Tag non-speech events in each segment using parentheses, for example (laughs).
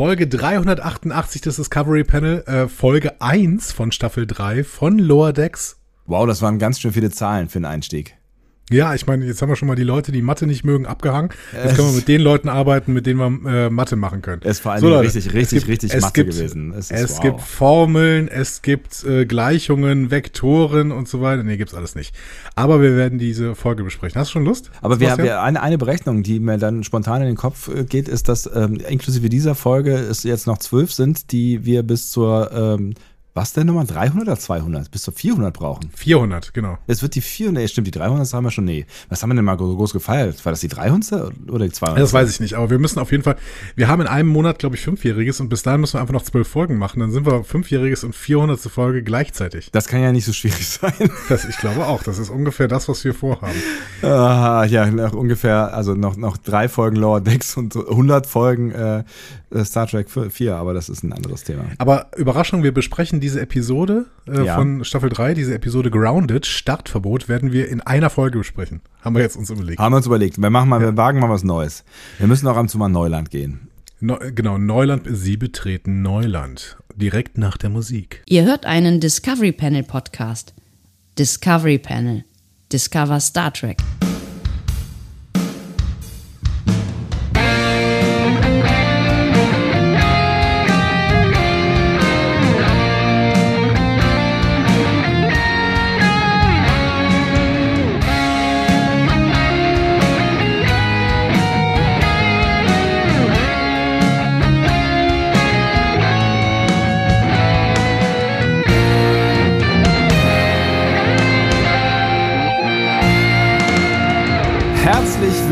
Folge 388 des Discovery Panel, äh, Folge 1 von Staffel 3 von Lower Decks. Wow, das waren ganz schön viele Zahlen für den Einstieg. Ja, ich meine, jetzt haben wir schon mal die Leute, die Mathe nicht mögen, abgehangen. Jetzt können wir mit den Leuten arbeiten, mit denen wir äh, Mathe machen können. Es ist vor allem so, richtig, richtig, gibt, richtig Mathe gibt, gewesen. Es, es wow. gibt Formeln, es gibt äh, Gleichungen, Vektoren und so weiter. Nee, gibt's alles nicht. Aber wir werden diese Folge besprechen. Hast du schon Lust? Aber wir haben ja eine, eine Berechnung, die mir dann spontan in den Kopf äh, geht, ist, dass ähm, inklusive dieser Folge es jetzt noch zwölf sind, die wir bis zur ähm, was denn nochmal? 300 oder 200? Bis zu 400 brauchen? 400, genau. Es wird die 400, nee, stimmt, die 300 haben wir schon, nee. Was haben wir denn mal groß gefeiert? War das die 300 oder die 200? Das weiß ich nicht, aber wir müssen auf jeden Fall, wir haben in einem Monat, glaube ich, Fünfjähriges und bis dahin müssen wir einfach noch zwölf Folgen machen. Dann sind wir Fünfjähriges und 400. Folge gleichzeitig. Das kann ja nicht so schwierig (laughs) sein. Das, ich glaube auch, das ist ungefähr das, was wir vorhaben. Ah, ja, noch ungefähr, also noch, noch drei Folgen Lower Decks und 100 Folgen äh, Star Trek 4, aber das ist ein anderes Thema. Aber Überraschung, wir besprechen diese Episode äh, ja. von Staffel 3, diese Episode Grounded, Startverbot, werden wir in einer Folge besprechen. Haben wir jetzt uns überlegt. Haben wir uns überlegt. Wir machen mal, ja. wir wagen mal was Neues. Wir müssen auch am zu mal Neuland gehen. No, genau, Neuland, Sie betreten Neuland. Direkt nach der Musik. Ihr hört einen Discovery Panel Podcast. Discovery Panel. Discover Star Trek.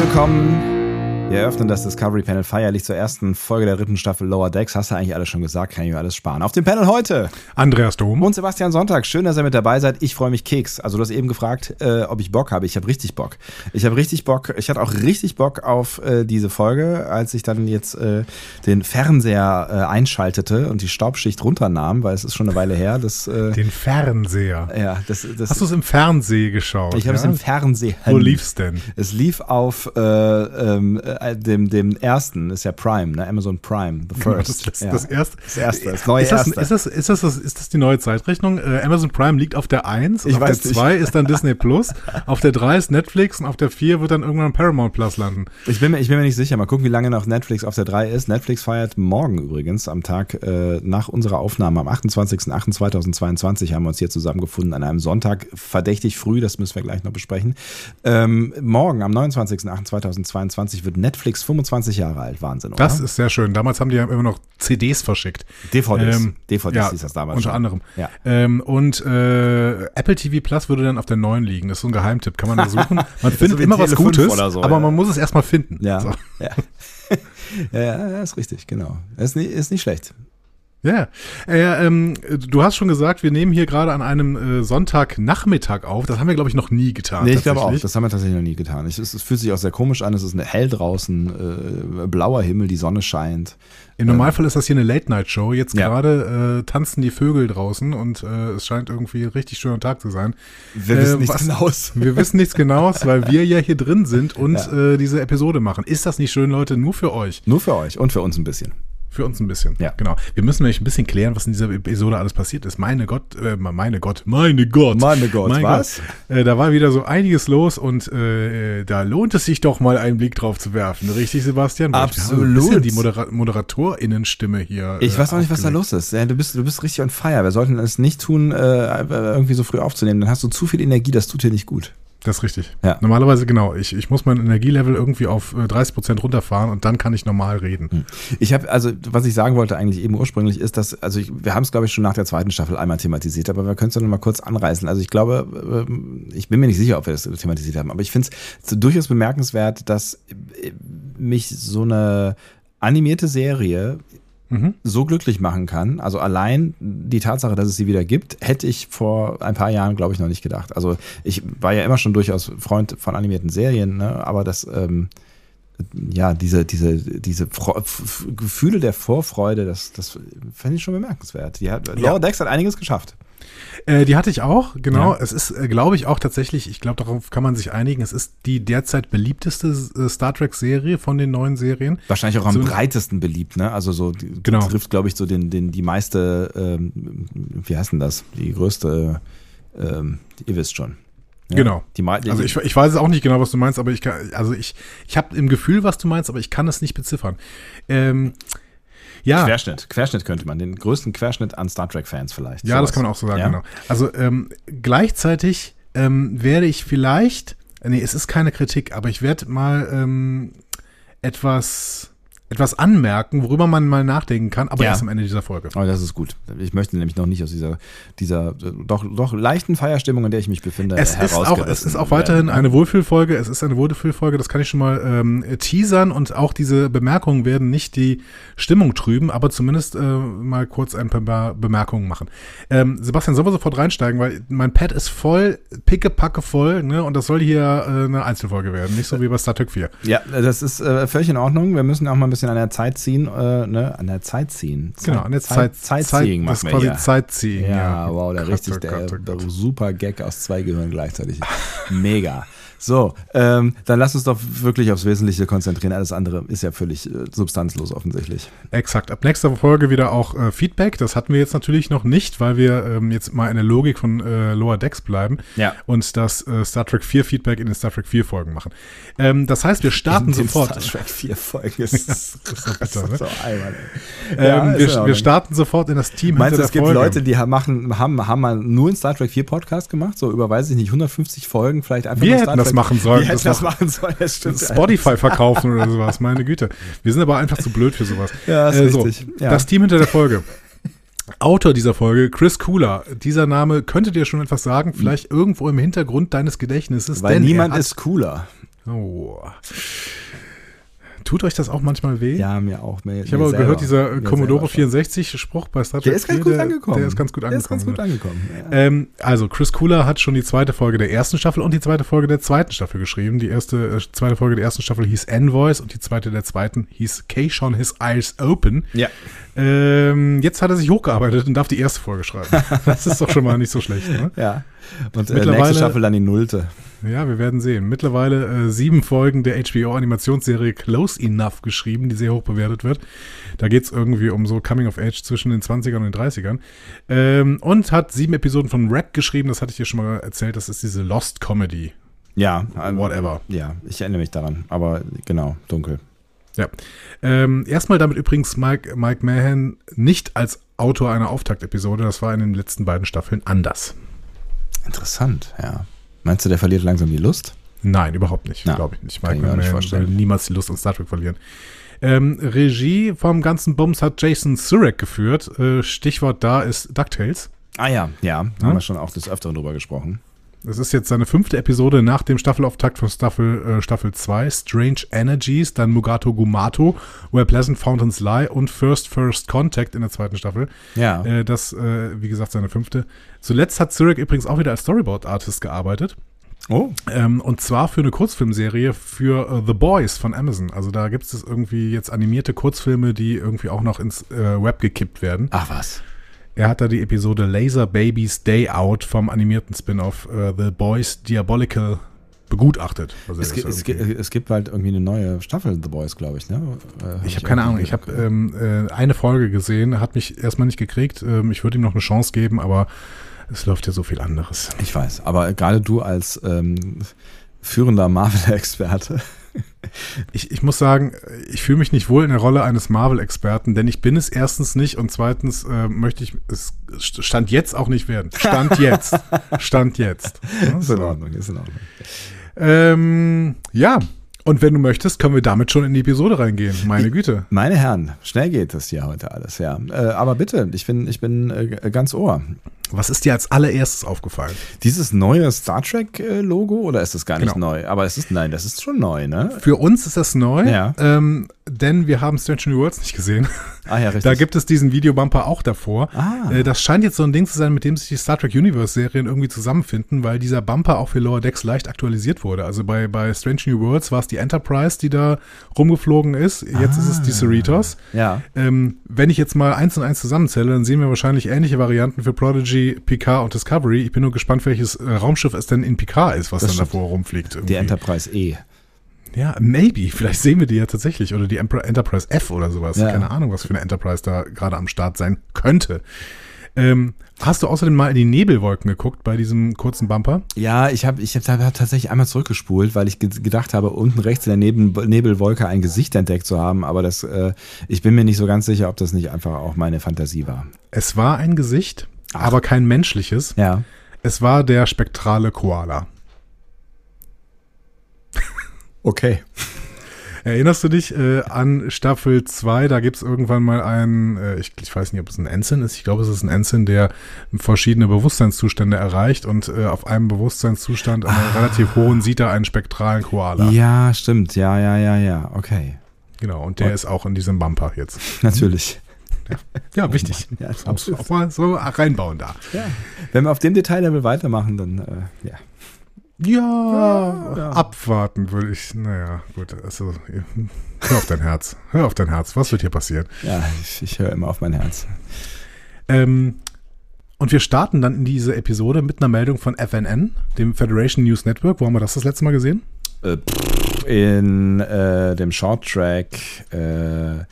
Willkommen wir eröffnen das Discovery Panel feierlich zur ersten Folge der dritten Staffel Lower Decks. Hast du eigentlich alles schon gesagt, kann ich mir alles sparen. Auf dem Panel heute Andreas Dom und Sebastian Sonntag. Schön, dass ihr mit dabei seid. Ich freue mich Keks. Also du hast eben gefragt, äh, ob ich Bock habe. Ich habe richtig Bock. Ich habe richtig Bock. Ich hatte auch richtig Bock auf äh, diese Folge, als ich dann jetzt äh, den Fernseher äh, einschaltete und die Staubschicht runternahm, weil es ist schon eine Weile her. Dass, äh, den Fernseher. Ja, das, das Hast du es im Fernsehen geschaut? Ich habe ja? es im Fernsehen. Wo lief's denn? Es lief auf äh, ähm, äh, dem, dem ersten, ist ja Prime, ne? Amazon Prime, the genau, first. Genau, das, ja. das, erste. Das erste, das neue ist das, erste. Ist das, ist, das, ist das die neue Zeitrechnung? Äh, Amazon Prime liegt auf der 1, ich auf weiß der 2 ist dann Disney Plus, auf der 3 ist Netflix und auf der 4 wird dann irgendwann Paramount Plus landen. Ich bin, mir, ich bin mir nicht sicher. Mal gucken, wie lange noch Netflix auf der 3 ist. Netflix feiert morgen übrigens am Tag äh, nach unserer Aufnahme am 28.08.2022 haben wir uns hier zusammengefunden an einem Sonntag. Verdächtig früh, das müssen wir gleich noch besprechen. Ähm, morgen am 29.08.2022 wird Netflix 25 Jahre alt. Wahnsinn, oder? Das ist sehr schön. Damals haben die ja immer noch CDs verschickt. DVDs. Ähm, DVDs ja, hieß das damals. Unter schon. anderem. Ja. Ähm, und äh, Apple TV Plus würde dann auf der neuen liegen. Das ist so ein Geheimtipp. Kann man da suchen. (laughs) Man findet so immer was Gutes, so, aber ja. man muss es erstmal finden. Ja. So. (laughs) Ja. ja, ja, ist richtig, genau. Ist nicht, ist nicht schlecht. Ja, äh, ähm, du hast schon gesagt, wir nehmen hier gerade an einem äh, Sonntagnachmittag auf. Das haben wir, glaube ich, noch nie getan. Nee, ich glaube auch, das haben wir tatsächlich noch nie getan. Ich, es, es, fühlt sich auch sehr komisch an. Es ist hell draußen, äh, blauer Himmel, die Sonne scheint. Im Normalfall ist das hier eine Late-Night-Show. Jetzt ja. gerade äh, tanzen die Vögel draußen und äh, es scheint irgendwie ein richtig schöner Tag zu sein. Wir wissen nichts genaues. (laughs) Wir wissen nichts genaues, weil wir ja hier drin sind und (laughs) ja. diese Episode machen. Ist das nicht schön, Leute? Nur für euch. Nur für euch und für uns ein bisschen. Für uns ein bisschen. Ja. Genau. Wir müssen nämlich ein bisschen klären, was in dieser Episode alles passiert ist. Meine Gott, äh, meine Gott, meine Gott. Meine Gott, mein was? Gott. Äh, da war wieder so einiges los und äh, da lohnt es sich doch mal einen Blick drauf zu werfen. Richtig, Sebastian? Absolut. Ein die Modera ModeratorInnenstimme hier. Ich weiß auch nicht, was da los ist. Du bist, du bist richtig on fire. Wir sollten es nicht tun, äh, irgendwie so früh aufzunehmen. Dann hast du zu viel Energie, das tut dir nicht gut. Das ist richtig. Ja. Normalerweise, genau. Ich, ich muss mein Energielevel irgendwie auf 30 äh, Prozent runterfahren und dann kann ich normal reden. Hm. Ich habe, also, was ich sagen wollte eigentlich eben ursprünglich ist, dass, also ich, wir haben es, glaube ich, schon nach der zweiten Staffel einmal thematisiert, aber wir können es ja noch mal kurz anreißen. Also ich glaube, ähm, ich bin mir nicht sicher, ob wir das thematisiert haben, aber ich finde es durchaus bemerkenswert, dass äh, mich so eine animierte Serie mhm. so glücklich machen kann. Also allein die Tatsache, dass es sie wieder gibt, hätte ich vor ein paar Jahren, glaube ich, noch nicht gedacht. Also ich war ja immer schon durchaus Freund von animierten Serien, ne? aber das, ähm, ja, diese, diese, diese Gefühle der Vorfreude, das, das fände ich schon bemerkenswert. Die hat, Laura ja. Dex hat einiges geschafft. Äh, die hatte ich auch, genau. Ja. Es ist, äh, glaube ich, auch tatsächlich, ich glaube, darauf kann man sich einigen, es ist die derzeit beliebteste äh, Star Trek-Serie von den neuen Serien. Wahrscheinlich auch am so, breitesten beliebt, ne? Also so genau. trifft, glaube ich, so den, den, die meiste, ähm, wie heißt denn das? Die größte, ähm, ihr wisst schon. Ja, genau. Die, die, also ich, ich weiß auch nicht genau, was du meinst, aber ich kann, also ich, ich habe im Gefühl, was du meinst, aber ich kann es nicht beziffern. Ähm, ja. Querschnitt, Querschnitt könnte man, den größten Querschnitt an Star Trek-Fans vielleicht. Ja, sowas. das kann man auch so sagen, ja? genau. Also ähm, gleichzeitig ähm, werde ich vielleicht, nee, es ist keine Kritik, aber ich werde mal ähm, etwas etwas anmerken, worüber man mal nachdenken kann, aber ja. erst am Ende dieser Folge. Oh, das ist gut. Ich möchte nämlich noch nicht aus dieser, dieser doch, doch leichten Feierstimmung, in der ich mich befinde, es ist auch Es ist auch weiterhin eine Wohlfühlfolge. Es ist eine Wohlfühlfolge, das kann ich schon mal ähm, teasern und auch diese Bemerkungen werden nicht die Stimmung trüben, aber zumindest äh, mal kurz ein paar Bemerkungen machen. Ähm, Sebastian, sollen wir sofort reinsteigen, weil mein Pad ist voll, pickepacke voll, ne, und das soll hier äh, eine Einzelfolge werden, nicht so wie bei Star Trek 4. Ja, das ist äh, völlig in Ordnung. Wir müssen auch mal ein bisschen bisschen an der Zeit ziehen, äh, ne? An der Zeit ziehen. Zeit, genau, an der Zeit, Zeit, Sightseeing Zeit, Das ist quasi ja. Sightseeing. Ja, ja, wow, der Gott, richtig, oh der, Gott, der super Gag aus zwei Gehirnen gleichzeitig. Mega. (laughs) So, ähm, dann lass uns doch wirklich aufs Wesentliche konzentrieren. Alles andere ist ja völlig äh, substanzlos offensichtlich. Exakt. Ab nächster Folge wieder auch äh, Feedback. Das hatten wir jetzt natürlich noch nicht, weil wir ähm, jetzt mal in der Logik von äh, Lower Decks bleiben ja. und das äh, Star Trek 4 Feedback in den Star Trek 4 Folgen machen. Ähm, das heißt, wir starten sofort. Star Trek 4 Folgen ist, (laughs) ja, ist doch bitter, ne? so albern, ähm, wir, wir starten sofort in das Team Meinst du, es gibt Folge. Leute, die machen, haben, haben mal nur einen Star Trek 4 Podcast gemacht, so über, weiß ich nicht, 150 Folgen, vielleicht einfach wir nur Star Trek das machen sollen. Wir das, das machen sollen, das stimmt. (laughs) Spotify verkaufen oder sowas, meine Güte. Wir sind aber einfach zu blöd für sowas. (laughs) Ja, ist äh, so, richtig. Ja. Das Team hinter der Folge. Autor dieser Folge, Chris Cooler. Dieser Name könnte dir schon etwas sagen, vielleicht irgendwo im Hintergrund deines Gedächtnisses. Weil niemand ist cooler. Oh. Tut euch das auch manchmal weh? Ja, mir auch. Mir, ich habe aber gehört, dieser mir Commodore 64-Spruch bei Star Trek der ist ganz 4, gut angekommen. Der ist ganz gut angekommen. Der ist ganz gut angekommen. Ja. Ähm, also, Chris Cooler hat schon die zweite Folge der ersten Staffel und die zweite Folge der zweiten Staffel geschrieben. Die erste, äh, zweite Folge der ersten Staffel hieß Envoys und die zweite der zweiten hieß Case on His Eyes Open. Ja. Ähm, jetzt hat er sich hochgearbeitet und darf die erste Folge schreiben. (laughs) das ist doch schon mal nicht so schlecht. Ne? Ja. Und äh, nächste Staffel dann die nullte. Ja, wir werden sehen. Mittlerweile äh, sieben Folgen der HBO-Animationsserie Close Enough geschrieben, die sehr hoch bewertet wird. Da geht es irgendwie um so Coming of Age zwischen den 20ern und den 30ern. Ähm, und hat sieben Episoden von Rack geschrieben, das hatte ich dir schon mal erzählt, das ist diese Lost Comedy. Ja, whatever. Ja, ich erinnere mich daran, aber genau, dunkel. Ja. Ähm, erstmal damit übrigens Mike, Mike Mahan nicht als Autor einer Auftaktepisode, das war in den letzten beiden Staffeln anders. Interessant, ja. Meinst du, der verliert langsam die Lust? Nein, überhaupt nicht, glaube ich nicht. Mike Mann will niemals die Lust an Star Trek verlieren. Ähm, Regie vom ganzen Bums hat Jason Surek geführt. Äh, Stichwort da ist DuckTales. Ah ja, ja, ja, haben wir schon auch des Öfteren drüber gesprochen. Es ist jetzt seine fünfte Episode nach dem Staffelauftakt von Staffel, äh, Staffel 2, Strange Energies, dann Mugato Gumato, Where Pleasant Fountains Lie und First First Contact in der zweiten Staffel. Ja. Äh, das, äh, wie gesagt, seine fünfte. Zuletzt hat Zurich übrigens auch wieder als Storyboard-Artist gearbeitet. Oh. Ähm, und zwar für eine Kurzfilmserie für uh, The Boys von Amazon. Also da gibt es irgendwie jetzt animierte Kurzfilme, die irgendwie auch noch ins äh, Web gekippt werden. Ach was. Er hat da die Episode Laser Babies Day Out vom animierten Spin-off uh, The Boys Diabolical begutachtet. Also es, gibt, es, gibt, es, gibt, halt irgendwie eine neue Staffel The Boys, glaube ich. Ne? Äh, ich habe keine Ahnung. Ich habe ähm, äh, eine Folge gesehen, hat mich erstmal nicht gekriegt. Ähm, ich würde ihm noch eine Chance geben, aber es läuft ja so viel anderes. Ich weiß, aber gerade du als ähm, führender Marvel-Experte ich, ich muss sagen, ich fühle mich nicht wohl in der Rolle eines Marvel-Experten, denn ich bin es erstens nicht und zweitens äh, möchte ich es Stand jetzt auch nicht werden. Stand jetzt. Stand jetzt. Ja, (laughs) ist in Ordnung, ist in Ordnung. Ähm, ja, und wenn du möchtest, können wir damit schon in die Episode reingehen. Meine Güte. Meine Herren, schnell geht das hier heute alles, ja. Äh, aber bitte, ich bin, ich bin äh, ganz ohr. Was ist dir als allererstes aufgefallen? Dieses neue Star Trek-Logo oder ist es gar nicht genau. neu? Aber es ist, nein, das ist schon neu, ne? Für uns ist das neu, ja. ähm, denn wir haben Strange New Worlds nicht gesehen. Ah ja, richtig. Da gibt es diesen Videobumper auch davor. Ah. Äh, das scheint jetzt so ein Ding zu sein, mit dem sich die Star Trek Universe-Serien irgendwie zusammenfinden, weil dieser Bumper auch für Lower Decks leicht aktualisiert wurde. Also bei, bei Strange New Worlds war es die Enterprise, die da rumgeflogen ist. Jetzt ah. ist es die ah. Cerritos. Ja. Ähm, wenn ich jetzt mal eins und eins zusammenzähle, dann sehen wir wahrscheinlich ähnliche Varianten für Prodigy TNG, Picard und Discovery. Ich bin nur gespannt, welches äh, Raumschiff es denn in Picard ist, was Das dann stimmt. davor rumfliegt. Die irgendwie. Enterprise E. Ja, maybe. Vielleicht sehen wir die ja tatsächlich. Oder die Enterprise F oder sowas. Ja. Keine Ahnung, was für eine Enterprise da gerade am Start sein könnte. Ähm, hast du außerdem mal in die Nebelwolken geguckt bei diesem kurzen Bumper? Ja, ich habe ich hab, hab tatsächlich einmal zurückgespult, weil ich ge gedacht habe, unten rechts in der Neben Nebelwolke ein Gesicht entdeckt zu haben, aber das, äh, ich bin mir nicht so ganz sicher, ob das nicht einfach auch meine Fantasie war. Es war ein Gesicht, aber kein menschliches. Ja. Es war der spektrale Koala. Okay. Erinnerst du dich äh, an Staffel 2? Da gibt's irgendwann mal einen, äh, ich, ich weiß nicht, ob es ein Ensign ist, ich glaube, es ist ein Ensign, der verschiedene Bewusstseinszustände erreicht und äh, auf einem Bewusstseinszustand, einem relativ hohen, sieht er einen spektralen Koala. Ja, stimmt. Ja, ja, ja, ja. Okay. Genau, und der ist auch in diesem Bumper jetzt. (laughs) Natürlich. (laughs) Ja, wichtig. Ja, muss auch mal so reinbauen da. Ja. Wenn wir auf dem Detaillevel weitermachen, dann äh, ja. Ja, Ja. abwarten würde ich. Naja, gut. Also, hör auf dein Herz. Hör auf dein Herz. Was wird hier passieren? Ja, ich, ich höre immer auf mein Herz. Ähm, und wir starten dann in diese Episode mit einer Meldung von FNN, dem Federation News Network. Wo haben wir das das letzte Mal gesehen? Äh, in äh, dem Short Track äh,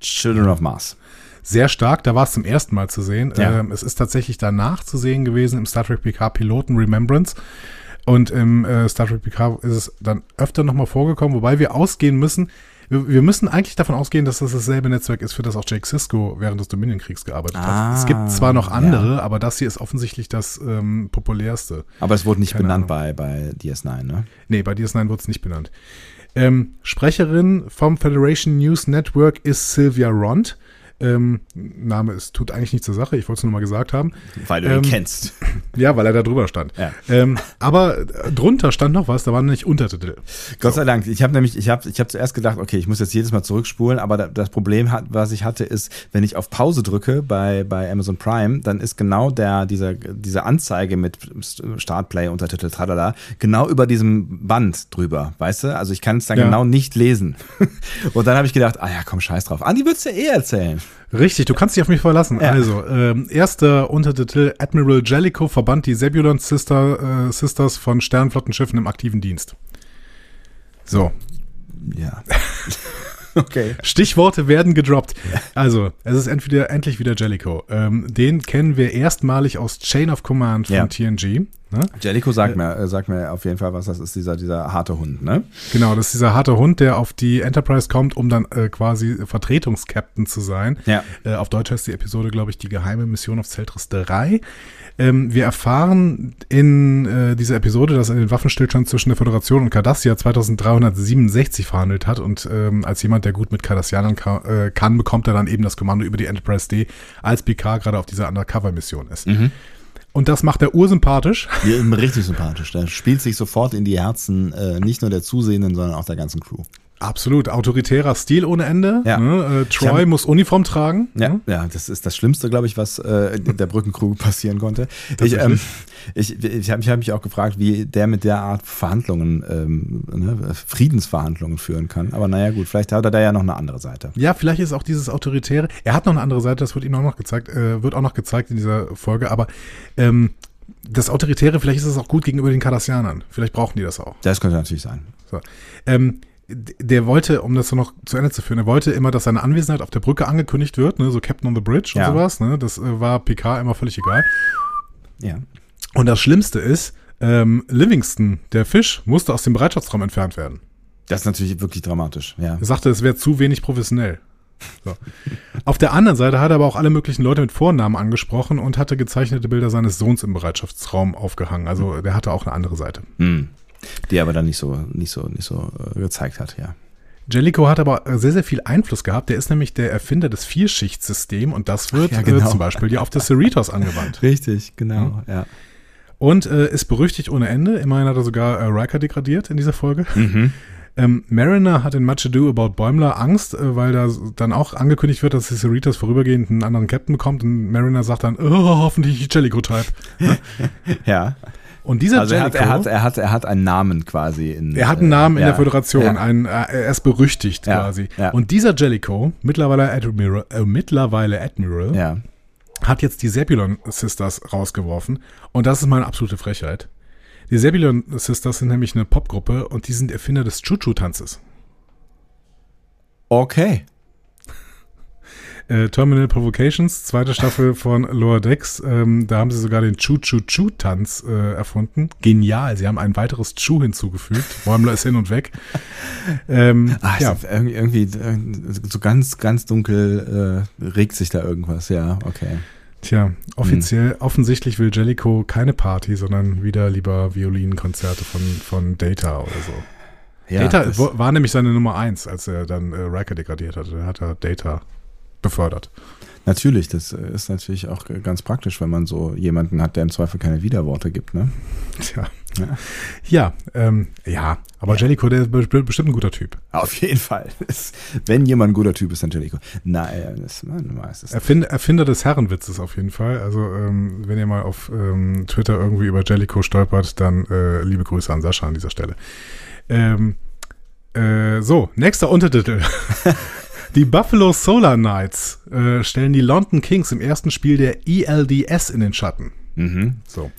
Children of Mars. Sehr stark, da war es zum ersten Mal zu sehen. Ja. Ähm, es ist tatsächlich danach zu sehen gewesen im Star Trek PK Piloten Remembrance. Und im äh, Star Trek PK ist es dann öfter nochmal vorgekommen, wobei wir ausgehen müssen, wir, wir müssen eigentlich davon ausgehen, dass das dasselbe Netzwerk ist, für das auch Jake Sisko während des Dominion-Kriegs gearbeitet Ah, hat. Es gibt zwar noch ja. andere, aber das hier ist offensichtlich das ähm, populärste. Aber es wurde nicht Keine benannt bei, bei DS9, ne? Nee, bei DS9 wurde es nicht benannt. Ähm, Sprecherin vom Federation News Network ist Sylvia Rond. Ähm, Name ist, tut eigentlich nichts zur Sache, ich wollte es nur mal gesagt haben. Weil du Ähm, ihn kennst. (laughs) Ja, weil er da drüber stand. Ja. Ähm, aber äh, drunter stand noch was, da waren nicht Untertitel. Gott sei Dank. Ich habe nämlich, ich habe ich hab zuerst gedacht, okay, ich muss jetzt jedes Mal zurückspulen, aber da, das Problem, hat, was ich hatte, ist, wenn ich auf Pause drücke bei, bei Amazon Prime, dann ist genau der, dieser, diese Anzeige mit Startplay, Untertitel, tralala, genau über diesem Band drüber, weißt du? Also ich kann es dann Ja. genau nicht lesen. (laughs) Und dann habe ich gedacht, ah ja, komm, scheiß drauf. Andi wird's ja eh erzählen. Richtig, du kannst dich auf mich verlassen. Ja. Also, ähm, erster Untertitel, Admiral Jellicoe verband die Zebulon Sister, äh, Sisters von Sternflottenschiffen im aktiven Dienst. So, Ja. (laughs) okay. Stichworte werden gedroppt. Also, es ist entweder endlich wieder Jellicoe. Ähm, den kennen wir erstmalig aus Chain of Command von Ja. TNG. Ne? Jellico sagt mir, äh, sagt mir auf jeden Fall, was das ist, dieser, dieser harte Hund, ne? Genau, das ist dieser harte Hund, der auf die Enterprise kommt, um dann äh, quasi Vertretungskapitän zu sein. Ja. Äh, auf Deutsch heißt die Episode, glaube ich, die geheime Mission auf Zeltris 3. Ähm, wir erfahren in äh, dieser Episode, dass er den Waffenstillstand zwischen der Föderation und Cardassia 2367 verhandelt hat und ähm, als jemand, der gut mit Cardassianern ka äh, kann, bekommt er dann eben das Kommando über die Enterprise D, als Picard gerade auf dieser Undercover-Mission ist. Und das macht er ursympathisch. Ja, richtig sympathisch. Der spielt sich sofort in die Herzen, äh, nicht nur der Zusehenden, sondern auch der ganzen Crew. Absolut, autoritärer Stil ohne Ende. Ja. Ne? Äh, Troy hab- muss Uniform tragen. Ja, ja, das ist das Schlimmste, glaube ich, was äh, der Brückencrew (laughs) passieren konnte. Ich, ähm, ich, ich habe hab mich auch gefragt, wie der mit der Art Verhandlungen, ähm, ne, Friedensverhandlungen führen kann. Aber naja, gut, vielleicht hat er da ja noch eine andere Seite. Ja, vielleicht ist auch dieses Autoritäre. Er hat noch eine andere Seite, das wird ihm auch noch gezeigt, äh, wird auch noch gezeigt in dieser Folge, aber ähm, das Autoritäre, vielleicht ist es auch gut gegenüber den Cardassianern. Vielleicht brauchen die das auch. Das könnte natürlich sein. So. Ähm, der wollte, um das so noch zu Ende zu führen, er wollte immer, dass seine Anwesenheit auf der Brücke angekündigt wird, ne, so Captain on the Bridge Ja. und sowas. Ne, das äh, war Picard immer völlig egal. Ja. Und das Schlimmste ist, ähm, Livingston, der Fisch, musste aus dem Bereitschaftsraum entfernt werden. Das ist natürlich wirklich dramatisch. Ja. Er sagte, es wäre zu wenig professionell. So. Auf der anderen Seite hat er aber auch alle möglichen Leute mit Vornamen angesprochen und hatte gezeichnete Bilder seines Sohns im Bereitschaftsraum aufgehangen. Also der hatte auch eine andere Seite. Hm. Die aber dann nicht so, nicht so, nicht so äh, gezeigt hat, ja. Jellicoe hat aber sehr, sehr viel Einfluss gehabt. Der ist nämlich der Erfinder des Vierschichtssystems und das wird ja, genau. äh, zum Beispiel ja auf das Cerritos angewandt. (laughs) Richtig, genau. Ja. Und äh, ist berüchtigt ohne Ende. Immerhin hat er sogar äh, Riker degradiert in dieser Folge. Ähm, Mariner hat in Much Ado About Bäumler Angst, äh, weil da dann auch angekündigt wird, dass die Cerritos vorübergehend einen anderen Captain bekommt. Und Mariner sagt dann, oh, hoffentlich Jellicoe-Type. (laughs) ja. Und dieser Also er hat, Jellicoe, er, hat, er, hat, er hat einen Namen quasi in. er hat einen Namen in ja, der Föderation, Ja. ein, äh, er ist berüchtigt Ja, quasi. ja. Und dieser Jellicoe, mittlerweile Admiral, äh, mittlerweile Admiral ja. hat jetzt die Zebulon Sisters rausgeworfen. Und das ist mal eine absolute Frechheit. Die Zebulon Sisters sind nämlich eine Popgruppe und die sind Erfinder des Chuchu-Tanzes. Okay. Äh, Terminal Provocations, zweite Staffel von Lower Decks. Ähm, da haben sie sogar den Chu-Chu-Chu-Tanz äh, erfunden. Genial. Sie haben ein weiteres Chu hinzugefügt. Räumler ist hin und weg. Ähm, Ach, ja. irgendwie, irgendwie so ganz, ganz dunkel äh, regt sich da irgendwas. Ja, okay. Tja, offiziell, hm. offensichtlich will Jellico keine Party, sondern wieder lieber Violinkonzerte von, von Data oder so. Ja, Data war nämlich seine Nummer eins, als er dann äh, Riker degradiert hatte. Da hat er Data befördert. Natürlich, das ist natürlich auch ganz praktisch, wenn man so jemanden hat, der im Zweifel keine Widerworte gibt, ne? Tja. Ja, ja, ähm, ja. aber ja. Jellico, der ist bestimmt ein guter Typ. Auf jeden Fall. (laughs) wenn jemand ein guter Typ ist, dann Jellico. Nein, das, man weiß es. Erfinder, Erfinder des Herrenwitzes auf jeden Fall. Also, ähm, wenn ihr mal auf ähm, Twitter irgendwie über Jellico stolpert, dann äh, liebe Grüße an Sascha an dieser Stelle. Ähm, äh, so, nächster Untertitel. (laughs) Die Buffalo Solar Knights äh, stellen die London Kings im ersten Spiel der ELDS in den Schatten. Mhm. So.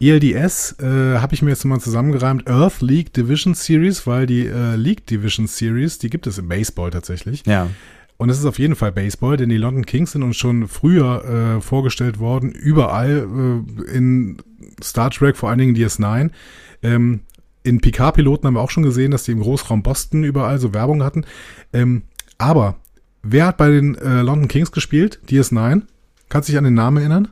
ELDS äh, habe ich mir jetzt mal zusammengereimt. Earth League Division Series, weil die äh, League Division Series, die gibt es im Baseball tatsächlich. Ja. Und es ist auf jeden Fall Baseball, denn die London Kings sind uns schon früher äh, vorgestellt worden, überall äh, in Star Trek, vor allen Dingen DS9. Ähm, in Picard-Piloten haben wir auch schon gesehen, dass die im Großraum Boston überall so Werbung hatten. Ähm, aber wer hat bei den äh, London Kings gespielt? DS9? Kannst du dich an den Namen erinnern?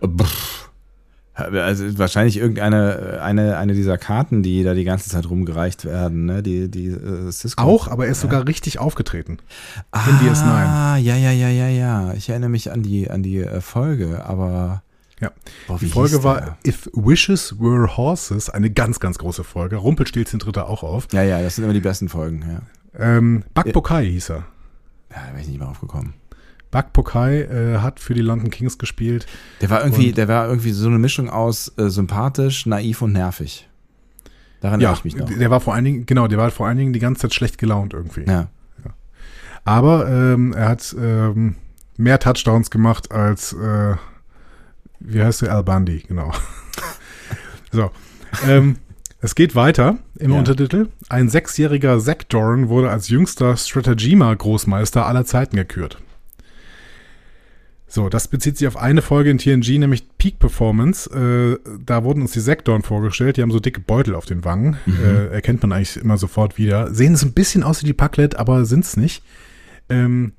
Also wahrscheinlich irgendeine eine, eine dieser Karten, die da die ganze Zeit rumgereicht werden, ne? Die, die äh, Cisco. Auch, aber er ist ja. sogar richtig aufgetreten. Ah, in DS9. Ah, ja, ja, ja, ja, ja. Ich erinnere mich an die, an die äh, Folge, aber. Ja. Boah, die Folge war If Wishes Were Horses, eine ganz, ganz große Folge. Rumpelstilzchen tritt da auch auf. Ja, ja, das sind immer die besten Folgen, ja. Ähm, Bakbokai hieß er. Ja, da bin ich nicht mehr aufgekommen. Buck Pokai äh, hat für die London Kings gespielt. Der war irgendwie, der war irgendwie so eine Mischung aus äh, sympathisch, naiv und nervig. Daran ja, ich mich noch. Der war vor allen Dingen, genau, der war vor allen Dingen die ganze Zeit schlecht gelaunt irgendwie. Ja. ja. Aber ähm, er hat ähm, mehr Touchdowns gemacht als, äh, wie heißt der, Al Bundy, genau. (laughs) so. Ähm, es geht weiter im ja. Untertitel. Ein sechsjähriger Zack Doran wurde als jüngster Stratagema-Großmeister aller Zeiten gekürt. So, das bezieht sich auf eine Folge in TNG, nämlich Peak Performance. Äh, da wurden uns die Sektoren vorgestellt. Die haben so dicke Beutel auf den Wangen. Mhm. Äh, erkennt man eigentlich immer sofort wieder. Sehen es ein bisschen aus wie die Packlet, aber sind es nicht. Ähm,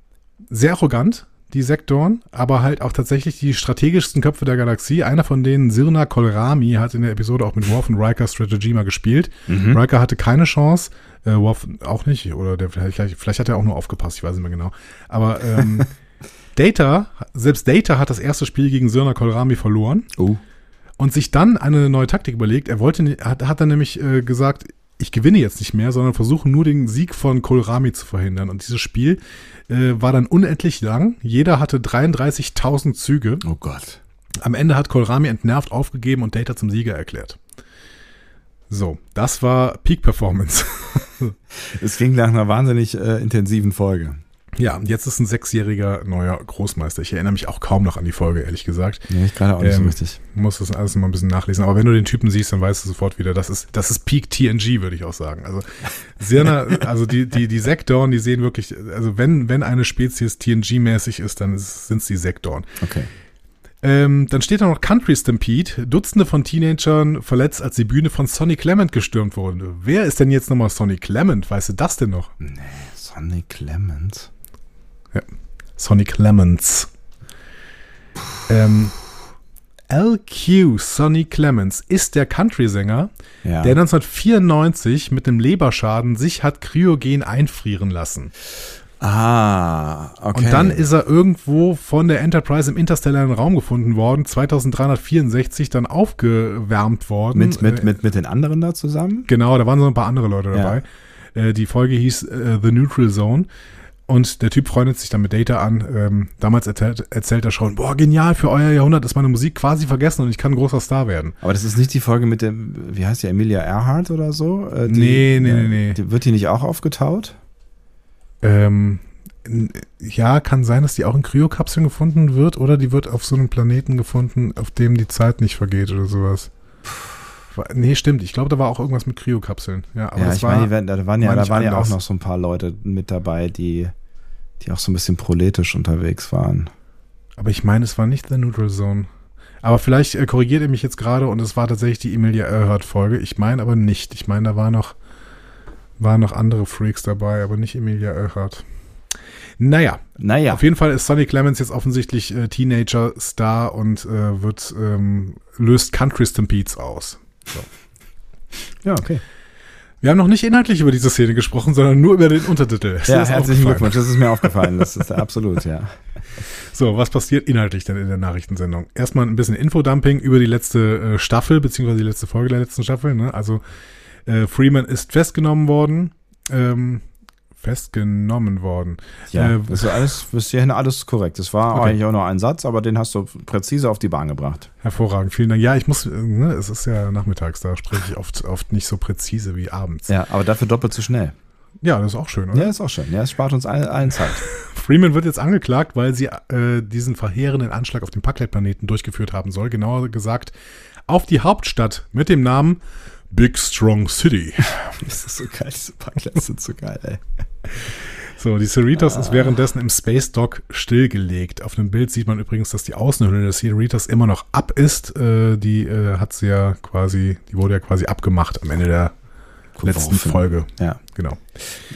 sehr arrogant, die Sektoren, aber halt auch tatsächlich die strategischsten Köpfe der Galaxie. Einer von denen, Sirna Kolrami, hat in der Episode auch mit Worf und Riker Strategy mal gespielt. Mhm. Riker hatte keine Chance, äh, Worf auch nicht, oder der, vielleicht, vielleicht hat er auch nur aufgepasst, ich weiß nicht mehr genau. Aber ähm, (laughs) Data, selbst Data hat das erste Spiel gegen Sirna Kolrami verloren. Oh. Und sich dann eine neue Taktik überlegt. Er wollte, hat, hat dann nämlich äh, gesagt, ich gewinne jetzt nicht mehr, sondern versuche nur den Sieg von Kohlrami zu verhindern. Und dieses Spiel äh, war dann unendlich lang. Jeder hatte 33.000 Züge. Oh Gott. Am Ende hat Kohlrami entnervt aufgegeben und Data zum Sieger erklärt. So, das war Peak Performance. (laughs) es ging nach einer wahnsinnig äh, intensiven Folge. Ja, jetzt ist ein sechsjähriger neuer Großmeister. Ich erinnere mich auch kaum noch an die Folge, ehrlich gesagt. Ja, ich gerade auch nicht ähm, so richtig. Muss das alles mal ein bisschen nachlesen. Aber wenn du den Typen siehst, dann weißt du sofort wieder, das ist, das ist Peak TNG, würde ich auch sagen. Also, Sirna, also die, die, die Sektoren, die sehen wirklich, also wenn, wenn eine Spezies TNG-mäßig ist, dann sind es die Sektoren. Okay. Ähm, dann steht da noch Country Stampede. Dutzende von Teenagern verletzt, als die Bühne von Sonny Clement gestürmt wurde. Wer ist denn jetzt nochmal Sonny Clement? Weißt du das denn noch? Nee, Sonny Clement. Ja. Sonny Clements. Ähm, LQ Sonny Clements ist der Country-Sänger, ja. der 1994 mit dem Leberschaden sich hat kryogen einfrieren lassen. Ah, okay. Und dann ist er irgendwo von der Enterprise im interstellaren Raum gefunden worden, 2364 dann aufgewärmt worden. Mit, mit, mit, mit den anderen da zusammen? Genau, da waren so ein paar andere Leute dabei. Ja. Äh, die Folge hieß uh, The Neutral Zone. Und der Typ freundet sich dann mit Data an. Ähm, damals erzählt, erzählt er schon, boah, genial, für euer Jahrhundert ist meine Musik quasi vergessen und ich kann ein großer Star werden. Aber das ist nicht die Folge mit dem, wie heißt die, Emilia Earhart oder so? Äh, die, nee, nee, nee, nee. Die, wird die nicht auch aufgetaut? Ähm, Ja, kann sein, dass die auch in Kryokapseln gefunden wird oder die wird auf so einem Planeten gefunden, auf dem die Zeit nicht vergeht oder sowas. Nee, stimmt. Ich glaube, da war auch irgendwas mit Kryokapseln. Ja, aber ja, ich war, meine, da waren ja, da waren ja auch noch so ein paar Leute mit dabei, die, die auch so ein bisschen proletisch unterwegs waren. Aber ich meine, es war nicht The Neutral Zone. Aber vielleicht äh, korrigiert ihr mich jetzt gerade und es war tatsächlich die Emilia Earhart-Folge. Ich meine aber nicht. Ich meine, da war noch, waren noch andere Freaks dabei, aber nicht Emilia Earhart. Naja, naja. Auf jeden Fall ist Sonny Clemens jetzt offensichtlich äh, Teenager-Star und äh, wird ähm, löst Country Stampedes aus. So. (laughs) Ja, okay. Wir haben noch nicht inhaltlich über diese Szene gesprochen, sondern nur über den Untertitel. Ist ja, herzlichen Glückwunsch, das ist mir aufgefallen. Das ist absolut, ja. (laughs) So, was passiert inhaltlich denn in der Nachrichtensendung? Erstmal ein bisschen Infodumping über die letzte äh, Staffel, beziehungsweise die letzte Folge der letzten Staffel. Ne? Also äh, Freeman ist festgenommen worden. Ähm, festgenommen worden. Ja, äh, das ist alles bis hierhin alles korrekt. Das war okay. eigentlich auch nur ein Satz, aber den hast du präzise auf die Bahn gebracht. Hervorragend, vielen Dank. Ja, ich muss, ne, es ist ja nachmittags, da spreche ich oft, oft nicht so präzise wie abends. Ja, aber dafür doppelt so schnell. Ja, das ist auch schön, oder? Ja, ist auch schön. Ja, es spart uns allen, allen Zeit. (laughs) Freeman wird jetzt angeklagt, weil sie äh, diesen verheerenden Anschlag auf den Packlet-Planeten durchgeführt haben soll. Genauer gesagt auf die Hauptstadt mit dem Namen Big Strong City. (laughs) das ist so geil, diese Parkplätze sind so geil, ey. So, die Cerritos ah. ist währenddessen im Space Dock stillgelegt. Auf dem Bild sieht man übrigens, dass die Außenhülle des Cerritos immer noch ab ist. Äh, die äh, hat sie ja quasi, die wurde ja quasi abgemacht am Ende der letzten Folge. Ja. Genau.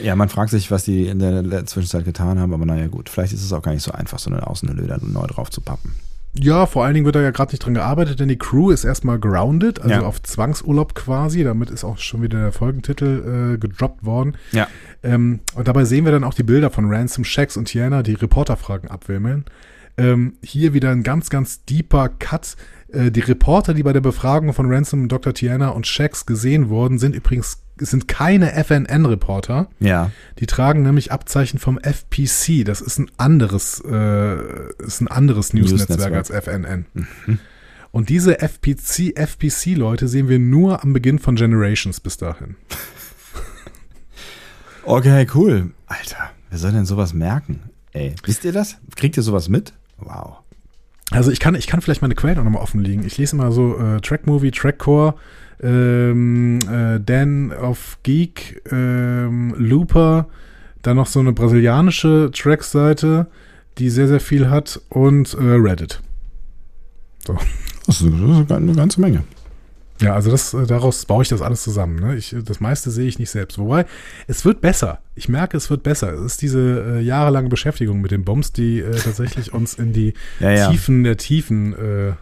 Ja, man fragt sich, was die in der Zwischenzeit getan haben, aber naja, gut. Vielleicht ist es auch gar nicht so einfach, so eine Außenhülle da neu drauf zu pappen. Ja, vor allen Dingen wird da ja gerade nicht dran gearbeitet, denn die Crew ist erstmal grounded, also ja. auf Zwangsurlaub quasi. Damit ist auch schon wieder der Folgentitel äh, gedroppt worden. Ja. Ähm, und dabei sehen wir dann auch die Bilder von Ransom, Shax und Tiana, die Reporterfragen abwimmeln. Ähm, hier wieder ein ganz, ganz deeper Cut. Äh, die Reporter, die bei der Befragung von Ransom, Dr. Tiana und Shax gesehen wurden, sind übrigens sind keine FNN-Reporter. Ja. Die tragen nämlich Abzeichen vom FPC. Das ist ein anderes, äh, ist ein anderes News-Netzwerk News als FNN. Mhm. Und diese FPC, FPC-Leute sehen wir nur am Beginn von Generations bis dahin. (laughs) okay, cool. Alter, wer soll denn sowas merken? Ey, wisst ihr das? Kriegt ihr sowas mit? Wow. Also ich kann, ich kann vielleicht meine Quellen auch nochmal offenlegen. Ich lese immer so äh, Track Movie, Trackcore, ähm, äh, Dan of Geek, ähm, Looper, dann noch so eine brasilianische Track-Seite, die sehr, sehr viel hat und äh, Reddit. So. Das ist eine ganze Menge. Ja, also das, äh, daraus baue ich das alles zusammen. Ne? Ich, das meiste sehe ich nicht selbst. Wobei, es wird besser. Ich merke, es wird besser. Es ist diese äh, jahrelange Beschäftigung mit den Bombs, die äh, tatsächlich uns in die ja, ja. Tiefen der Tiefen äh,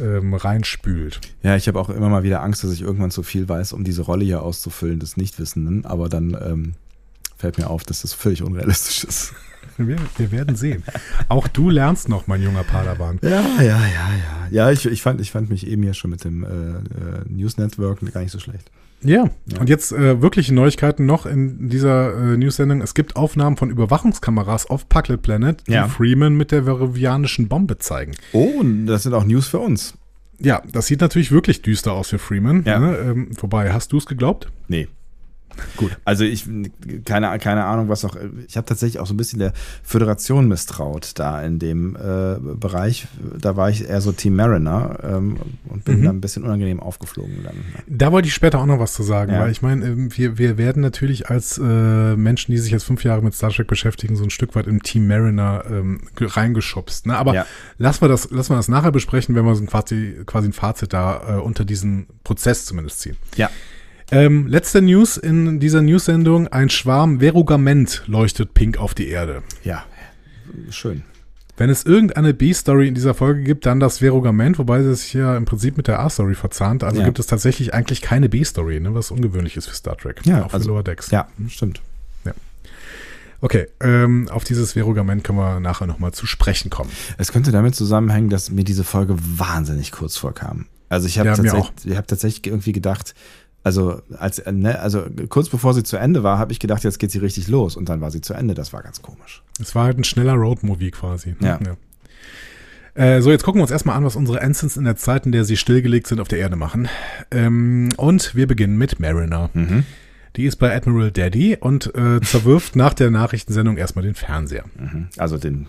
ähm, reinspült. Ja, ich habe auch immer mal wieder Angst, dass ich irgendwann zu viel weiß, um diese Rolle hier auszufüllen des Nichtwissenden. Aber dann ähm, fällt mir auf, dass das völlig unrealistisch ist. Wir, wir, werden sehen. Auch du lernst noch, mein junger Padawan. Ja, ja, ja, ja. Ja, ich, ich, fand, ich fand mich eben hier schon mit dem äh, äh, News Network gar nicht so schlecht. Ja, und jetzt äh, wirkliche Neuigkeiten noch in dieser äh, News-Sendung. Es gibt Aufnahmen von Überwachungskameras auf Pucklet Planet, die ja. Freeman mit der veruvianischen Bombe zeigen. Oh, und das sind auch News für uns. Ja, das sieht natürlich wirklich düster aus für Freeman. Ja. Ne? Ähm, vorbei, hast du es geglaubt? Nee. Gut. Also ich, keine, keine Ahnung, was auch, ich habe tatsächlich auch so ein bisschen der Föderation misstraut da in dem äh, Bereich. Da war ich eher so Team Mariner ähm, und bin mhm. dann ein bisschen unangenehm aufgeflogen dann. Da wollte ich später auch noch was zu sagen, ja. weil ich meine, ähm, wir, wir werden natürlich als äh, Menschen, die sich jetzt fünf Jahre mit Star Trek beschäftigen, so ein Stück weit im Team Mariner ähm, reingeschubst. Ne? Aber ja. lassen wir das, lassen wir das nachher besprechen, wenn wir so ein quasi, quasi ein Fazit da äh, unter diesen Prozess zumindest ziehen. Ja. Ähm, letzte News in dieser News-Sendung. Ein Schwarm Verugament leuchtet pink auf die Erde. Ja, schön. Wenn es irgendeine B-Story in dieser Folge gibt, dann das Verugament, wobei es sich ja im Prinzip mit der A-Story verzahnt. Also ja. gibt es tatsächlich eigentlich keine B-Story, ne, was ungewöhnlich ist für Star Trek. Ja, auch für also, Lower Decks. Ja, stimmt. Ja. Okay, ähm, auf dieses Verugament können wir nachher nochmal zu sprechen kommen. Es könnte damit zusammenhängen, dass mir diese Folge wahnsinnig kurz vorkam. Also ich habe Ja, tatsächlich, ich hab tatsächlich irgendwie gedacht, also, als, ne, also kurz bevor sie zu Ende war, habe ich gedacht, jetzt geht sie richtig los. Und dann war sie zu Ende. Das war ganz komisch. Es war halt ein schneller Roadmovie quasi. Ne? Ja. ja. Äh, so, jetzt gucken wir uns erstmal an, was unsere Ensigns in der Zeit, in der sie stillgelegt sind, auf der Erde machen. Ähm, und wir beginnen mit Mariner. Mhm. Die ist bei Admiral Daddy und äh, zerwirft nach der Nachrichtensendung erstmal den Fernseher. Mhm. Also den,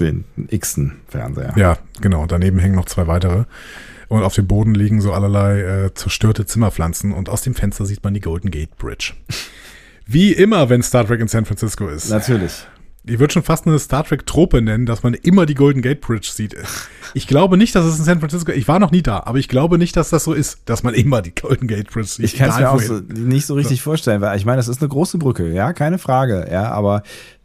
den x-ten Fernseher. Ja, genau. Daneben hängen noch zwei weitere. Und auf dem Boden liegen so allerlei äh, zerstörte Zimmerpflanzen und aus dem Fenster sieht man die Golden Gate Bridge. Wie immer, wenn Star Trek in San Francisco ist. Natürlich. Ich würde schon fast eine Star Trek-Trope nennen, dass man immer die Golden Gate Bridge sieht. Ich glaube nicht, dass es in San Francisco, ich war noch nie da, aber ich glaube nicht, dass das so ist, dass man immer die Golden Gate Bridge sieht. Ich kann es mir auch so, nicht so richtig vorstellen, weil ich meine, das ist eine große Brücke, ja, keine Frage, ja, aber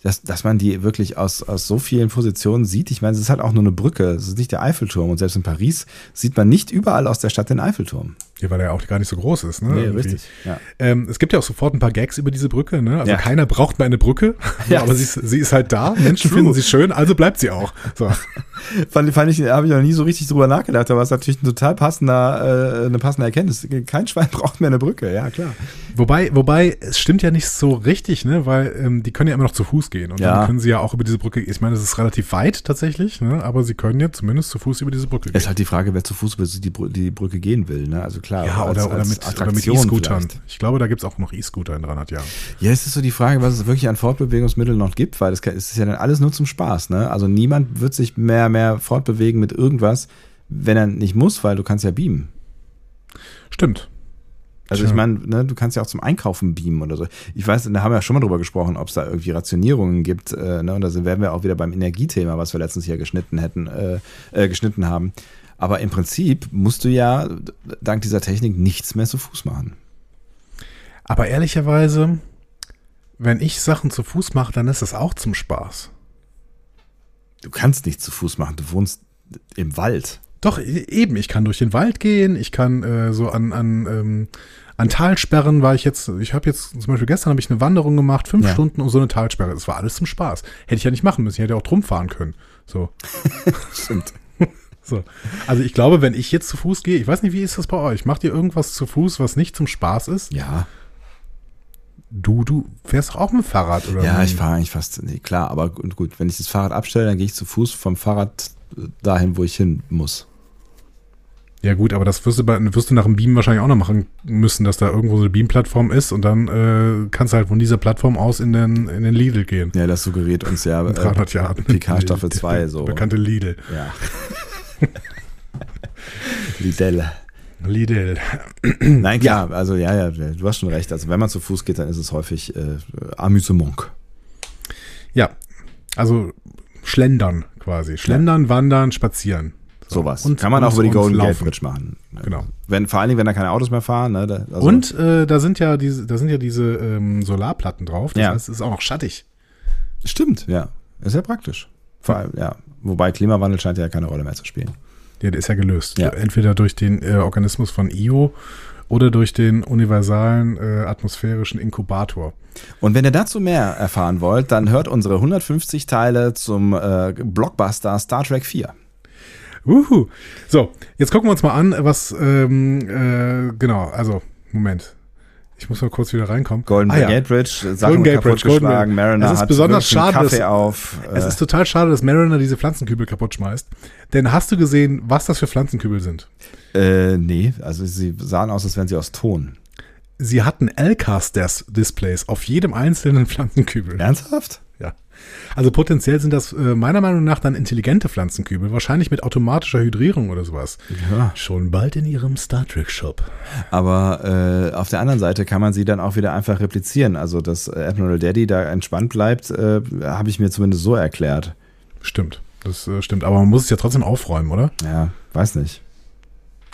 dass, dass man die wirklich aus, aus so vielen Positionen sieht, ich meine, es ist halt auch nur eine Brücke, es ist nicht der Eiffelturm und selbst in Paris sieht man nicht überall aus der Stadt den Eiffelturm. Ja, weil er auch gar nicht so groß ist, ne? Irgendwie. ja. Ähm, es gibt ja auch sofort ein paar Gags über diese Brücke, ne? Also Ja. keiner braucht mehr eine Brücke, (laughs) Ja. aber sie ist, sie ist halt da. Menschen finden sie schön, also bleibt sie auch. So. (laughs) Fand, fand ich, habe ich noch nie so richtig drüber nachgedacht, aber es ist natürlich ein total passender, äh, eine passende Erkenntnis. Kein Schwein (laughs) braucht mehr eine Brücke, ja, klar. Wobei, wobei, es stimmt ja nicht so richtig, ne? Weil ähm, die können ja immer noch zu Fuß gehen. Und Ja. dann können sie ja auch über diese Brücke, ich meine, es ist relativ weit tatsächlich, ne? Aber sie können ja zumindest zu Fuß über diese Brücke Es gehen. ist halt die Frage, wer zu Fuß über die, die Brücke gehen will, ne? Also klar. Ja, als- oder, oder als mit, oder mit E-Scootern. Ich glaube, da gibt's auch noch E-Scooter in 300 Jahren. Ja, es ist so die Frage, was es wirklich an Fortbewegungsmitteln noch gibt, weil das es ist ja dann alles nur zum Spaß, ne? Also niemand wird sich mehr, mehr fortbewegen mit irgendwas, wenn er nicht muss, weil du kannst ja beamen. Stimmt. Also Tja. ich meine, ne, du kannst ja auch zum Einkaufen beamen oder so. Ich weiß, da haben wir ja schon mal drüber gesprochen, ob es da irgendwie Rationierungen gibt. Äh, ne, und da wären wir auch wieder beim Energiethema, was wir letztens hier geschnitten hätten, äh, äh, geschnitten haben. Aber im Prinzip musst du ja dank dieser Technik nichts mehr zu Fuß machen. Aber ehrlicherweise, wenn ich Sachen zu Fuß mache, dann ist das auch zum Spaß. Du kannst nichts zu Fuß machen. Du wohnst im Wald. Doch, e- eben, ich kann durch den Wald gehen, ich kann äh, so an, an, ähm, an Talsperren war ich jetzt, ich habe jetzt zum Beispiel gestern habe ich eine Wanderung gemacht, fünf Ja. Stunden um so eine Talsperre. Das war alles zum Spaß. Hätte ich ja nicht machen müssen, ich hätte auch drum fahren können. So. (laughs) Stimmt. (laughs) So. Also ich glaube, wenn ich jetzt zu Fuß gehe, ich weiß nicht, wie ist das bei euch? Macht ihr irgendwas zu Fuß, was nicht zum Spaß ist? Ja. Du, du fährst doch auch mit dem Fahrrad, oder? Ja, ich fahre eigentlich fast, nee, klar, aber gut, gut, wenn ich das Fahrrad abstelle, dann gehe ich zu Fuß vom Fahrrad dahin, wo ich hin muss. Ja gut, aber das wirst du, bei, wirst du nach dem Beam wahrscheinlich auch noch machen müssen, dass da irgendwo so eine Beam-Plattform ist und dann äh, kannst du halt von dieser Plattform aus in den, in den Lidl gehen. Ja, das suggeriert uns ja In 300 Jahren. PK Staffel Die- 2 die so. Bekannte Lidl. Ja. (laughs) Lidelle. Lidl. Nein, klar, also ja, ja, du hast schon recht. Also wenn man zu Fuß geht, dann ist es häufig äh, Amüsement. Ja, also schlendern quasi. Schlendern, wandern, spazieren. So. Sowas. Und- Kann man auch über die Golden Gate. Bridge machen. Genau. Wenn, vor allen Dingen, wenn da keine Autos mehr fahren. Ne, da, also, und äh, da sind ja diese, da sind ja diese ähm, Solarplatten drauf. Das Ja. heißt, es ist auch noch schattig. Stimmt, ja. Ist ja praktisch. Vor allem, ja. Wobei Klimawandel scheint ja keine Rolle mehr zu spielen. Ja, der ist ja gelöst. Ja. Entweder durch den äh, Organismus von Io oder durch den universalen äh, atmosphärischen Inkubator. Und wenn ihr dazu mehr erfahren wollt, dann hört unsere 150 Teile zum äh, Blockbuster Star Trek 4. Uhu. So, jetzt gucken wir uns mal an, was, ähm, äh, genau, also, Moment. Ich muss mal kurz wieder reinkommen. Golden Ah, ja. Gate Bridge, Sachen Golden Gate Bridge, Golden geschlagen, Gate- Mariner Es ist besonders schade, Kaffee dass- auf. Es äh, ist total schade, dass Mariner diese Pflanzenkübel kaputt schmeißt. Denn hast du gesehen, was das für Pflanzenkübel sind? äh, nee, also sie sahen aus, als wären sie aus Ton. Sie hatten LCAS-Displays auf jedem einzelnen (laughs) Pflanzenkübel. Ernsthaft? Also potenziell sind das äh, meiner Meinung nach dann intelligente Pflanzenkübel, wahrscheinlich mit automatischer Hydrierung oder sowas. Ja. Schon bald in ihrem Star Trek Shop. Aber äh, auf der anderen Seite kann man sie dann auch wieder einfach replizieren. Also, dass äh, Admiral Daddy da entspannt bleibt, äh, habe ich mir zumindest so erklärt. Stimmt, das äh, stimmt. Aber man muss es ja trotzdem aufräumen, oder? Ja, weiß nicht.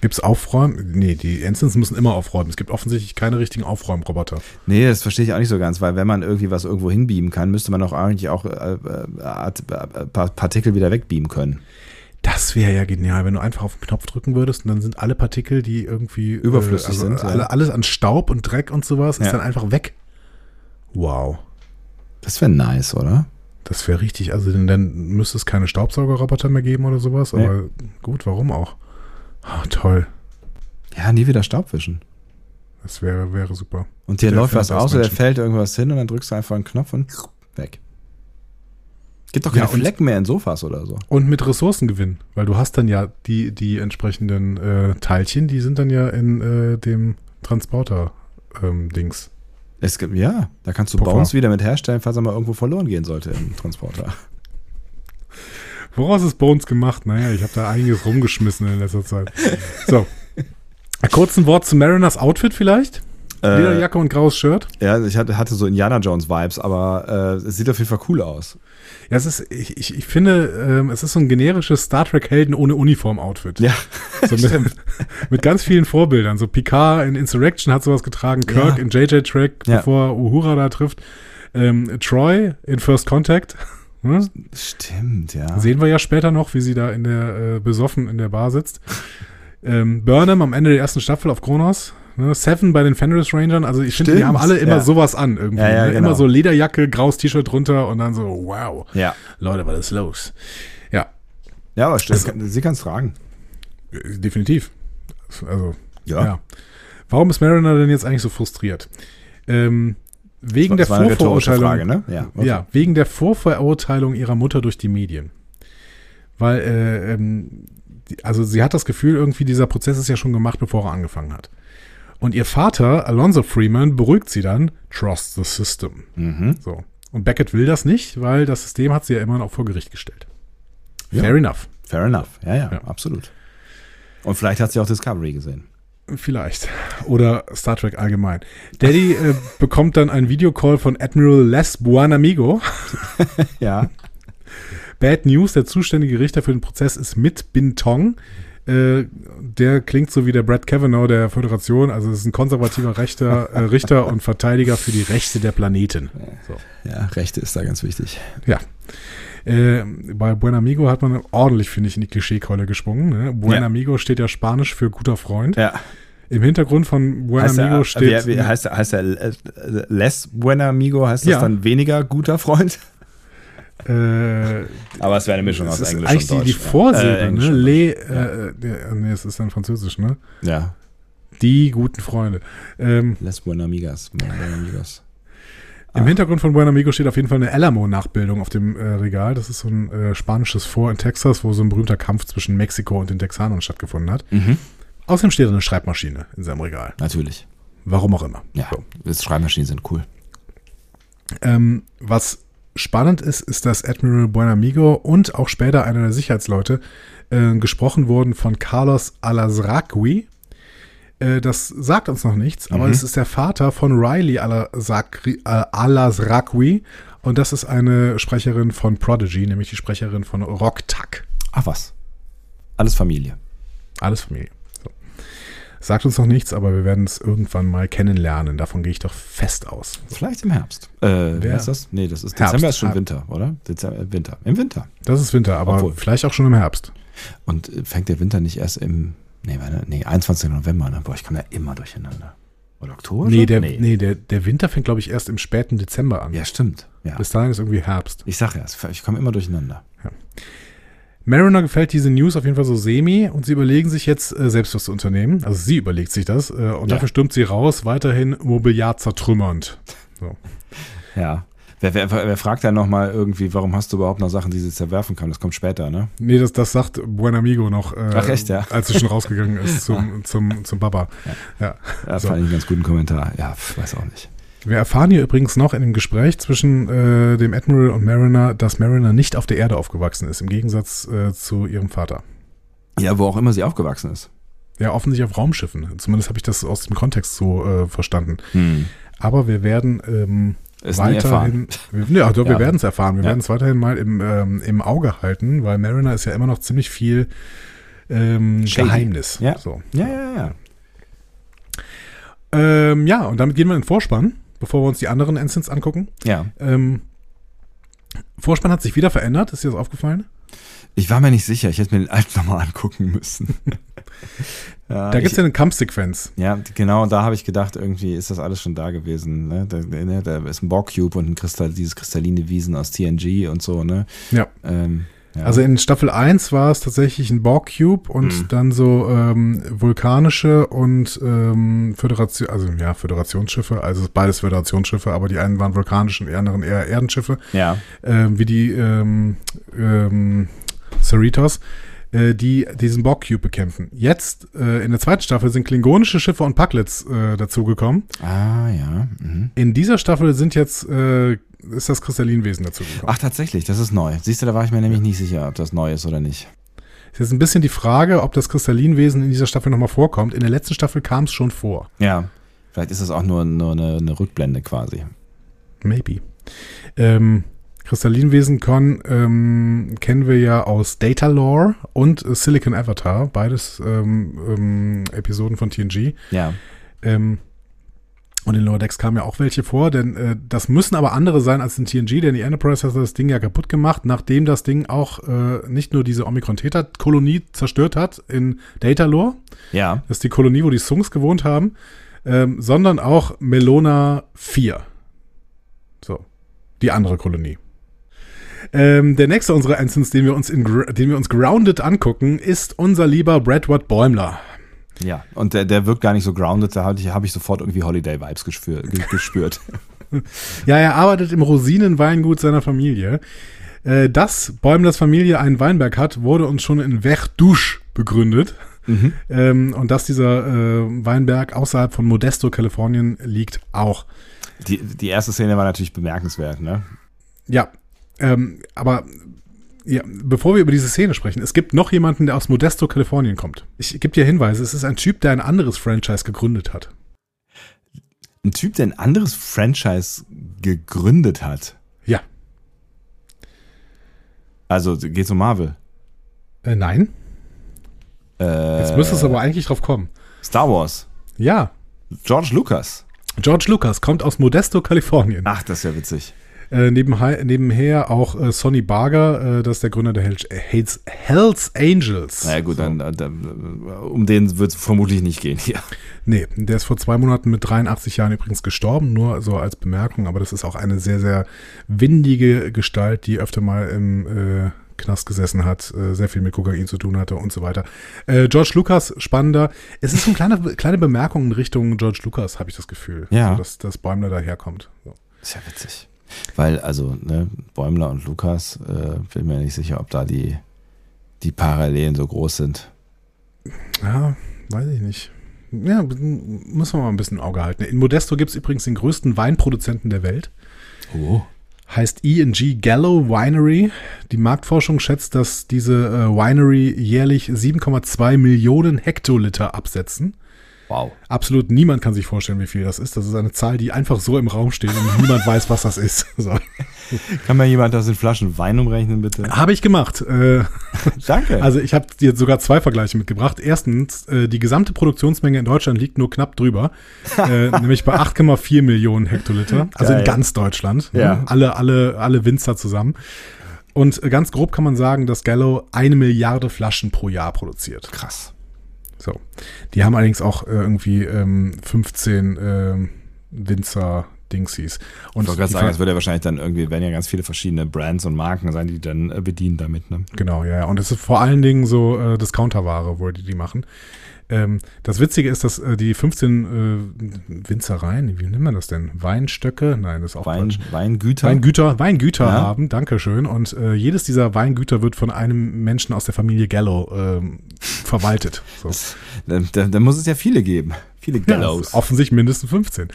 Gibt es Aufräumen? Nee, die Ensigns müssen immer aufräumen. Es gibt offensichtlich keine richtigen Aufräumroboter. Nee, das verstehe ich auch nicht so ganz, weil wenn man irgendwie was irgendwo hinbeamen kann, müsste man auch eigentlich auch äh, äh, äh, Pa- Partikel wieder wegbeamen können. Das wäre ja genial, wenn du einfach auf den Knopf drücken würdest und dann sind alle Partikel, die irgendwie Überflüssig äh, also sind, ja. Alle, alles an Staub und Dreck und sowas ist Ja. dann einfach weg. Wow. Das wäre nice, oder? Das wäre richtig. Also dann, dann müsste es keine Staubsaugerroboter mehr geben oder sowas. Nee. Aber gut, warum auch? Ah, toll. Ja, nie wieder Staubwischen. Das wäre, wäre super. Und dir läuft was aus oder fällt irgendwas hin und dann drückst du einfach einen Knopf und weg. Gibt doch Ja, keine und- Flecken mehr in Sofas oder so. Und mit Ressourcengewinn, weil du hast dann ja die, die entsprechenden äh, Teilchen, die sind dann ja in äh, dem Transporter-Dings. Es gibt, ja, da kannst du Puffer. Bones wieder mit herstellen, falls er mal irgendwo verloren gehen sollte im Transporter. Woraus ist Bones gemacht? Naja, ich habe da einiges rumgeschmissen in letzter Zeit. So. Kurz ein Wort zu Mariners Outfit vielleicht. Äh, Lederjacke und graues Shirt. ja, ich hatte, hatte so Indiana Jones Vibes, aber äh, es sieht auf jeden Fall cool aus. Ja, es ist, ich, ich, ich finde, ähm, es ist so ein generisches Star Trek Helden ohne Uniform-Outfit. Ja, (laughs) So mit, (laughs) mit ganz vielen Vorbildern. So Picard in Insurrection hat sowas getragen, Kirk Ja. in JJ Track, Ja. bevor Uhura da trifft. Ähm, Troy in First Contact. Ne? stimmt, ja. Sehen wir ja später noch, wie sie da in der äh, besoffen in der Bar sitzt. Ähm, Burnham am Ende der ersten Staffel auf Kronos. Ne? Seven bei den Fenris Rangern. Also ich finde, die haben alle immer ja. sowas an irgendwie. Ja, ja, ne? genau. Immer so Lederjacke, graues T-Shirt drunter und dann so, wow. Ja, Leute, was ist los? Ja, ja aber stimmt, kann, sie kann es tragen. äh, definitiv. Also, Ja. ja. Warum ist Mariner denn jetzt eigentlich so frustriert? Ähm, wegen der Vorverurteilung. Frage, ne? Ja, okay. Ja, wegen der Vorverurteilung ihrer Mutter durch die Medien. Weil, äh, ähm, also sie hat das Gefühl, irgendwie dieser Prozess ist ja schon gemacht, bevor er angefangen hat. Und ihr Vater, Alonzo Freeman, beruhigt sie dann, trust the system. Mhm. So. Und Beckett will das nicht, weil das System hat sie ja immer noch vor Gericht gestellt. Ja. Fair enough. Fair enough. Ja, ja, Ja. absolut. Und vielleicht hat sie auch Discovery gesehen. Vielleicht. Oder Star Trek allgemein. Daddy äh, bekommt dann einen Videocall von Admiral Les Buonamigo. (laughs) Ja. Bad News, der zuständige Richter für den Prozess ist mit Bintong. Äh, der klingt so wie der Brad Kavanaugh der Föderation. Also es ist ein konservativer Rechter, äh, Richter und Verteidiger für die Rechte der Planeten. So. Ja, Rechte ist da ganz wichtig. Ja. Äh, bei Buenamigo hat man ordentlich, finde ich, in die Klischeekeule geschwungen. Ne? Buenamigo steht ja Spanisch für guter Freund. Ja. Im Hintergrund von Heißt Buenamigo er, steht. wie, wie, heißt er, heißt er äh, less buena amigo? Heißt das Ja. dann weniger guter Freund? (laughs) äh, Aber es wäre eine Mischung aus Englisch eigentlich und die, Deutsch. die Vorsilbe, Äh, ne? Le, Deutsch. äh, der, nee, es ist dann Französisch, ne? Ja. Die guten Freunde. Ähm, Les buena amigas. Amigos. Im Ah. Hintergrund von Buenamigo steht auf jeden Fall eine Alamo-Nachbildung auf dem äh, Regal. Das ist so ein äh, spanisches Fort in Texas, wo so ein berühmter Kampf zwischen Mexiko und den Texanern stattgefunden hat. Mhm. Außerdem steht da eine Schreibmaschine in seinem Regal. Natürlich. Warum auch immer. Ja, So. Schreibmaschinen sind cool. Ähm, was spannend ist, ist, dass Admiral Buenamigo und auch später einer der Sicherheitsleute äh, gesprochen wurden von Carlos Alazraqui. Äh, das sagt uns noch nichts, aber Mhm. es ist der Vater von Riley Alazraqui, äh, und das ist eine Sprecherin von Prodigy, nämlich die Sprecherin von Rock Tuck. Ach was. Alles Familie. Alles Familie. Sagt uns noch nichts, aber wir werden es irgendwann mal kennenlernen. Davon gehe ich doch fest aus. Vielleicht im Herbst. Äh, wer ist das? Nee, das ist Herbst. Dezember ist schon. Winter, oder? Dezember, äh, Winter. Im Winter. Das ist Winter, aber Obwohl. vielleicht auch schon im Herbst. Und äh, fängt der Winter nicht erst im, nee, warte, nee 21. November, ne? Boah, ich komme da immer durcheinander. Oder Oktober? Nee, der, nee. der, der Winter fängt, glaube ich, erst im späten Dezember an. Ja, stimmt. Ja. Bis dahin ist irgendwie Herbst. Ich sag ja, es- ich komme immer durcheinander. Mariner gefällt diese News auf jeden Fall so semi und sie überlegen sich jetzt äh, selbst was zu unternehmen. Also sie überlegt sich das äh, und Ja. dafür stürmt sie raus, weiterhin Mobiliar zertrümmernd. So. Ja. Wer, wer, wer fragt dann nochmal irgendwie, warum hast du überhaupt noch Sachen, die sie zerwerfen kann? Das kommt später, ne? Nee, das, das sagt Buenamigo noch, äh, Ach, echt, ja? als sie schon rausgegangen ist zum, (laughs) zum, zum Baba. Ja. Ja, So. fand ich einen ganz guten Kommentar. Ja, weiß auch nicht. Wir erfahren hier übrigens noch in dem Gespräch zwischen äh, dem Admiral und Mariner, dass Mariner nicht auf der Erde aufgewachsen ist, im Gegensatz äh, zu ihrem Vater. Ja, wo auch immer sie aufgewachsen ist. Ja, offensichtlich auf Raumschiffen. Zumindest habe ich das aus dem Kontext so äh, verstanden. Hm. Aber wir werden ähm, Ist weiterhin, (laughs) wir, ja, doch, wir Ja. werden es erfahren. Wir Ja. werden es weiterhin mal im, ähm, im Auge halten, weil Mariner ist ja immer noch ziemlich viel ähm. Geheimnis. Ja. So. Ja, ja, ja. Ähm, ja, und damit gehen wir in den Vorspann, bevor wir uns die anderen Ensigns angucken. Ja. Ähm, Vorspann hat sich wieder verändert, ist dir das aufgefallen? Ich war mir nicht sicher. Ich hätte mir den alten nochmal angucken müssen. ja, (laughs) Da gibt es ja eine Kampfsequenz. ja, genau, da habe ich gedacht, irgendwie ist das alles schon da gewesen. Ne? Da, ne, da ist ein Borg-Cube und ein Kristall, dieses kristalline Wiesen aus TNG und so, ne? Ja. Ähm, ja. Also in Staffel 1 war es tatsächlich ein Borg-Cube und Mhm. dann so ähm, vulkanische und ähm, Föderation, also ja, Föderationsschiffe, also beides Föderationsschiffe, aber die einen waren vulkanische und die anderen eher Erdenschiffe, ja. ähm, wie die ähm, ähm, Cerritos. äh, die diesen Borg-Cube bekämpfen. Jetzt, äh, in der zweiten Staffel, sind klingonische Schiffe und Pucklets äh, dazugekommen. Ah, ja. Mhm. In dieser Staffel sind jetzt, äh, ist das Kristallinwesen dazugekommen. Ach, tatsächlich, das ist neu. Siehst du, da war ich mir nämlich nicht sicher, ob das neu ist oder nicht. Ist jetzt ein bisschen die Frage, ob das Kristallinwesen in dieser Staffel nochmal vorkommt. In der letzten Staffel kam es schon vor. Ja. Vielleicht ist das auch nur, nur eine, eine Rückblende quasi. Maybe. Ähm, Kristallinwesen Con ähm, kennen wir ja aus Data Lore und Silicon Avatar, beides ähm, ähm, Episoden von TNG. Ja. Ähm, und in Lower Decks kamen ja auch welche vor, denn äh, das müssen aber andere sein als in TNG, denn die Enterprise hat das Ding ja kaputt gemacht, nachdem das Ding auch äh, nicht nur diese Omikron-Theta-Kolonie zerstört hat in Data Lore, Ja. das ist die Kolonie, wo die Sungs gewohnt haben, ähm, sondern auch Melona 4. So, die andere Kolonie. Ähm, der nächste unserer Ensigns, den wir uns in, den wir uns grounded angucken, ist unser lieber Bradward Bäumler. Ja. Und der, der wirkt gar nicht so grounded, da habe ich, hab ich sofort irgendwie Holiday-Vibes gespür, ge- (laughs) gespürt. (laughs) Ja, er arbeitet im Rosinenweingut seiner Familie. Äh, dass Bäumlers Familie einen Weinberg hat, wurde uns schon in Verdouche begründet. Mhm. Ähm, und dass dieser äh, Weinberg außerhalb von Modesto, Kalifornien liegt auch. Die, die erste Szene war natürlich bemerkenswert, ne? Ja, ähm, aber ja, bevor wir über diese Szene sprechen, es gibt noch jemanden, der aus Modesto, Kalifornien kommt. Ich gebe dir Hinweise, es ist ein Typ, der ein anderes Franchise gegründet hat. Ein Typ, der ein anderes Franchise gegründet hat. Ja. Also geht's um Marvel. Äh, nein, Äh, jetzt müsste es aber eigentlich drauf kommen. Star Wars. Ja, George Lucas. George Lucas kommt aus Modesto, Kalifornien. Ach, das ist ja witzig. Äh, nebenher, nebenher auch äh, Sonny Barger, äh, das ist der Gründer der Hells, Hells, Hells Angels. Na ja, gut, So. dann, dann, um den wird es vermutlich nicht gehen hier. Nee, der ist vor zwei Monaten mit 83 Jahren übrigens gestorben, nur so als Bemerkung, aber das ist auch eine sehr, sehr windige Gestalt, die öfter mal im äh, Knast gesessen hat, äh, sehr viel mit Kokain zu tun hatte und so weiter. Äh, George Lucas, spannender. Es ist so eine kleine, kleine Bemerkung in Richtung George Lucas, habe ich das Gefühl. Ja. So, dass, dass Bäumler daherkommt. So. Ist ja witzig. Weil, also, ne, Bäumler und Lukas, äh, bin mir nicht sicher, ob da die, die Parallelen so groß sind. Ja, weiß ich nicht. Ja, m- muss man mal ein bisschen im Auge halten. In Modesto gibt es übrigens den größten Weinproduzenten der Welt. Oh. Heißt E&G Gallo Winery. Die Marktforschung schätzt, dass diese äh, Winery jährlich 7,2 Millionen Hektoliter absetzen. Wow. Absolut niemand kann sich vorstellen, wie viel das ist. Das ist eine Zahl, die einfach so im Raum steht und niemand (laughs) weiß, was das ist. So. Kann mir jemand das in Flaschen Wein umrechnen, bitte? Habe ich gemacht. Äh, (laughs) Danke. Also ich habe dir sogar zwei Vergleiche mitgebracht. Erstens, äh, die gesamte Produktionsmenge in Deutschland liegt nur knapp drüber, äh, (laughs) nämlich bei 8,4 Millionen Hektoliter, also Geil. in ganz Deutschland. ne? Ja. Alle, alle, alle Winzer zusammen. Und ganz grob kann man sagen, dass Gallo eine Milliarde Flaschen pro Jahr produziert. Krass. So. Die haben allerdings auch äh, irgendwie ähm, 15 ähm, Winzer Dingsies. Und Ich wollte gerade sagen, es wird ja wahrscheinlich dann irgendwie, werden ja ganz viele verschiedene Brands und Marken sein, die dann äh, bedienen damit, ne? Genau, ja, ja. Und es ist vor allen Dingen so äh, Discounterware, wo die die machen. Ähm, das Witzige ist, dass äh, die 15 äh, Winzereien, wie nennt man das denn? Weinstöcke? Nein, das ist auch Wein, Quatsch. Weingüter. Weingüter, Weingüter Ja. haben, Dankeschön. Und äh, jedes dieser Weingüter wird von einem Menschen aus der Familie Gallo ähm, verwaltet. So. Das- da, da, muss es ja viele geben. Viele Ja, Gallows. offensichtlich mindestens 15.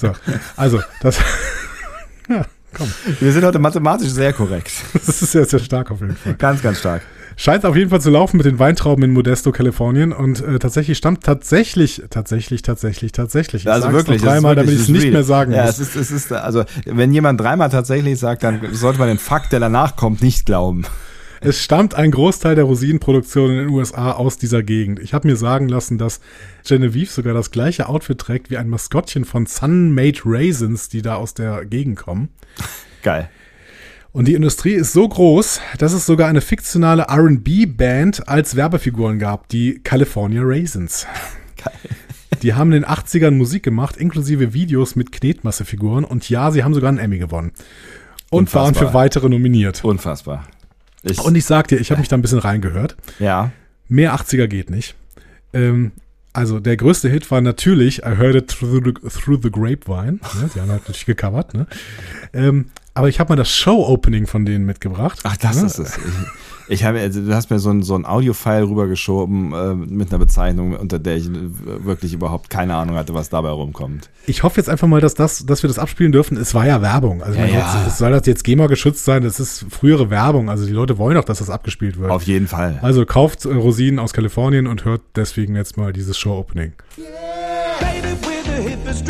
So, also, das, ja, (laughs) (laughs) komm, Wir sind heute mathematisch sehr korrekt. (laughs) das ist sehr, sehr stark auf jeden Fall. Ganz, ganz stark. Scheint auf jeden Fall zu laufen mit den Weintrauben in Modesto, Kalifornien. Und äh, tatsächlich stammt tatsächlich, tatsächlich, tatsächlich, tatsächlich. Ich also wirklich. dreimal, wirklich, damit ich es nicht mehr sagen ja, muss. Es ist, es ist, also, wenn jemand dreimal tatsächlich sagt, dann sollte man den Fakt, der danach kommt, nicht glauben. Es stammt ein Großteil der Rosinenproduktion in den USA aus dieser Gegend. Ich habe mir sagen lassen, dass Genevieve sogar das gleiche Outfit trägt wie ein Maskottchen von Sun-Made Raisins, die da aus der Gegend kommen. Geil. Und die Industrie ist so groß, dass es sogar eine fiktionale RB-Band als Werbefiguren gab, die California Raisins. Geil. Die haben in den 80ern Musik gemacht, inklusive Videos mit Knetmassefiguren. Und ja, sie haben sogar einen Emmy gewonnen. Und Unfassbar. waren für weitere nominiert. Unfassbar. Ich, Und ich sag dir, ich habe mich da ein bisschen reingehört. ja. Mehr 80er geht nicht. Ähm, also der größte Hit war natürlich I Heard It Through the, through the Grapevine. Ne? Die haben halt natürlich gecovert. Ne? Ähm, aber ich habe mal das Show-Opening von denen mitgebracht. Ach, das Ne? ist es. Ich, ich habe, also du hast mir so ein, so ein Audio-File rübergeschoben äh, mit einer Bezeichnung, unter der ich äh, wirklich überhaupt keine Ahnung hatte, was dabei rumkommt. Ich hoffe jetzt einfach mal, dass, das, dass wir das abspielen dürfen. Es war ja Werbung. Also Ja, meine, ja. jetzt- es soll das jetzt GEMA geschützt sein. Das ist frühere Werbung. Also die Leute wollen doch, dass das abgespielt wird. Auf jeden Fall. Also kauft äh, Rosinen aus Kalifornien und hört deswegen jetzt mal dieses Show-Opening. Baby with the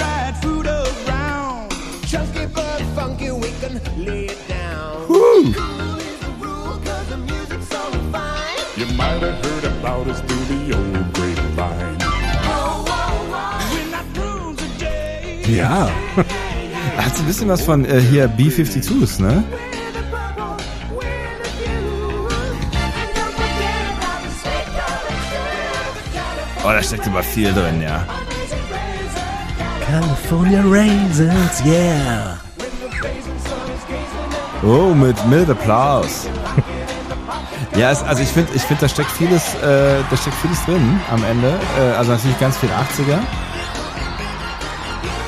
Ja. (laughs) Hat so ein bisschen was von äh, hier B-52s, ne? Oh, da steckt aber viel drin, ja. California Raisins, yeah. Oh, mit, mit Applaus. (laughs) ja, es, also ich finde, ich find, da steckt vieles, äh, da steckt vieles drin am Ende. Äh, also natürlich ganz viel 80er.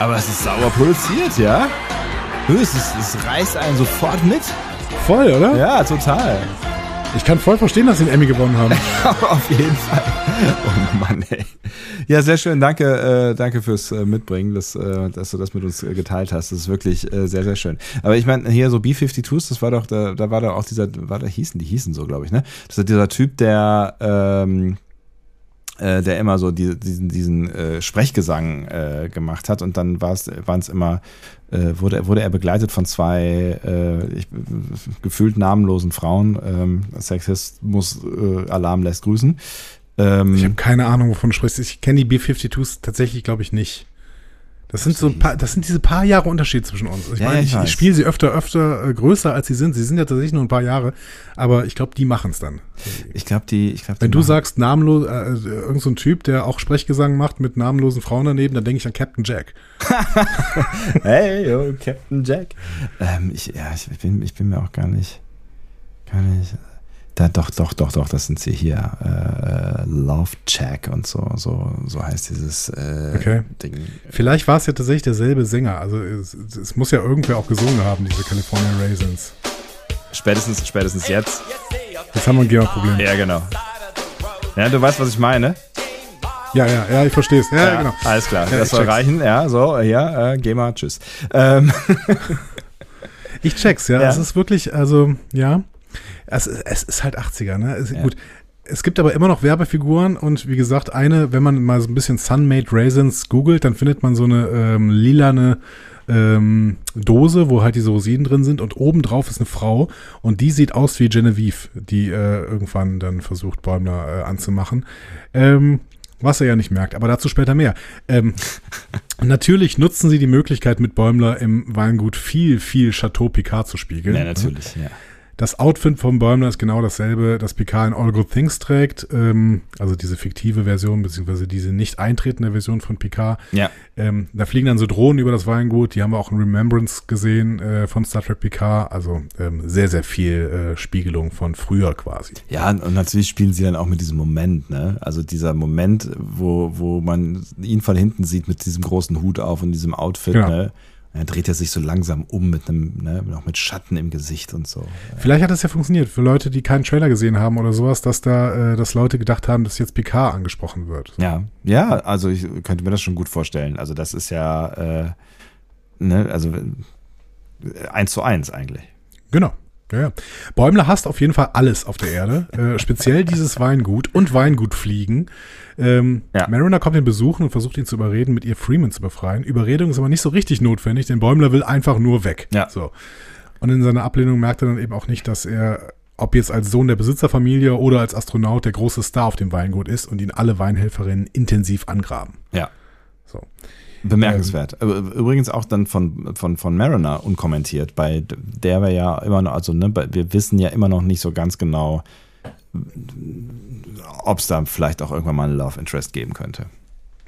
Aber es ist sauber produziert, ja? Es, ist, es reißt einen sofort mit. Voll, oder? Ja, total. Ich kann voll verstehen, dass sie einen Emmy gewonnen haben. (laughs) Auf jeden Fall. Oh Mann, ey. Ja, sehr schön. Danke, äh, danke fürs äh, Mitbringen, dass, äh, dass du das mit uns äh, geteilt hast. Das ist wirklich äh, sehr, sehr schön. Aber ich meine, hier so B-52s, das war doch, da, da war doch auch dieser, war da hießen, die hießen so, glaube ich, ne? Das ist dieser Typ, der, ähm, äh, der immer so die, diesen, diesen äh, Sprechgesang äh, gemacht hat und dann waren es immer äh, wurde wurde er begleitet von zwei äh, ich, gefühlt namenlosen Frauen ähm, Sexismus äh, Alarm lässt grüßen ähm, Ich habe keine Ahnung, wovon du sprichst. Ich kenne die B-52s tatsächlich, glaube ich, nicht. Das sind so ein paar, das sind diese paar Jahre Unterschied zwischen uns. Ich Ja, meine, ich ich, ich spiele sie öfter, öfter äh, größer, als sie sind. Sie sind ja tatsächlich nur ein paar Jahre, aber ich glaube, die machen es dann. ich glaube die ich glaube Wenn du sagst, namenlos, äh, irgend so ein Typ, der auch Sprechgesang macht mit namenlosen Frauen daneben, dann denke ich an Captain Jack. (laughs) hey yo, Captain Jack ähm, ich ja ich bin ich bin mir auch gar nicht gar nicht da, doch, doch, doch, doch, das sind sie hier. Äh, Love Check und so, so, so heißt dieses äh, Okay. Ding. Vielleicht war es ja tatsächlich derselbe Sänger. Also es, es muss ja irgendwer auch gesungen haben, diese California Raisins. Spätestens, spätestens jetzt. Jetzt haben wir ein GEMA-Problem. Ja, genau. Ja, du weißt, was ich meine. Ja, ja, ja, ich verstehe es. Ja, genau. Alles klar, Ja, das soll check's. reichen. Ja, so, ja, äh, geh mal, tschüss. Ähm, (laughs) Ich check's, ja. Ja. Es ist wirklich, also, ja. Es, es ist halt 80er, ne? Es, Ja. Gut. Es gibt aber immer noch Werbefiguren und wie gesagt, eine, wenn man mal so ein bisschen Sun-Made Raisins googelt, dann findet man so eine ähm, lilane ähm, Dose, wo halt diese Rosinen drin sind und oben drauf ist eine Frau und die sieht aus wie Genevieve, die äh, irgendwann dann versucht, Bäumler äh, anzumachen. Ähm, was er ja nicht merkt, aber dazu später mehr. Ähm, (laughs) natürlich nutzen sie die Möglichkeit, mit Bäumler im Weingut viel, viel Chateau Picard zu spiegeln. ja, natürlich, ja. Das Outfit vom Bäumler ist genau dasselbe, das Picard in All Good Things trägt. Ähm, also diese fiktive Version, beziehungsweise diese nicht eintretende Version von Picard. Ja, Ähm, da fliegen dann so Drohnen über das Weingut. Die haben wir auch in Remembrance gesehen äh, von Star Trek Picard. Also ähm, sehr, sehr viel äh, Spiegelung von früher quasi. ja, und natürlich spielen sie dann auch mit diesem Moment, ne? Also dieser Moment, wo, wo man ihn von hinten sieht mit diesem großen Hut auf und diesem Outfit, Genau. ne? Dann dreht er sich so langsam um mit einem, ne, noch mit Schatten im Gesicht und so. Vielleicht hat das ja funktioniert für Leute, die keinen Trailer gesehen haben oder sowas, dass da, äh, dass Leute gedacht haben, dass jetzt Picard angesprochen wird. Ja, ja, also ich könnte mir das schon gut vorstellen. Also das ist ja, äh, ne, also äh, eins zu eins eigentlich. Genau. Ja, ja. Bäumler hasst auf jeden Fall alles auf der Erde, äh, speziell dieses Weingut und Weingutfliegen. Ähm, Ja. Mariner kommt ihn besuchen und versucht ihn zu überreden, mit ihr Freeman zu befreien. Überredung ist aber nicht so richtig notwendig, denn Bäumler will einfach nur weg. Ja. So. Und in seiner Ablehnung merkt er dann eben auch nicht, dass er, ob jetzt als Sohn der Besitzerfamilie oder als Astronaut, der große Star auf dem Weingut ist und ihn alle Weinhelferinnen intensiv angraben. Ja. So. Bemerkenswert. Aber Übrigens auch dann von, von, von Mariner unkommentiert, bei der wir ja immer noch, also ne, bei- wir wissen ja immer noch nicht so ganz genau, ob es da vielleicht auch irgendwann mal einen Love Interest geben könnte.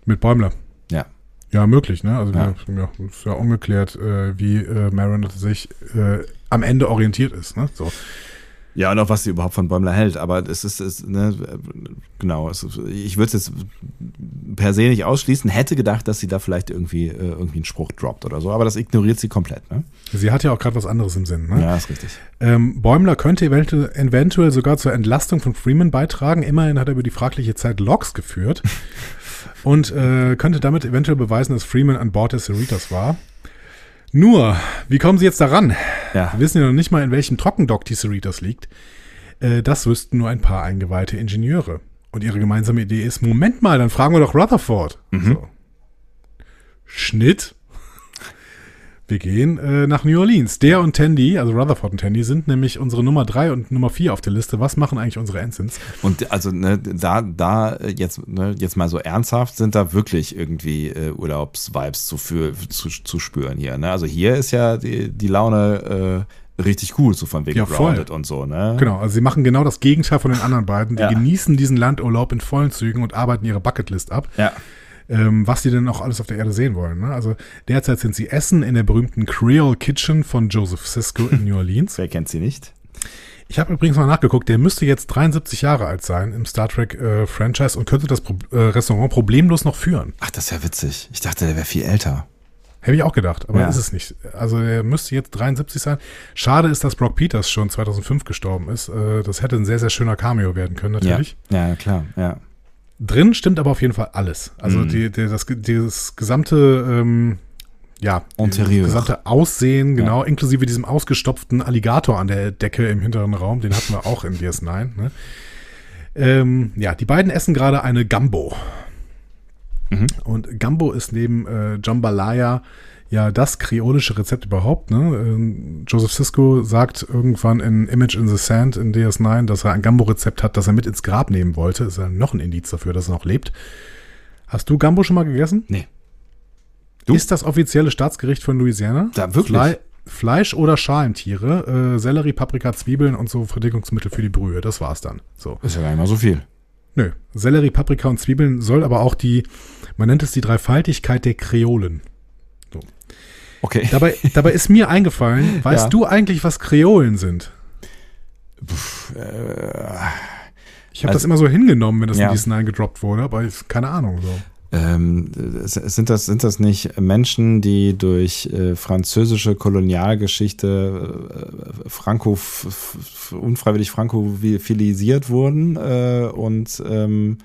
Mit Bäumler. Ja. Ja, möglich, ne? Also Ja. ja. Ja, ist ja ungeklärt, äh, wie äh, Mariner sich äh, am Ende orientiert ist, ne? So. Ja, und auch was sie überhaupt von Bäumler hält. Aber es ist, es, ne, genau, es ich würde es jetzt per se nicht ausschließen. Hätte gedacht, dass sie da vielleicht irgendwie, äh, irgendwie einen Spruch droppt oder so. Aber das ignoriert sie komplett. Ne? Sie hat ja auch gerade was anderes im Sinn. Ne? Ja, ist richtig. Ähm, Bäumler könnte eventu eventuell sogar zur Entlastung von Freeman beitragen. Immerhin hat er über die fragliche Zeit Logs geführt (laughs) und äh, könnte damit eventuell beweisen, dass Freeman an Bord des Cerritos war. Nur, wie kommen Sie jetzt daran? Ja. Wir wissen ja noch nicht mal, in welchem Trockendock die Cerritos liegt. Äh, das wüssten nur ein paar eingeweihte Ingenieure. Und ihre gemeinsame Idee ist, Moment mal, dann fragen wir doch Rutherford. So. Schnitt. Wir gehen äh, nach New Orleans. Der und Tandy, also Rutherford und Tandy, sind nämlich unsere Nummer drei und Nummer vier auf der Liste. Was machen eigentlich unsere Ensigns? Und also ne, da, da jetzt, ne, jetzt mal so ernsthaft sind da wirklich irgendwie äh, Urlaubsvibes zu, für, zu, zu spüren hier. Ne? Also hier ist ja die, die Laune äh, richtig gut, so von wegen Ja, voll. grounded und so. Ne? Genau, also sie machen genau das Gegenteil von den anderen beiden. Die Ja. genießen diesen Landurlaub in vollen Zügen und arbeiten ihre Bucketlist ab. Ja. Ähm, was sie denn auch alles auf der Erde sehen wollen. Ne? Also derzeit sind sie Essen in der berühmten Creole Kitchen von Joseph Sisko in New Orleans. (laughs) Wer kennt sie nicht? Ich habe übrigens mal nachgeguckt, der müsste jetzt 73 Jahre alt sein im Star Trek äh, Franchise und könnte das Pro äh, Restaurant problemlos noch führen. Ach, das ist ja witzig. Ich dachte, der wäre viel älter. Hätte ich auch gedacht, aber Ja. ist es nicht. Also er müsste jetzt 73 sein. Schade ist, dass Brock Peters schon 2005 gestorben ist. Äh, das hätte ein sehr, sehr schöner Cameo werden können natürlich. Ja, ja klar. Ja. Drin stimmt aber auf jeden Fall alles. Also Mhm. die, die, das, dieses gesamte, ähm, ja, Interieur. das gesamte Aussehen, genau, inklusive diesem ausgestopften Alligator an der Decke im hinteren Raum, den hatten wir auch in DS9. Ne? Ähm, ja, die beiden essen gerade eine Gumbo. Mhm. Und Gumbo ist neben äh, Jambalaya ja das kreolische Rezept überhaupt. Ne? Ähm, Joseph Sisko sagt irgendwann in Image in the Sand in DS9, dass er ein Gumbo-Rezept hat, das er mit ins Grab nehmen wollte. Ist ja noch ein Indiz dafür, dass er noch lebt. Hast du Gumbo schon mal gegessen? Nee. Du? Ist das offizielle Staatsgericht von Louisiana? Da, wirklich? Fle Fleisch oder Schalentiere, äh, Sellerie, Paprika, Zwiebeln und so Verdickungsmittel für die Brühe. Das war's dann. So. Ist ja gar nicht mal so viel. Nö. Sellerie, Paprika und Zwiebeln soll aber auch die, man nennt es die Dreifaltigkeit der Kreolen. Okay. Dabei, dabei ist mir eingefallen, (laughs) weißt Ja. du eigentlich, was Kreolen sind? Ich habe das also- immer so hingenommen, wenn das Ja. in DS9 gedroppt wurde, aber ich, keine Ahnung. So. Ähm, sind, das, sind das nicht Menschen, die durch äh, französische Kolonialgeschichte äh, Franco, unfreiwillig frankofilisiert wurden äh, und ähm,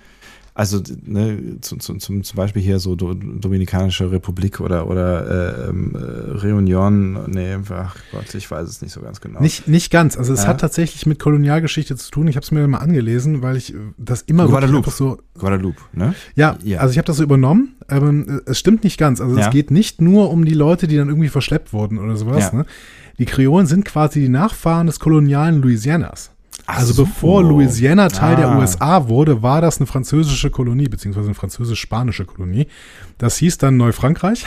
also ne, zu, zu, zum, zum Beispiel hier so Do, Dominikanische Republik oder, oder äh, ähm, äh, Reunion, nee, ach Gott, ich weiß es nicht so ganz genau. Nicht, nicht ganz. Also es Ja. hat tatsächlich mit Kolonialgeschichte zu tun. Ich habe es mir mal angelesen, weil ich äh, das immer Guadeloupe. so Guadeloupe, ne? Ja, Ja. also ich habe das so übernommen, aber äh, es stimmt nicht ganz. Also Ja. es geht nicht nur um die Leute, die dann irgendwie verschleppt wurden oder sowas. Ne? Die Kreolen sind quasi die Nachfahren des kolonialen Louisianas. Ach also so. bevor Louisiana Teil der Ah. USA wurde, war das eine französische Kolonie, beziehungsweise eine französisch-spanische Kolonie. Das hieß dann Neufrankreich.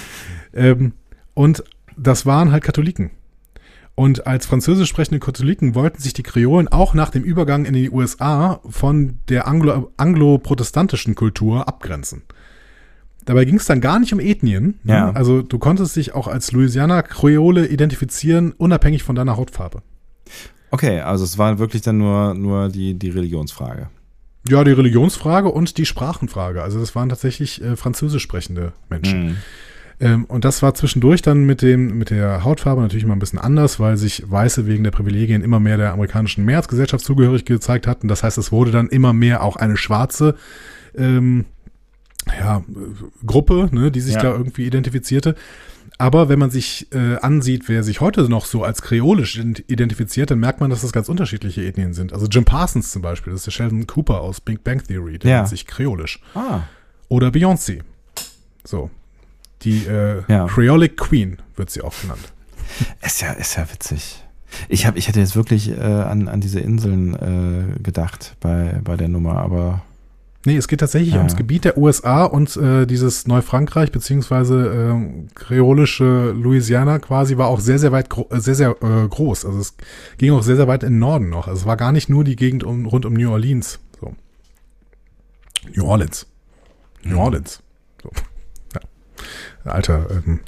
(laughs) ähm, und das waren halt Katholiken. Und als französisch sprechende Katholiken wollten sich die Kreolen auch nach dem Übergang in die USA von der Anglo- anglo-protestantischen Kultur abgrenzen. Dabei ging es dann gar nicht um Ethnien. ne? Ja. Also du konntest dich auch als Louisiana Kreole identifizieren, unabhängig von deiner Hautfarbe. Okay, also es war wirklich dann nur, nur die, die Religionsfrage. Ja, die Religionsfrage und die Sprachenfrage. Also das waren tatsächlich äh, französisch sprechende Menschen. Mhm. Ähm, und das war zwischendurch dann mit dem mit der Hautfarbe natürlich immer ein bisschen anders, weil sich Weiße wegen der Privilegien immer mehr der amerikanischen Mehrheitsgesellschaft zugehörig gezeigt hatten. Das heißt, es wurde dann immer mehr auch eine schwarze ähm, ja, äh, Gruppe, ne, die sich Ja. da irgendwie identifizierte. Aber wenn man sich äh, ansieht, wer sich heute noch so als kreolisch ident- identifiziert, dann merkt man, dass das ganz unterschiedliche Ethnien sind. Also Jim Parsons zum Beispiel, das ist der Sheldon Cooper aus Big Bang Theory, der Ja. nennt sich kreolisch. Ah. Oder Beyoncé. So. Die äh, Ja. Creolic Queen wird sie auch genannt. Ist ja, ist ja witzig. Ich, hab, ich hätte jetzt wirklich äh, an, an diese Inseln äh, gedacht bei, bei der Nummer, aber Nee, es geht tatsächlich Ja. ums Gebiet der USA und äh, dieses Neufrankreich beziehungsweise ähm, kreolische Louisiana quasi war auch sehr, sehr weit, äh, sehr, sehr äh, groß. Also es ging auch sehr, sehr weit in den Norden noch. Also es war gar nicht nur die Gegend um, rund um New Orleans. So. New Orleans. New Orleans. So. Ja. Alter ähm,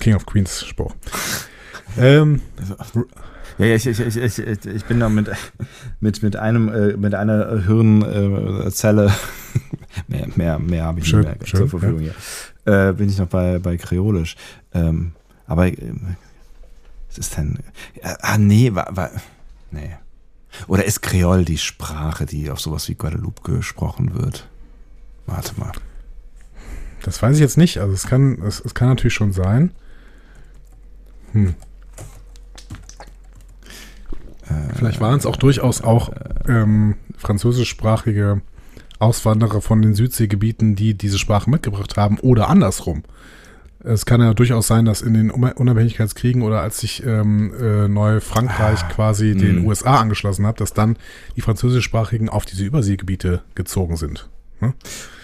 King of Queens Spruch. (laughs) ähm, Ja, ja, ich, ich, ich, ich, bin da mit, mit, mit einem, äh, mit einer Hirnzelle, äh, (laughs) mehr, mehr, mehr habe ich Schön, nicht mehr schön, zur Verfügung hier, äh, bin ich noch bei, bei Kreolisch. Ähm, aber, ähm, es ist dann, äh, ah, nee, war, war, nee. Oder ist Kreol die Sprache, die auf sowas wie Guadeloupe gesprochen wird? Warte mal. Das weiß ich jetzt nicht. Also es kann, es, es kann natürlich schon sein. Hm. Vielleicht waren es auch durchaus auch ähm, französischsprachige Auswanderer von den Südseegebieten, die diese Sprache mitgebracht haben oder andersrum. Es kann ja durchaus sein, dass in den Unab- Unabhängigkeitskriegen oder als sich ähm, äh, Neufrankreich quasi den mh. USA angeschlossen hat, dass dann die französischsprachigen auf diese Überseegebiete gezogen sind. Ne?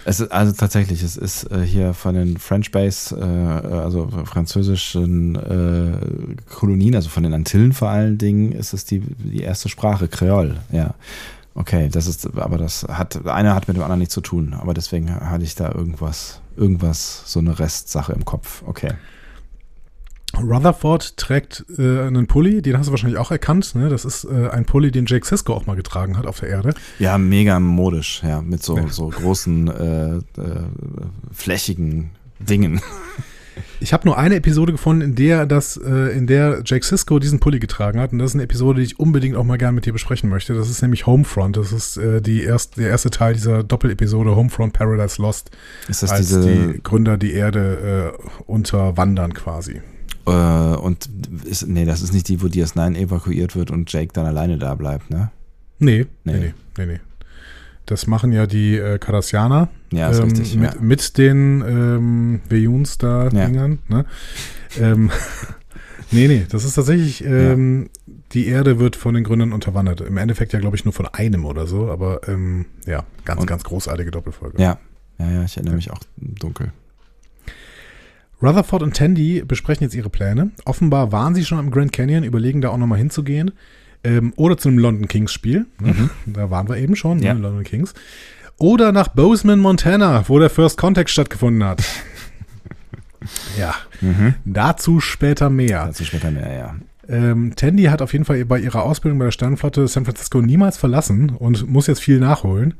Es ist also tatsächlich, es ist äh, hier von den French Base, äh, also französischen äh, Kolonien, also von den Antillen vor allen Dingen, ist es die, die erste Sprache, Kreol, ja. Okay, das ist, aber das hat, eine hat mit dem anderen nichts zu tun, aber deswegen hatte ich da irgendwas, irgendwas, so eine Restsache im Kopf. Okay. Rutherford trägt äh, einen Pulli, den hast du wahrscheinlich auch erkannt. Ne? Das ist äh, ein Pulli, den Jake Sisko auch mal getragen hat auf der Erde. Ja, mega modisch, ja, mit so, Ja. so großen, äh, äh, flächigen Dingen. Ich habe nur eine Episode gefunden, in der das, äh, in der Jake Sisko diesen Pulli getragen hat. Und das ist eine Episode, die ich unbedingt auch mal gerne mit dir besprechen möchte. Das ist nämlich Homefront. Das ist äh, die erst, der erste Teil dieser Doppelepisode Homefront Paradise Lost, Ist das als diese, die Gründer die Erde äh, unterwandern quasi. Äh, und ist, nee, das ist nicht die, wo DS9 evakuiert wird und Jake dann alleine da bleibt, ne? Nee, nee, Nee. nee, nee. Das machen ja die äh, Cardassianer Ja, ist ähm, richtig. mit, ja. mit den ähm, Vejuns da Ja. Dingern. Ne? ähm, (laughs) nee, nee, das ist tatsächlich, ähm, die Erde wird von den Gründern unterwandert. Im Endeffekt ja, glaube ich, nur von einem oder so, aber ähm, ja, ganz, Und- ganz großartige Doppelfolge. ja. Ja, ja, ich erinnere mich auch dunkel. Rutherford und Tandy besprechen jetzt ihre Pläne. Offenbar waren sie schon im Grand Canyon, überlegen da auch nochmal hinzugehen. Ähm, oder zu einem London Kings Spiel. Ne? (laughs) Da waren wir eben schon, Mhm. Ja. ne? London Kings. Oder nach Bozeman, Montana, wo der First Contact stattgefunden hat. (laughs) ja, dazu später mehr. Dazu später mehr, ja. Ähm, Tandy hat auf jeden Fall bei ihrer Ausbildung bei der Sternenflotte San Francisco niemals verlassen und muss jetzt viel nachholen.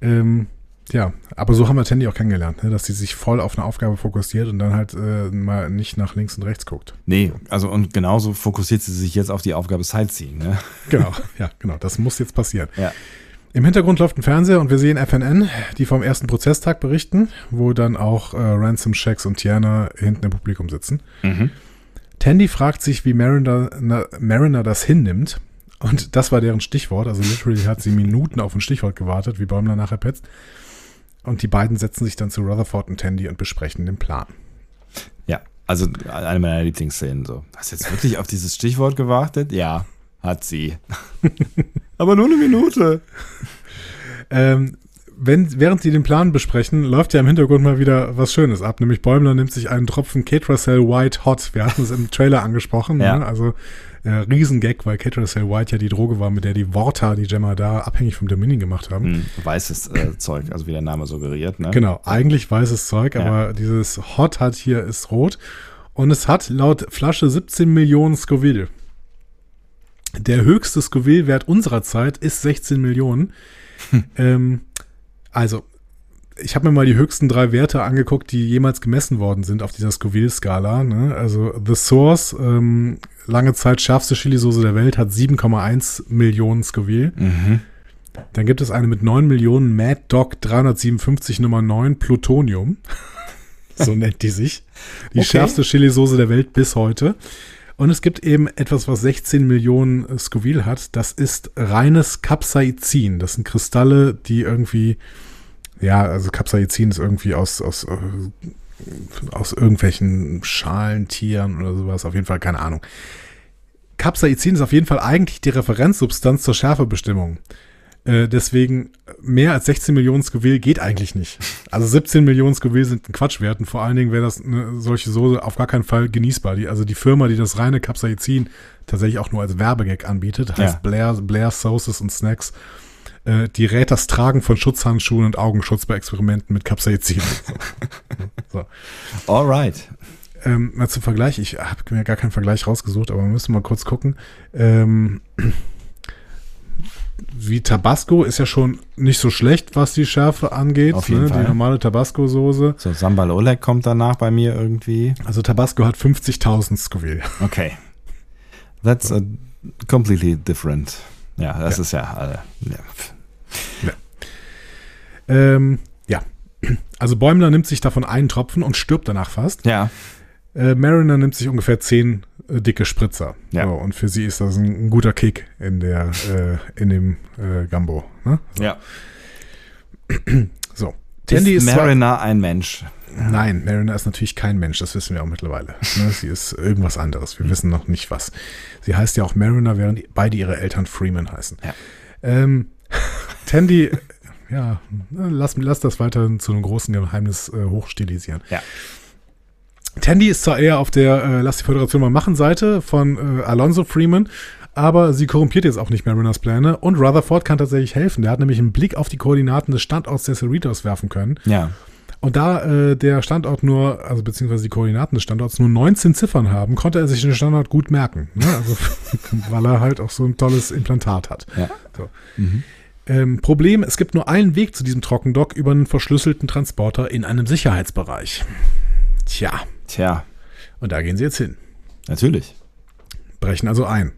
Ähm, ja, aber so haben wir Tandy auch kennengelernt, ne? dass sie sich voll auf eine Aufgabe fokussiert und dann halt äh, mal nicht nach links und rechts guckt. Nee, also und genauso fokussiert sie sich jetzt auf die Aufgabe Sightseeing, ne? Genau, (laughs) ja, genau, das muss jetzt passieren. Ja. Im Hintergrund läuft ein Fernseher und wir sehen FNN, die vom ersten Prozesstag berichten, wo dann auch äh, Ransom, Shax und Tiana hinten im Publikum sitzen. Tandy fragt sich, wie Mariner, na, Mariner das hinnimmt. Und das war deren Stichwort. Also literally hat sie Minuten auf ein Stichwort gewartet, wie Bäumler nachher petzt. Und die beiden setzen sich dann zu Rutherford und Tandy und besprechen den Plan. Ja, also eine meiner Lieblingsszenen so. Hast du jetzt wirklich auf dieses Stichwort gewartet? Ja, hat sie. (laughs) Aber nur eine Minute. Ähm, wenn, während sie den Plan besprechen, läuft ja im Hintergrund mal wieder was Schönes ab. Nämlich Bäumler nimmt sich einen Tropfen Catracel White Hot. Wir hatten es im Trailer angesprochen. Ja. Ne? Also äh, Riesengag, weil Catracel White ja die Droge war, mit der die Vorta, die Gemma da abhängig vom Dominion gemacht haben. Hm, weißes äh, Zeug, also wie der Name suggeriert, ne? Genau, eigentlich weißes Zeug, Ja. aber dieses Hot hat hier ist rot. Und es hat laut Flasche 17 Millionen Scoville. Der höchste Scoville-Wert unserer Zeit ist 16 Millionen. (laughs) ähm, also, ich habe mir mal die höchsten drei Werte angeguckt, die jemals gemessen worden sind auf dieser Scoville-Skala. Ne? Also The Source, ähm, lange Zeit schärfste Chilisauce der Welt, hat 7,1 Millionen Scoville. Dann gibt es eine mit 9 Millionen Mad Dog 357 Nummer 9 Plutonium. (laughs) so nennt die sich. Die Okay. schärfste Chilisauce der Welt bis heute. Und es gibt eben etwas, was 16 Millionen Scoville hat. Das ist reines Capsaicin. Das sind Kristalle, die irgendwie, ja, also Capsaicin ist irgendwie aus, aus, äh, aus irgendwelchen Schalen, Tieren oder sowas. Auf jeden Fall keine Ahnung. Capsaicin ist auf jeden Fall eigentlich die Referenzsubstanz zur Schärfebestimmung. Äh, deswegen mehr als 16 Millionen Scoville geht eigentlich nicht. Also 17 Millionen Scoville sind ein Quatschwert und vor allen Dingen wäre das eine solche Soße auf gar keinen Fall genießbar. Die, also die Firma, die das reine Capsaicin tatsächlich auch nur als Werbegag anbietet, heißt Ja. Blair, Blair Sauces und Snacks, äh, die rät das Tragen von Schutzhandschuhen und Augenschutz bei Experimenten mit Capsaicin. (laughs) so. Alright. Ähm, mal zum Vergleich, ich habe mir gar keinen Vergleich rausgesucht, aber wir müssen mal kurz gucken. Ähm, wie Tabasco ist ja schon nicht so schlecht, was die Schärfe angeht. Auf jeden ne? Fall. Die normale Tabasco-Soße. So, Sambal Oleg kommt danach bei mir irgendwie. Also Tabasco hat 50.000 Scoville. Okay. That's a completely different. Ja, das ist ja, äh, ja. Ähm, ja. Also Bäumler nimmt sich davon einen Tropfen und stirbt danach fast. Ja, Äh, Mariner nimmt sich ungefähr zehn äh, dicke Spritzer. Ja. So, und für sie ist das ein, ein guter Kick in der äh, in dem äh, Gambo. Ne? ja. (clears throat) So. Tandy ist ist zwar, Mariner ein Mensch? Nein, Mariner ist natürlich kein Mensch, das wissen wir auch mittlerweile. Ne? Sie ist irgendwas anderes. Wir wissen noch nicht was. Sie heißt ja auch Mariner, während beide ihre Eltern Freeman heißen. Ja. Ähm, (laughs) Tandy, ja, lass, lass das weiter zu einem großen Geheimnis äh, hochstilisieren. Ja. Tandy ist zwar eher auf der äh, Lass die Föderation mal machen Seite von äh, Alonso Freeman, aber sie korrumpiert jetzt auch nicht Mariners Pläne und Rutherford kann tatsächlich helfen. Der hat nämlich einen Blick auf die Koordinaten des Standorts der Cerritos werfen können. Ja. Und da äh, der Standort nur, also beziehungsweise die Koordinaten des Standorts nur 19 Ziffern haben, konnte er sich den Standort gut merken. Ne? Also, (laughs) weil er halt auch so ein tolles Implantat hat. Ja. So. Ähm, Problem, es gibt nur einen Weg zu diesem Trockendock über einen verschlüsselten Transporter in einem Sicherheitsbereich. Tja, Tja, und da gehen sie jetzt hin. natürlich. Brechen also ein.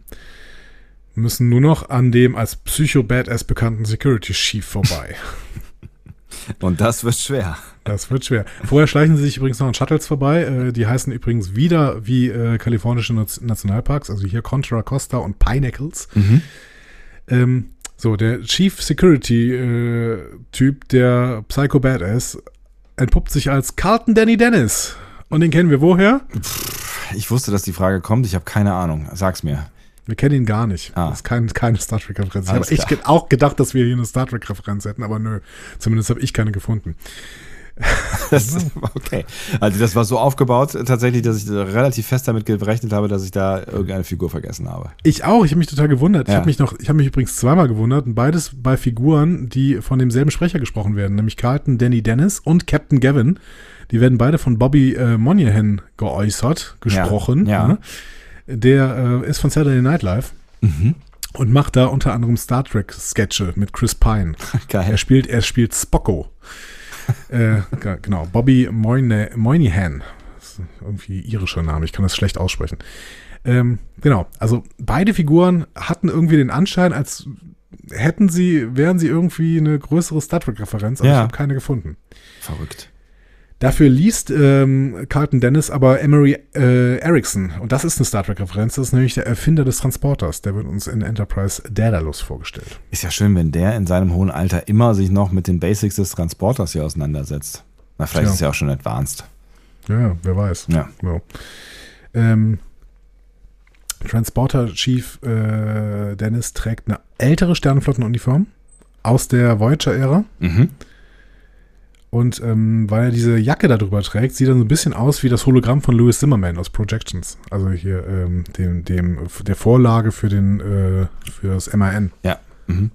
Müssen nur noch an dem als Psycho-Badass bekannten Security-Chief vorbei. (laughs) Und das wird schwer. Das wird schwer. Vorher schleichen sie sich übrigens noch an Shuttles vorbei. Äh, die heißen übrigens wieder wie äh, kalifornische Nationalparks, also hier Contra Costa und Pinnacles. Ähm, so, der Chief Security äh, Typ, der Psycho Badass, entpuppt sich als Carlton Danny Dennis. Und den kennen wir woher? Ich wusste, dass die Frage kommt. Ich habe keine Ahnung. Sag's mir. Wir kennen ihn gar nicht. Ah. Das ist kein, keine Star Trek-Referenz. Ich habe echt auch gedacht, dass wir hier eine Star Trek-Referenz hätten, aber nö. Zumindest habe ich keine gefunden. (laughs) Das, okay. Also das war so aufgebaut tatsächlich, dass ich relativ fest damit gerechnet habe, dass ich da irgendeine Figur vergessen habe. Ich auch, ich habe mich total gewundert. Ich Ja. habe mich noch, ich habe mich übrigens zweimal gewundert und beides bei Figuren, die von demselben Sprecher gesprochen werden, nämlich Carlton Danny Dennis und Captain Gavin. Die werden beide von Bobby äh, Moynihan geäußert, gesprochen. ja. ne? Der äh, ist von Saturday Night Live Mhm. und macht da unter anderem Star Trek Sketche mit Chris Pine. (laughs) Geil. Er spielt, er spielt Spocko. (laughs) äh, ge- genau, Bobby Moyne, Moynihan. Das ist irgendwie irischer Name, ich kann das schlecht aussprechen. Ähm, genau, also beide Figuren hatten irgendwie den Anschein, als hätten sie, wären sie irgendwie eine größere Star Trek-Referenz, aber Ja. ich habe keine gefunden. Verrückt. Dafür liest ähm, Carlton Dennis aber Emery äh, Erickson. Und das ist eine Star Trek-Referenz. Das ist nämlich der Erfinder des Transporters. Der wird uns in Enterprise Daedalus vorgestellt. Ist ja schön, wenn der in seinem hohen Alter immer sich noch mit den Basics des Transporters hier auseinandersetzt. Na, vielleicht Tja. ist er auch schon advanced. Ja, wer weiß. Ja. So. Ähm, Transporter Chief äh, Dennis trägt eine ältere Sternenflottenuniform aus der Voyager-Ära. Mhm. Und ähm, weil er diese Jacke da drüber trägt, sieht er so ein bisschen aus wie das Hologramm von Louis Zimmerman aus Projections. Also hier ähm, dem, dem, der Vorlage für den äh, für das MAN. Ja. Mhm.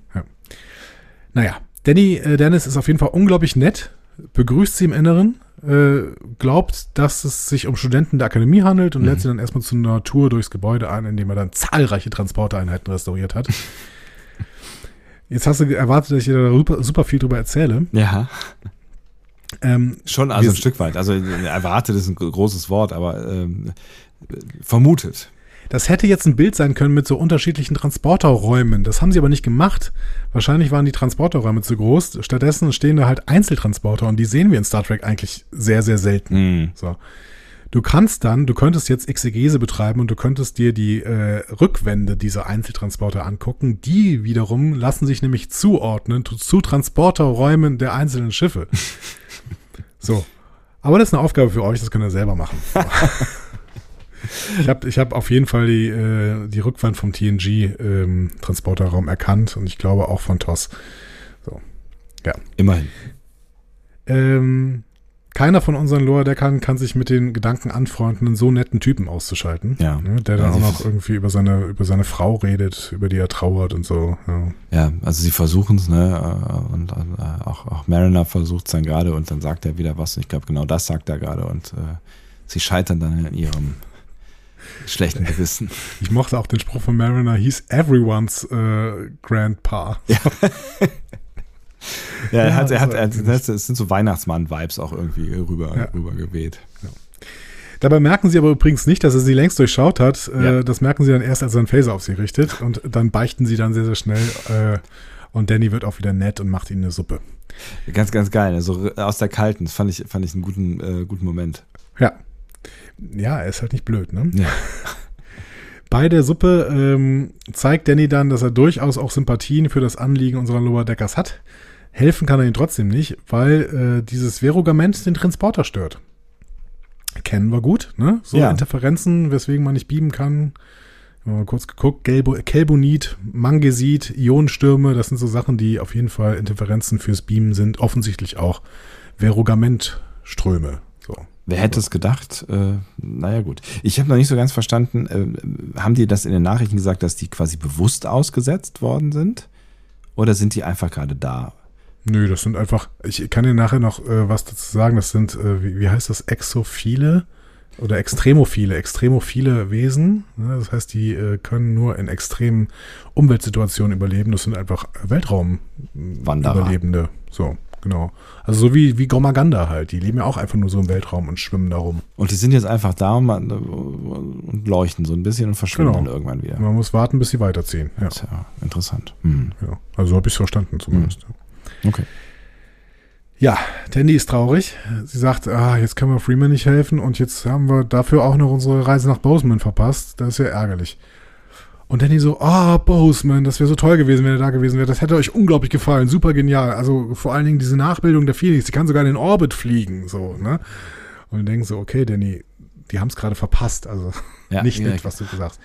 Naja, Danny äh, Dennis ist auf jeden Fall unglaublich nett, begrüßt sie im Inneren, äh, glaubt, dass es sich um Studenten der Akademie handelt und lädt sie dann erstmal zu einer Tour durchs Gebäude ein, indem er dann zahlreiche Transportereinheiten restauriert hat. (laughs) Jetzt hast du erwartet, dass ich dir da super, super viel drüber erzähle. Ja, Ähm, schon, also ein Stück weit. Also erwartet ist ein großes Wort, aber ähm, vermutet. Das hätte jetzt ein Bild sein können mit so unterschiedlichen Transporterräumen. Das haben sie aber nicht gemacht. Wahrscheinlich waren die Transporterräume zu groß. Stattdessen stehen da halt Einzeltransporter und die sehen wir in Star Trek eigentlich sehr, sehr selten. Mhm. So. Du kannst dann, du könntest jetzt Exegese betreiben und du könntest dir die äh, Rückwände dieser Einzeltransporter angucken. Die wiederum lassen sich nämlich zuordnen zu, zu Transporterräumen der einzelnen Schiffe. (laughs) so. Aber das ist eine Aufgabe für euch, das könnt ihr selber machen. (laughs) ich habe ich hab auf jeden Fall die, äh, die Rückwand vom TNG-Transporterraum erkannt und ich glaube auch von TOS. So. Ja. Immerhin. Ähm, keiner von unseren Lower-Deckern kann sich mit den Gedanken anfreunden, einen so netten Typen auszuschalten. Ja. Ne, der dann Also auch noch irgendwie über seine, über seine Frau redet, über die er trauert und so. Ja. Ja, also sie versuchen es, ne? äh, Und äh, auch, auch Mariner versucht es dann gerade und dann sagt er wieder was. Und ich glaube, genau das sagt er gerade. Und äh, Sie scheitern dann in ihrem schlechten Gewissen. Ich mochte auch den Spruch von Mariner, hieß everyone's äh, Grandpa. Ja, (laughs) er Ja, hat, er hat, er, das sind so Weihnachtsmann-Vibes auch irgendwie rüber, Ja. rüber geweht. Dabei merken sie aber übrigens nicht, dass er sie längst durchschaut hat. Äh, Ja. Das merken sie dann erst, als er einen Phaser auf sie richtet. Und dann beichten sie dann sehr, sehr schnell. Äh, und Danny wird auch wieder nett und macht ihnen eine Suppe. Ganz, ganz geil. Also aus der Kalten, das fand ich, fand ich einen guten, äh, guten Moment. Ja. Ja, er ist halt nicht blöd, ne? Ja. (laughs) Bei der Suppe ähm, zeigt Danny dann, dass er durchaus auch Sympathien für das Anliegen unserer Lower Deckers hat. Helfen kann er ihnen trotzdem nicht, weil äh, dieses Verogament den Transporter stört. Kennen wir gut, ne? So Ja. Interferenzen, weswegen man nicht beamen kann. Mal kurz geguckt, Gelbo Kelbonit, Mangesit, Ionenstürme, das sind so Sachen, die auf jeden Fall Interferenzen fürs Beamen sind. Offensichtlich auch Verogamentströme. So. Wer hätte es gedacht? Äh, naja, gut. Ich habe noch nicht so ganz verstanden, äh, haben die das in den Nachrichten gesagt, dass die quasi bewusst ausgesetzt worden sind? Oder sind die einfach gerade da? Nö, das sind einfach, ich kann dir nachher noch äh, was dazu sagen, das sind, äh, wie, wie heißt das, Exophile oder Extremophile, extremophile Wesen. Ne? Das heißt, die äh, können nur in extremen Umweltsituationen überleben. Das sind einfach. Weltraum-Überlebende. So, genau. Also so wie, wie Gomaganda halt. Die leben ja auch einfach nur so im Weltraum und schwimmen da rum. Und die sind jetzt einfach da und, leuchten so ein bisschen und verschwinden Genau. dann irgendwann wieder. Man muss warten, bis sie weiterziehen. Ja, Tja, interessant. Hm. ja. Also so habe ich es verstanden zumindest. Okay. Ja, Tandy ist traurig. Sie sagt, ah, jetzt können wir Freeman nicht helfen und jetzt haben wir dafür auch noch unsere Reise nach Bozeman verpasst. Das ist ja ärgerlich. Und Danny so, ah, Bozeman, das wäre so toll gewesen, wenn er da gewesen wäre. Das hätte euch unglaublich gefallen, super genial. Also vor allen Dingen diese Nachbildung der Phoenix, die kann sogar in den Orbit fliegen, so, ne? Und wir denken so, okay, Danny, die haben es gerade verpasst, also Ja, (laughs) nicht nett, was du gesagt hast.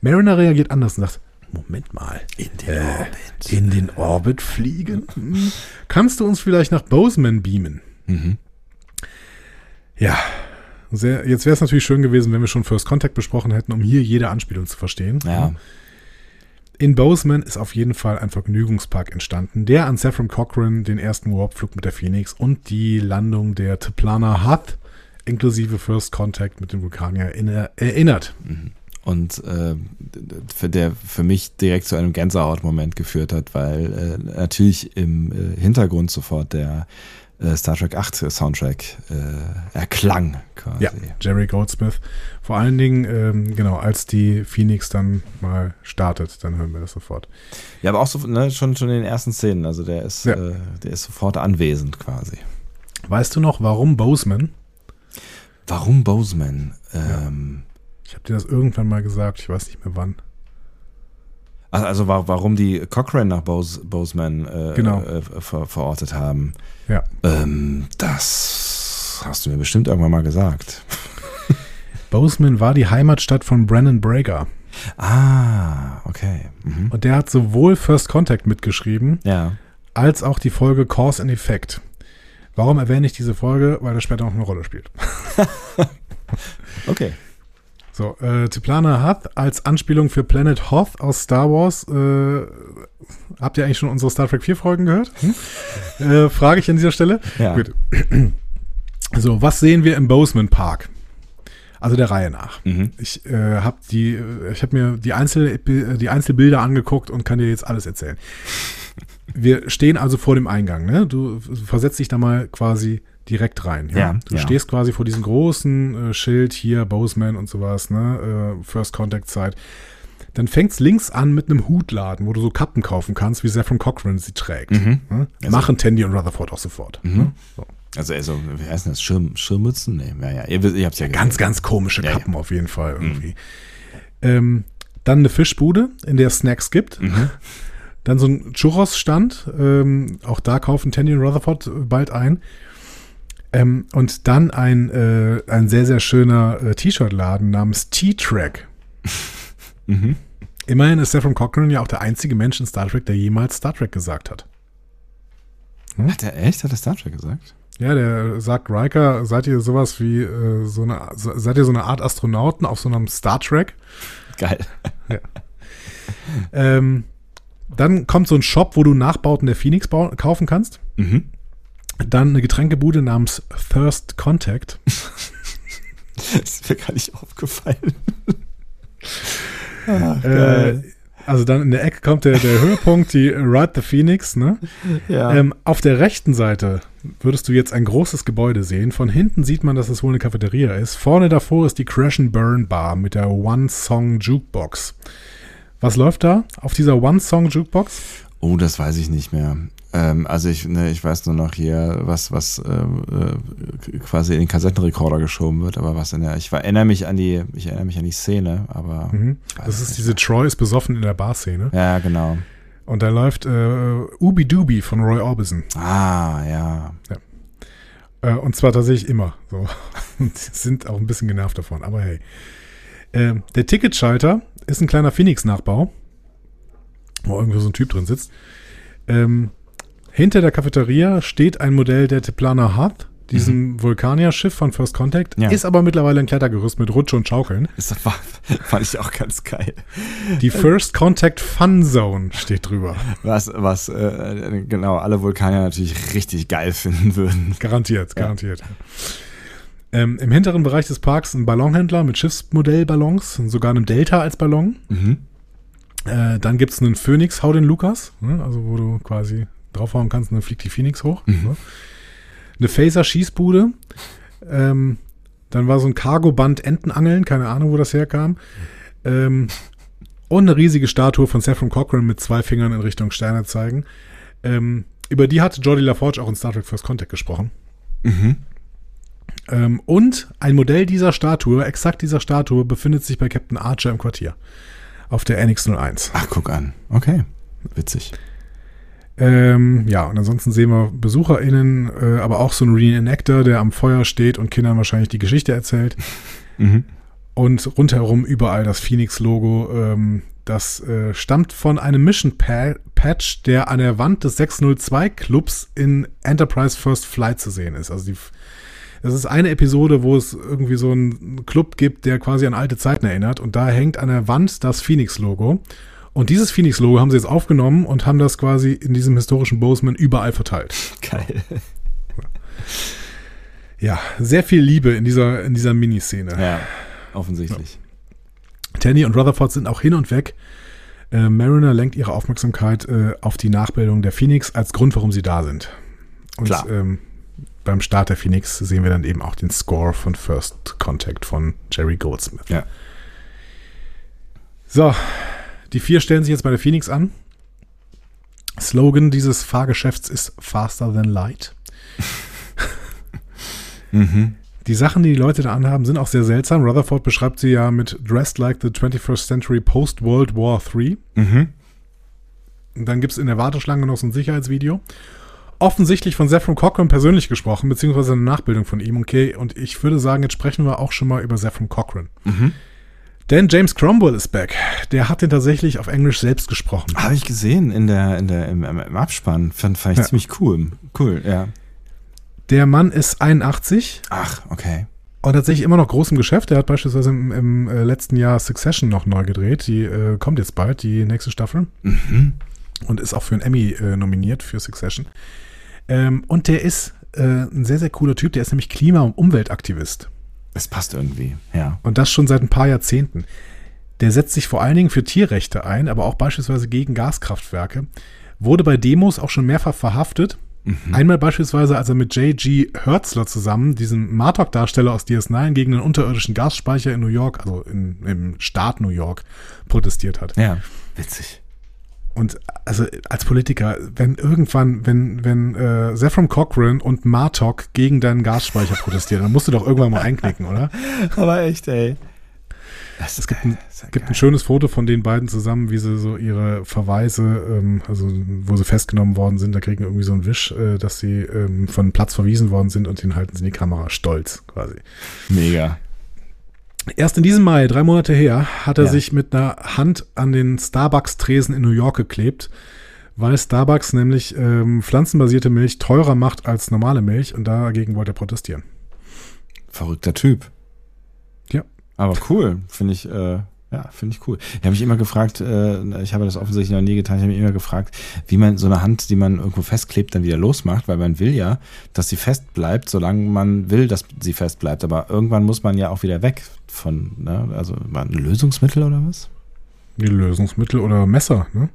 Mariner reagiert anders und sagt, Moment mal, In den äh, Orbit. in den Orbit fliegen? Hm. Kannst du uns vielleicht nach Bozeman beamen? Mhm. Ja, sehr, jetzt wäre es natürlich schön gewesen, wenn wir schon First Contact besprochen hätten, um hier jede Anspielung zu verstehen. Ja. In Bozeman ist auf jeden Fall ein Vergnügungspark entstanden, der an Saffron Cochran den ersten Warpflug mit der Phoenix und die Landung der Teplana Huth inklusive First Contact mit dem Vulkanier erinner- erinnert. Und äh, für der für mich direkt zu einem Gänsehautmoment geführt hat, weil äh, natürlich im äh, Hintergrund sofort der äh, Star Trek 8 Soundtrack äh, erklang quasi. Ja, Jerry Goldsmith. Vor allen Dingen, ähm, genau, als die Phoenix dann mal startet, dann hören wir das sofort. Ja, aber auch so, ne, schon, schon in den ersten Szenen. Also der ist, Ja. äh, der ist sofort anwesend quasi. Weißt du noch, warum Bozeman? Warum Bozeman? Ähm, Ich habe dir das irgendwann mal gesagt, ich weiß nicht mehr wann. also, wa- warum die Cochrane nach Bose, Bozeman äh, Genau. äh, ver, verortet haben, Ja. ähm, das hast du mir bestimmt irgendwann mal gesagt. (laughs) Bozeman war die Heimatstadt von Brennan Brager. Ah, okay. Mhm. Und der hat sowohl First Contact mitgeschrieben, Ja. als auch die Folge Cause and Effect. Warum erwähne ich diese Folge? Weil er später noch eine Rolle spielt. (laughs) Okay. So, äh, Tiplana Huth als Anspielung für Planet Hoth aus Star Wars. Äh, habt ihr eigentlich schon unsere Star Trek 4 Folgen gehört? Hm? (laughs) Äh, frage ich an dieser Stelle. Ja. Gut. So, was sehen wir im Bozeman Park? Also der Reihe nach. Mhm. Ich äh, habe die, äh, ich habe mir die, Einzel die Einzelbilder angeguckt und kann dir jetzt alles erzählen. Wir stehen also vor dem Eingang. Ne? Du versetzt dich da mal quasi direkt rein. Ja? Ja, du ja. stehst quasi vor diesem großen äh, Schild hier, Bozeman und sowas, ne? äh, First Contact Zeit. Dann fängt's links an mit einem Hutladen, wo du so Kappen kaufen kannst, wie Saffron Cochran sie trägt. Mhm. Ne? Also- Machen Tandy und Rutherford auch sofort. Ne? So. Also, also, wie heißt das? Schirm, Schirmmützen? Nee, ja, ja. Ihr, ihr habt's ja Ganz, gesehen. ganz komische Ja, ja. Kappen auf jeden Fall irgendwie. Ähm, dann eine Fischbude, in der es Snacks gibt. Mhm. Dann so ein Churros-Stand. Ähm, auch da kaufen Tandy und Rutherford bald ein. Ähm, und dann ein, äh, ein sehr, sehr schöner äh, T-Shirt-Laden namens T-Track. Mhm. Immerhin ist Saffron Cochran ja auch der einzige Mensch in Star Trek, der jemals Star Trek gesagt hat. Hat er echt? Hat er Star Trek gesagt? Ja, der sagt Riker, seid ihr sowas wie äh, so eine, seid ihr so eine Art Astronauten auf so einem Star Trek? Geil. Ähm, dann kommt so ein Shop, wo du Nachbauten der Phoenix kaufen kannst. Mhm. Dann eine Getränkebude namens Thirst Contact. Das (laughs) ist mir gar nicht aufgefallen. (laughs) Äh, also dann in der Ecke kommt der, der Höhepunkt, die Ride the Phoenix, ne? Ja. Ähm, auf der rechten Seite würdest du jetzt ein großes Gebäude sehen. Von hinten sieht man, dass es wohl eine Cafeteria ist. Vorne davor ist die Crash and Burn Bar mit der One-Song Jukebox. Was läuft da auf dieser One-Song Jukebox? Oh, das weiß ich nicht mehr. Ähm, also ich, ne, ich weiß nur noch hier, was, was ähm, äh, quasi in den Kassettenrekorder geschoben wird, aber was in der. Ich erinnere mich an die, ich erinnere mich an die Szene, aber. Mhm. Das ist diese Troy ist besoffen in der Barszene. Ja, genau. Und da läuft äh, Ubi Dubi von Roy Orbison. Ah, ja. Äh, und zwar tatsächlich immer. So. (laughs) Und sind auch ein bisschen genervt davon, aber hey. Ähm, der Ticketschalter ist ein kleiner Phoenix-Nachbau, wo irgendwo so ein Typ drin sitzt. Ähm, hinter der Cafeteria steht ein Modell der Teplana Hearth, diesem Vulkanier-Schiff von First Contact, Ja. ist aber mittlerweile ein Klettergerüst mit Rutsche und Schaukeln. Das war, fand ich auch ganz geil. Die First Contact Fun Zone steht drüber. Was, was äh, genau alle Vulkanier natürlich richtig geil finden würden. Garantiert, garantiert. Ähm, Im hinteren Bereich des Parks ein Ballonhändler mit Schiffsmodellballons, sogar einem Delta als Ballon. Mhm. Äh, dann gibt es einen Phoenix, hau den Lukas, ne? also wo du quasi draufhauen kannst und dann fliegt die Phoenix hoch. Ne? Eine Phaser-Schießbude. Ähm, dann war so ein Cargo-Band Entenangeln, keine Ahnung, wo das herkam. Ähm, und eine riesige Statue von Saffron Cochran mit zwei Fingern in Richtung Sterne zeigen. Ähm, über die hatte Jordi LaForge auch in Star Trek First Contact gesprochen. Ähm, und ein Modell dieser Statue, exakt dieser Statue, befindet sich bei Captain Archer im Quartier. Auf der NX-01. Ach, guck an. Okay. Witzig. Ähm, ja, und ansonsten sehen wir BesucherInnen, äh, aber auch so ein Reenactor, der am Feuer steht und Kindern wahrscheinlich die Geschichte erzählt. (laughs) Mhm. Und rundherum überall das Phoenix-Logo. Ähm, das äh, stammt von einem Mission-Patch, der an der Wand des 602-Clubs in Enterprise First Flight zu sehen ist. Also die, das ist eine Episode, wo es irgendwie so einen Club gibt, der quasi an alte Zeiten erinnert. Und da hängt an der Wand das Phoenix-Logo. Und dieses Phoenix-Logo haben sie jetzt aufgenommen und haben das quasi in diesem historischen Bozeman überall verteilt. Geil. Ja, sehr viel Liebe in dieser, in dieser Miniszene. Ja, offensichtlich. Tanny und Rutherford sind auch hin und weg. Äh, Mariner lenkt ihre Aufmerksamkeit äh, auf die Nachbildung der Phoenix als Grund, warum sie da sind. Und Klar. Ähm, beim Start der Phoenix sehen wir dann eben auch den Score von First Contact von Jerry Goldsmith. Ja. So, die vier stellen sich jetzt bei der Phoenix an. Slogan dieses Fahrgeschäfts ist Faster than Light. (laughs) Mhm. Die Sachen, die die Leute da anhaben, sind auch sehr seltsam. Rutherford beschreibt sie ja mit Dressed like the 21st Century Post-World War III. Mhm. Und dann gibt es in der Warteschlange noch so ein Sicherheitsvideo. Offensichtlich von Zephram Cochran persönlich gesprochen, beziehungsweise eine Nachbildung von ihm. Okay, und ich würde sagen, jetzt sprechen wir auch schon mal über Zephram Cochran. Denn James Cromwell ist back. Der hat den tatsächlich auf Englisch selbst gesprochen. Habe ich gesehen in der, in der, im, im Abspann. Fand, fand ich Ja. ziemlich cool. Cool, ja. Der Mann ist 81 Ach, okay. und tatsächlich immer noch groß im Geschäft. Er hat beispielsweise im, im äh, letzten Jahr Succession noch neu gedreht. Die äh, kommt jetzt bald, die nächste Staffel. Und ist auch für einen Emmy äh, nominiert für Succession. Ähm, und der ist äh, ein sehr, sehr cooler Typ. Der ist nämlich Klima- und Umweltaktivist. Es passt irgendwie, ja. Und das schon seit ein paar Jahrzehnten. Der setzt sich vor allen Dingen für Tierrechte ein, aber auch beispielsweise gegen Gaskraftwerke. Wurde bei Demos auch schon mehrfach verhaftet. Einmal beispielsweise, als er mit J.G. Hertzler zusammen, diesem Martok-Darsteller aus DS9, gegen einen unterirdischen Gasspeicher in New York, also in, im Staat New York, protestiert hat. Ja. Witzig. Und also als Politiker, wenn irgendwann, wenn, wenn äh, Zephram Cochran und Martok gegen deinen Gasspeicher protestieren, dann musst du doch irgendwann mal einknicken, oder? (laughs) Aber echt, ey. Das Es gibt ein, gibt ein schönes Foto von den beiden zusammen, wie sie so ihre Verweise, ähm, also wo sie festgenommen worden sind, da kriegen irgendwie so einen Wisch, äh, dass sie ähm, von einem Platz verwiesen worden sind und den halten sie in die Kamera stolz quasi. Mega. Erst in diesem Mai, drei Monate her, hat er Ja. sich mit einer Hand an den Starbucks-Tresen in New York geklebt, weil Starbucks nämlich ähm, pflanzenbasierte Milch teurer macht als normale Milch und dagegen wollte er protestieren. Verrückter Typ. Ja. Aber cool, finde ich, äh, Ja, finde ich cool. Ich habe mich immer gefragt, äh, ich habe das offensichtlich noch nie getan, ich habe mich immer gefragt, wie man so eine Hand, die man irgendwo festklebt, dann wieder losmacht, weil man will ja, dass sie fest bleibt, solange man will, dass sie fest bleibt. Aber irgendwann muss man ja auch wieder weg von, ne? also war ein Lösungsmittel oder was? Die Lösungsmittel oder Messer, ne?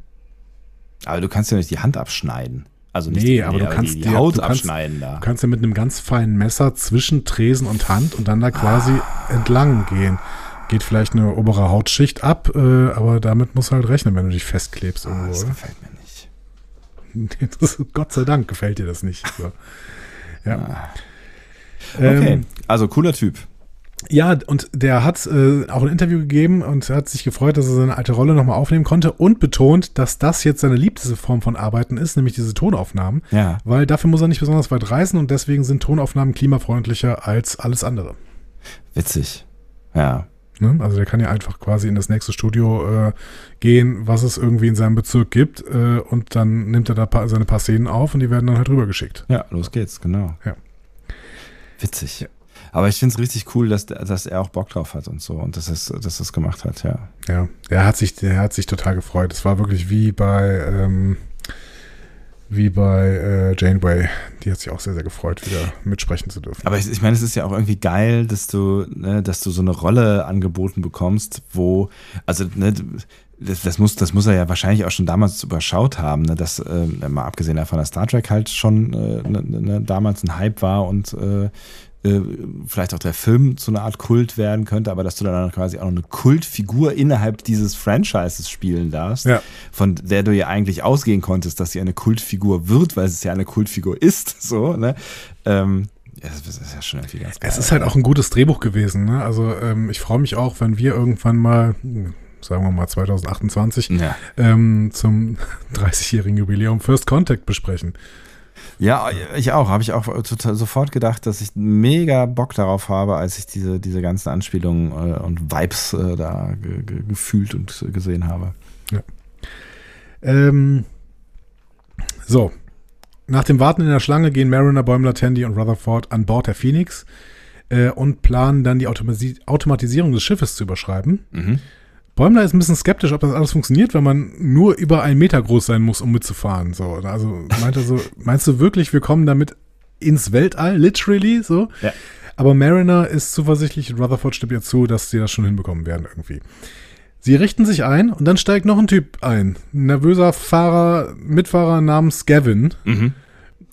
Aber du kannst ja nicht die Hand abschneiden. Also nicht Nee, die, aber du kannst die, die dir- Haut kannst- abschneiden da. Du kannst ja mit einem ganz feinen Messer zwischen Tresen und Hand und dann da quasi Ah. entlang gehen. Geht vielleicht eine obere Hautschicht ab, äh, aber damit musst du halt rechnen, wenn du dich festklebst Ah, das oder? gefällt mir nicht. (laughs) Das, Gott sei Dank gefällt dir das nicht. So. (laughs) Ja. Okay, Ähm, also cooler Typ. ja, und der hat äh, auch ein Interview gegeben und hat sich gefreut, dass er seine alte Rolle nochmal aufnehmen konnte und betont, dass das jetzt seine liebste Form von Arbeiten ist, nämlich diese Tonaufnahmen. Ja. Weil dafür muss er nicht besonders weit reisen und deswegen sind Tonaufnahmen klimafreundlicher als alles andere. Witzig. Ja. Ne? Also der kann ja einfach quasi in das nächste Studio äh, gehen, was es irgendwie in seinem Bezirk gibt äh, und dann nimmt er da paar, seine paar Szenen auf und die werden dann halt rübergeschickt. Ja, los geht's, genau. Ja. Witzig. Aber ich finde es richtig cool, dass, dass er auch Bock drauf hat und so und dass es, dass es gemacht hat, ja. Ja, der hat sich, der hat sich total gefreut. Es war wirklich wie bei, ähm, wie bei äh, Janeway. Die hat sich auch sehr, sehr gefreut, wieder mitsprechen zu dürfen. Aber ich, ich meine, es ist ja auch irgendwie geil, dass du, ne, dass du so eine Rolle angeboten bekommst, wo, also, ne, das, das, muss, das muss er ja wahrscheinlich auch schon damals überschaut haben, ne, dass, äh, mal abgesehen davon, dass Star Trek halt schon äh, ne, ne, damals ein Hype war und äh, vielleicht auch der Film zu einer Art Kult werden könnte, aber dass du dann quasi auch noch eine Kultfigur innerhalb dieses Franchises spielen darfst, Ja. von der du ja eigentlich ausgehen konntest, dass sie eine Kultfigur wird, weil es ja eine Kultfigur ist, (laughs) so, ne? Ähm, das ist ja schon irgendwie ganz geil. Es ist halt auch ein gutes Drehbuch gewesen. Ne? Also ähm, ich freue mich auch, wenn wir irgendwann mal, hm, sagen wir mal 2028, Ja. ähm, zum (laughs) 30-jährigen Jubiläum First Contact besprechen. Ja, ich auch. Habe ich auch total sofort gedacht, dass ich mega Bock darauf habe, als ich diese, diese ganzen Anspielungen äh, und Vibes äh, da ge ge gefühlt und gesehen habe. Ähm, so. Nach dem Warten in der Schlange gehen Mariner, Bäumler, Tandy und Rutherford an Bord der Phoenix äh, und planen dann die Automatisierung des Schiffes zu überschreiben. Mhm. Bäumler ist ein bisschen skeptisch, ob das alles funktioniert, weil man nur über einen Meter groß sein muss, um mitzufahren. So, also meint er so, (laughs) meinst du wirklich, wir kommen damit ins Weltall, literally, so? Ja. Aber Mariner ist zuversichtlich und Rutherford stimmt ihr zu, dass sie das schon hinbekommen werden irgendwie. Sie richten sich ein und dann steigt noch ein Typ ein. Ein nervöser Fahrer, Mitfahrer namens Gavin, Mhm.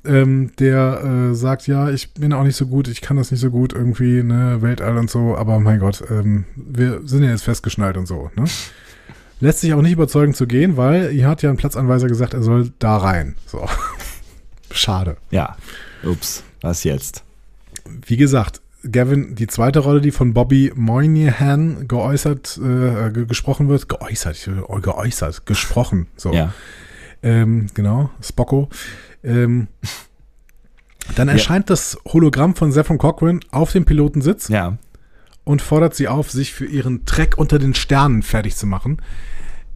Ähm, der äh, sagt, ja, ich bin auch nicht so gut, ich kann das nicht so gut irgendwie, ne, Weltall und so, aber mein Gott, ähm, wir sind ja jetzt festgeschnallt und so, ne? (laughs) Lässt sich auch nicht überzeugen zu gehen, weil hier hat ja ein Platzanweiser gesagt, er soll da rein. So. (laughs) Schade. Ja. Ups. Was jetzt? Wie gesagt, Gavin, die zweite Rolle, die von Bobby Moynihan geäußert, äh, ge- gesprochen wird, geäußert, geäußert, gesprochen, so. Ja. Ähm, genau, Spocko. Ähm, dann erscheint das Hologramm von Zephon Cochran auf dem Pilotensitz Ja. und fordert sie auf, sich für ihren Trek unter den Sternen fertig zu machen.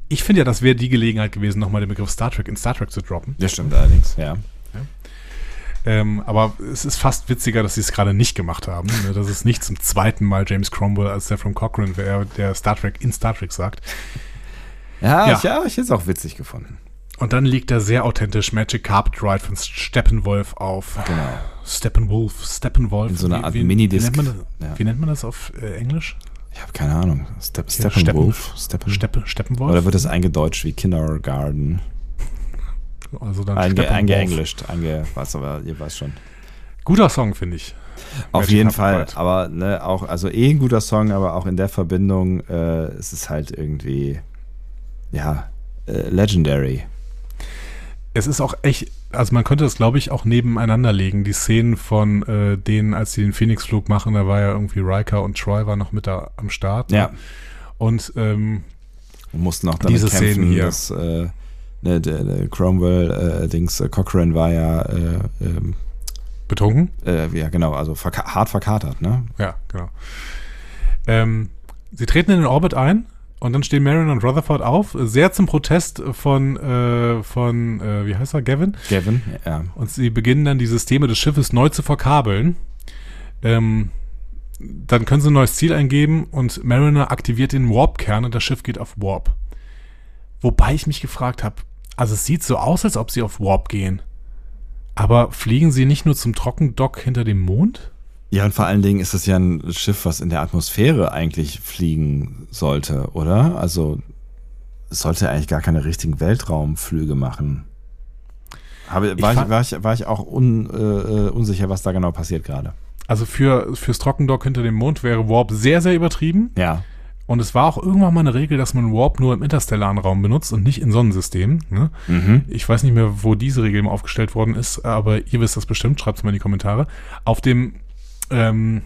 Ich finde ja, das wäre die Gelegenheit gewesen, nochmal den Begriff Star Trek in Star Trek zu droppen. Das stimmt allerdings, ja. Ähm, aber es ist fast witziger, dass sie es gerade nicht gemacht haben. ne, Dass es nicht zum zweiten Mal James Cromwell als Zephon Cochran wäre, der Star Trek in Star Trek sagt. Ja, Ja. ich, ja, ich hätte es auch witzig gefunden. Und dann liegt da sehr authentisch Magic Carpet Ride von Steppenwolf auf. Genau. Steppenwolf, Steppenwolf. In so einer Art wie, Minidisc. Wie nennt, man das, Ja. wie nennt man das auf äh, Englisch? Ich habe keine Ahnung. Step, Steppenwolf? Steppen, Steppe, Steppenwolf? Oder wird das eingedeutscht wie Kindergarten? also dann Einge, eingeenglischt. Einge, was, aber ihr weißt schon. Guter Song, finde ich. Auf Magic jeden Fall, Ride. aber ne, auch, also eh ein guter Song, aber auch in der Verbindung äh, ist es halt irgendwie, ja, äh, legendary. Es ist auch echt, also man könnte das, glaube ich, auch nebeneinander legen. Die Szenen von äh, denen, als sie den Phoenix-Flug machen, da war ja irgendwie Riker und Troy war noch mit da am Start. Ja, Und ähm, und mussten auch damit Diese kämpfen, Szenen hier. dass äh, ne, der, der Cromwell, äh, Dings, äh, Cochrane war ja, äh, ähm, betrunken? äh, ja genau, also verka hart verkatert, ne? Ja, genau. Ähm, sie treten in den Orbit ein und dann stehen Marion und Rutherford auf, sehr zum Protest von, äh, von äh, wie heißt er, Gavin? Gavin, ja. Und sie beginnen dann die Systeme des Schiffes neu zu verkabeln. Ähm, dann können sie ein neues Ziel eingeben und Mariner aktiviert den Warp-Kern und das Schiff geht auf Warp. Wobei ich mich gefragt habe, also es sieht so aus, als ob sie auf Warp gehen. Aber fliegen sie nicht nur zum Trockendock hinter dem Mond? Ja, und vor allen Dingen ist es ja ein Schiff, was in der Atmosphäre eigentlich fliegen sollte, oder? Also es sollte eigentlich gar keine richtigen Weltraumflüge machen. Habe, Ich war, ich, fand- war, ich, war ich auch un, äh, äh, unsicher, was da genau passiert gerade. Also für, fürs Trockendock hinter dem Mond wäre Warp sehr, sehr übertrieben. Ja. Und es war auch irgendwann mal eine Regel, dass man Warp nur im interstellaren Raum benutzt und nicht in Sonnensystemen. Ne? Mhm. Ich weiß nicht mehr, wo diese Regel mal aufgestellt worden ist, aber ihr wisst das bestimmt, schreibt es mal in die Kommentare. Auf dem ähm,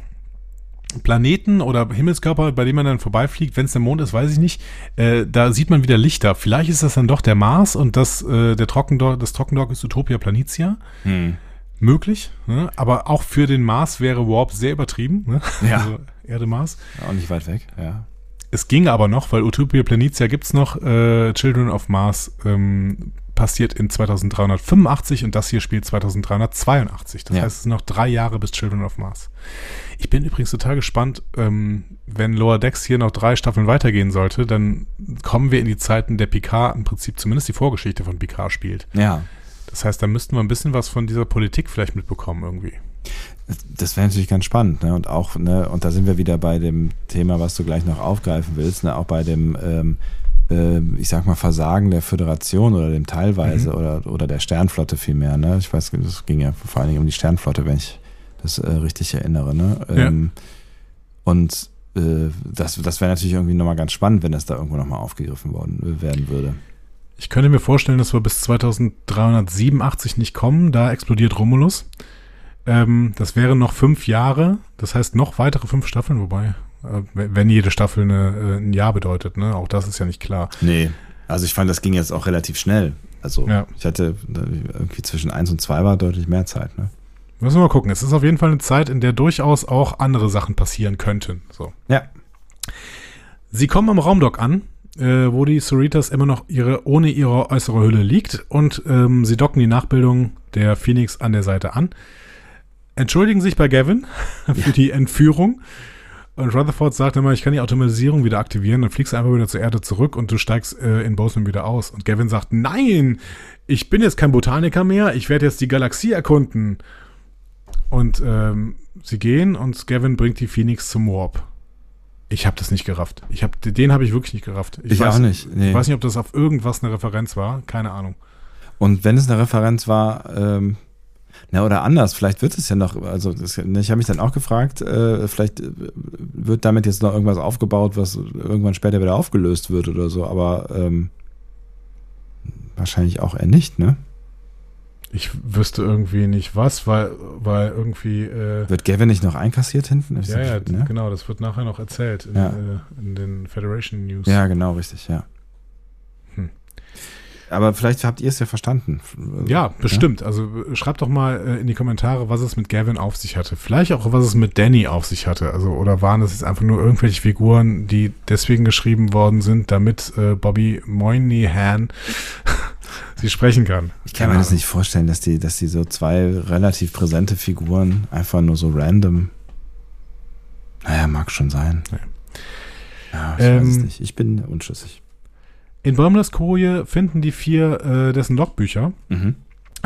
Planeten oder Himmelskörper, bei dem man dann vorbeifliegt, wenn es der Mond ist, weiß ich nicht, äh, da sieht man wieder Lichter. Vielleicht ist das dann doch der Mars und das, äh, der Trockendock, das Trockendock ist Utopia Planitia. Hm. Möglich, ne? aber auch für den Mars wäre Warp sehr übertrieben. Ne? Ja. Also Erde-Mars. Auch nicht weit weg, ja. Es ging aber noch, weil Utopia Planitia gibt's noch. Äh, Children of Mars ähm, passiert in 2385 und das hier spielt 2382. Das Ja. heißt, es sind noch drei Jahre bis Children of Mars. Ich bin übrigens total gespannt, ähm, wenn Lower Decks hier noch drei Staffeln weitergehen sollte, dann kommen wir in die Zeiten der Picard, im Prinzip zumindest die Vorgeschichte von Picard spielt. Ja. Das heißt, da müssten wir ein bisschen was von dieser Politik vielleicht mitbekommen irgendwie. Das wäre natürlich ganz spannend, ne? Und auch, ne, und da sind wir wieder bei dem Thema, was du gleich noch aufgreifen willst, ne? Auch bei dem, ähm, ich sag mal, Versagen der Föderation oder dem teilweise oder, oder der Sternflotte vielmehr, ne? Ich weiß, es ging ja vor allen Dingen um die Sternflotte, wenn ich das äh, richtig erinnere, ne? Ja. Ähm, Und äh, das, das wäre natürlich irgendwie nochmal ganz spannend, wenn das da irgendwo nochmal aufgegriffen worden äh, werden würde. Ich könnte mir vorstellen, dass wir bis 2387 nicht kommen. Da explodiert Romulus. Ähm, das wären noch fünf Jahre. Das heißt noch weitere fünf Staffeln, wobei, wenn wenn jede Staffel eine, äh, ein Jahr bedeutet, ne? Auch das ist ja nicht klar. Nee, also ich fand, das ging jetzt auch relativ schnell. Also Ja. ich hatte irgendwie zwischen eins und zwei war deutlich mehr Zeit, ne? Müssen wir mal gucken. Es ist auf jeden Fall eine Zeit, in der durchaus auch andere Sachen passieren könnten. So. Ja. Sie kommen am Raumdock an, äh, wo die Cerritas immer noch ihre, ohne ihre äußere Hülle liegt und ähm, sie docken die Nachbildung der Phoenix an der Seite an, entschuldigen sich bei Gavin (laughs) für die Entführung und Rutherford sagt immer, ich kann die Automatisierung wieder aktivieren, dann fliegst du einfach wieder zur Erde zurück und du steigst äh, in Bozeman wieder aus. Und Gavin sagt, nein, ich bin jetzt kein Botaniker mehr, ich werde jetzt die Galaxie erkunden. Und ähm, sie gehen und Gavin bringt die Phoenix zum Warp. Ich habe das nicht gerafft. Ich hab, den habe ich wirklich nicht gerafft. Ich auch nicht, nee. Ich weiß nicht, ob das auf irgendwas eine Referenz war. Keine Ahnung. Und wenn es eine Referenz war, ähm, na oder anders, vielleicht wird es ja noch, also das, ich habe mich dann auch gefragt, äh, vielleicht äh, wird damit jetzt noch irgendwas aufgebaut, was irgendwann später wieder aufgelöst wird oder so, aber ähm, wahrscheinlich auch eher nicht, ne? Ich wüsste irgendwie nicht was, weil, weil irgendwie. Äh, Wird Gavin nicht noch einkassiert hinten? Ja, ja, ne? genau. Das wird nachher noch erzählt in, Ja. äh, in den Federation News. Ja, genau, richtig, ja. Aber vielleicht habt ihr es ja verstanden. Ja, bestimmt. Also äh, schreibt doch mal äh, in die Kommentare, was es mit Gavin auf sich hatte. Vielleicht auch, was es mit Danny auf sich hatte. Also, oder waren es jetzt einfach nur irgendwelche Figuren, die deswegen geschrieben worden sind, damit äh, Bobby Moynihan (laughs) sie sprechen kann. Ich kann mir das nicht vorstellen, dass die, dass die so zwei relativ präsente Figuren einfach nur so random. Naja, mag schon sein. Nee. Ja, ich weiß es Ähm, nicht. Ich bin unschlüssig. In Bäumlers Koje finden die vier äh, dessen Logbücher. Mhm.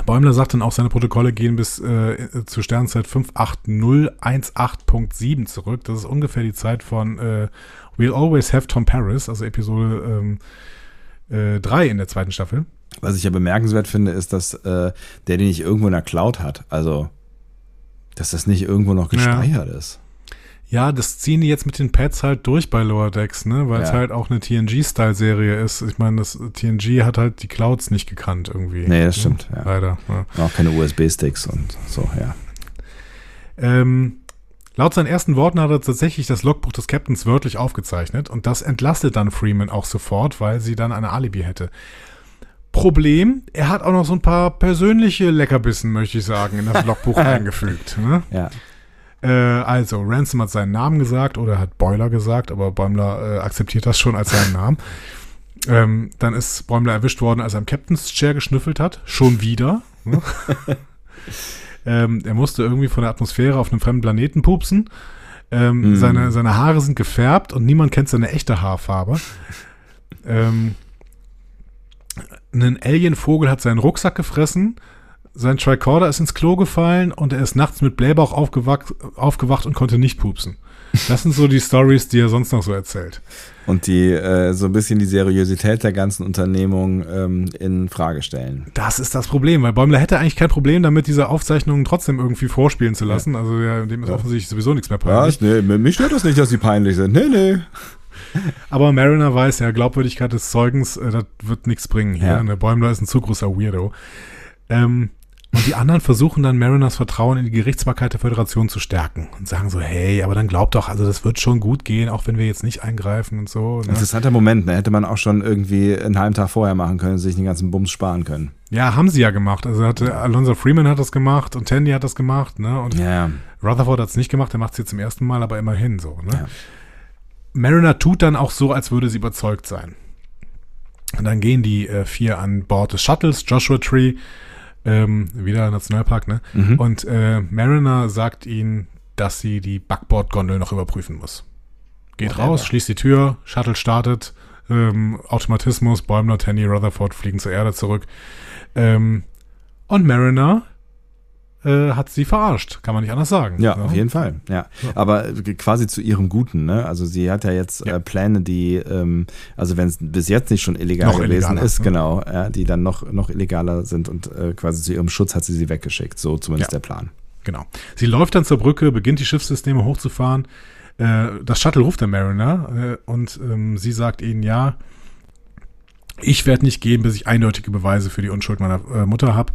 Bäumler sagt dann auch, seine Protokolle gehen bis äh, zur Sternzeit 58018.7 zurück. Das ist ungefähr die Zeit von äh, We'll Always Have Tom Paris, also Episode ähm, äh, 3 in der zweiten Staffel. Was ich ja bemerkenswert finde, ist, dass äh, der den nicht irgendwo in der Cloud hat. Also, dass das nicht irgendwo noch Ja. gespeichert ist. Ja, das ziehen die jetzt mit den Pads halt durch bei Lower Decks, ne? Weil es Ja. halt auch eine TNG-Style-Serie ist. Ich meine, das TNG hat halt die Clouds nicht gekannt irgendwie. Nee, das ne? stimmt, ja. Leider. Ja. Auch keine USB-Sticks und so, ja. Ähm, laut seinen ersten Worten hat er tatsächlich das Logbuch des Captains wörtlich aufgezeichnet und das entlastet dann Freeman auch sofort, weil sie dann eine Alibi hätte. Problem, er hat auch noch so ein paar persönliche Leckerbissen, möchte ich sagen, in das (laughs) Logbuch eingefügt. Ne? Ja. Äh, also, Ransom hat seinen Namen gesagt oder hat Boiler gesagt, aber Bäumler äh, akzeptiert das schon als seinen Namen. Ähm, dann ist Bäumler erwischt worden, als er am Captain's Chair geschnüffelt hat. Schon wieder. Ne? (laughs) ähm, er musste irgendwie von der Atmosphäre auf einem fremden Planeten pupsen. Ähm, seine, seine Haare sind gefärbt und niemand kennt seine echte Haarfarbe. ähm, ein Alienvogel hat seinen Rucksack gefressen, sein Tricorder ist ins Klo gefallen und er ist nachts mit Blähbauch aufgewacht, aufgewacht und konnte nicht pupsen. Das sind so die Stories, die er sonst noch so erzählt. Und die äh, so ein bisschen die Seriosität der ganzen Unternehmung ähm, in Frage stellen. Das ist das Problem, weil Bäumler hätte eigentlich kein Problem damit, diese Aufzeichnungen trotzdem irgendwie vorspielen zu lassen. Also ja, dem ist offensichtlich sowieso nichts mehr peinlich. Nee, mich stört das nicht, dass sie peinlich sind. Nee, nee. Aber Mariner weiß ja, Glaubwürdigkeit des Zeugens, äh, das wird nichts bringen hier. Ja. Ne? Bäumler ist ein zu großer Weirdo. Ähm, und die anderen versuchen dann Mariners Vertrauen in die Gerichtsbarkeit der Föderation zu stärken und sagen so, hey, aber dann glaubt doch, also das wird schon gut gehen, auch wenn wir jetzt nicht eingreifen und so. Ne? Interessanter Moment, ne? Hätte man auch schon irgendwie einen halben Tag vorher machen können, sich den ganzen Bums sparen können. Ja, haben sie ja gemacht. Also hatte Alonso Freeman hat das gemacht und Tandy hat das gemacht, ne? Und Ja. Rutherford hat es nicht gemacht, der macht es jetzt zum ersten Mal, aber immerhin so. Ne? Ja. Mariner tut dann auch so, als würde sie überzeugt sein. Und dann gehen die äh, vier an Bord des Shuttles, Joshua Tree, ähm, wieder Nationalpark, ne? Mhm. Und äh, Mariner sagt ihnen, dass sie die Backbord-Gondel noch überprüfen muss. Geht Whatever. raus, schließt die Tür, Shuttle startet, ähm, Automatismus, Bäumler, Tanny, Rutherford fliegen zur Erde zurück. Ähm, und Mariner äh, hat sie verarscht, kann man nicht anders sagen. Ja, auf jeden Fall. Ja, aber quasi zu ihrem Guten. Ne? Also sie hat ja jetzt Ja. Äh, Pläne, die, ähm, also wenn es bis jetzt nicht schon illegal Noch gewesen illegaler, ist, ne? genau, ja, die dann noch noch illegaler sind und äh, quasi zu ihrem Schutz hat sie sie weggeschickt. So zumindest Ja. der Plan. Genau. Sie läuft dann zur Brücke, beginnt die Schiffssysteme hochzufahren. Äh, das Shuttle ruft der Mariner äh, und ähm, sie sagt ihnen, ja, ich werde nicht gehen, bis ich eindeutige Beweise für die Unschuld meiner äh, Mutter habe.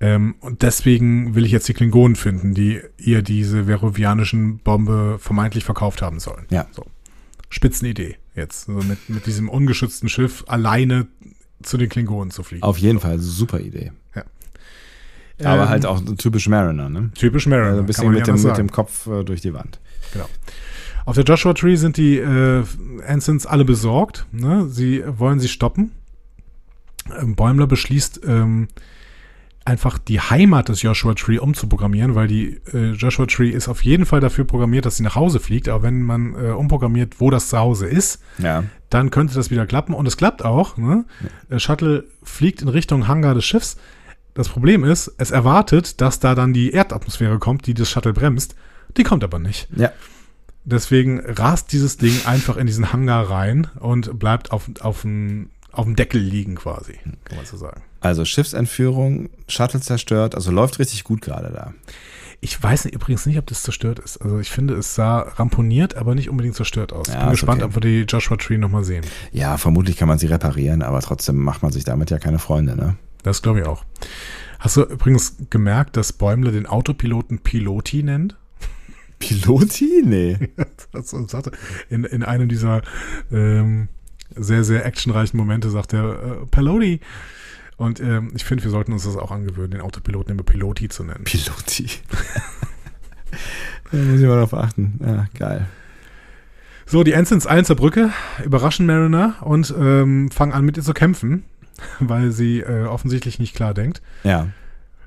Ähm, und deswegen will ich jetzt die Klingonen finden, die ihr diese verovianischen Bombe vermeintlich verkauft haben sollen. Ja. So. Spitzenidee jetzt. So mit, mit diesem ungeschützten Schiff alleine zu den Klingonen zu fliegen. Auf jeden Fall, super Idee. Ja. Aber Ähm, halt auch typisch Mariner, ne? typisch Mariner. Also ein bisschen mit dem, mit dem Kopf äh, durch die Wand. Genau. Auf der Joshua Tree sind die äh, Ensigns alle besorgt. Ne? Sie wollen sie stoppen. Ähm, Bäumler beschließt, ähm, einfach die Heimat des Joshua Tree umzuprogrammieren, weil die äh, Joshua Tree ist auf jeden Fall dafür programmiert, dass sie nach Hause fliegt. Aber wenn man äh, umprogrammiert, wo das Zuhause ist, Ja. dann könnte das wieder klappen. Und es klappt auch. Ne? Der Shuttle fliegt in Richtung Hangar des Schiffs. Das Problem ist, es erwartet, dass da dann die Erdatmosphäre kommt, die das Shuttle bremst. Die kommt aber nicht. Ja. Deswegen rast dieses Ding einfach in diesen Hangar rein und bleibt auf, auf, dem, auf dem Deckel liegen quasi, kann man so sagen. Also Schiffsentführung, Shuttle zerstört, also läuft richtig gut gerade da. Ich weiß übrigens nicht, ob das zerstört ist. Also ich finde, es sah ramponiert, aber nicht unbedingt zerstört aus. Ich Ja, bin gespannt, okay. ob wir die Joshua Tree nochmal sehen. Ja, vermutlich kann man sie reparieren, aber trotzdem macht man sich damit ja keine Freunde, ne? Das glaube ich auch. Hast du übrigens gemerkt, dass Bäumle den Autopiloten Piloti nennt? (laughs) Piloti? Nee. (laughs) In, in einem dieser ähm, sehr, sehr actionreichen Momente sagt er äh, Peloti. Und ähm, ich finde, wir sollten uns das auch angewöhnen, den Autopiloten immer Piloti zu nennen. Piloti. (laughs) da muss ich mal drauf achten. Ja, geil. So, die Ensigns eilen zur Brücke, überraschen Mariner und ähm, fangen an, mit ihr zu kämpfen, (laughs) weil sie äh, offensichtlich nicht klar denkt. Ja.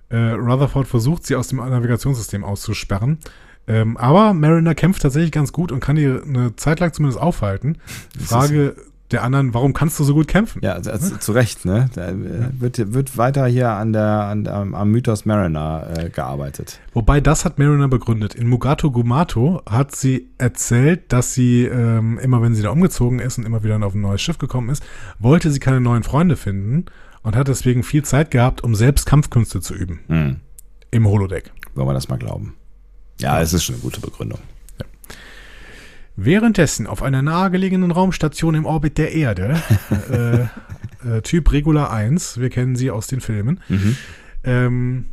Äh, Rutherford versucht, sie aus dem Navigationssystem auszusperren. Ähm, aber Mariner kämpft tatsächlich ganz gut und kann die eine Zeit lang zumindest aufhalten. Frage der anderen, warum kannst du so gut kämpfen? Ja, also, zu Recht, ne? Da äh, wird, wird weiter hier an der, an, am, Mythos Mariner äh, gearbeitet. Wobei das hat Mariner begründet. In Mugato Gumato hat sie erzählt, dass sie ähm, immer, wenn sie da umgezogen ist und immer wieder auf ein neues Schiff gekommen ist, wollte sie keine neuen Freunde finden und hat deswegen viel Zeit gehabt, um selbst Kampfkünste zu üben Hm. im Holodeck. Wollen wir das mal glauben? Ja, es ist schon eine gute Begründung. Währenddessen auf einer nahegelegenen Raumstation im Orbit der Erde, (laughs) äh, äh, Typ Regula 1, wir kennen sie aus den Filmen, ähm,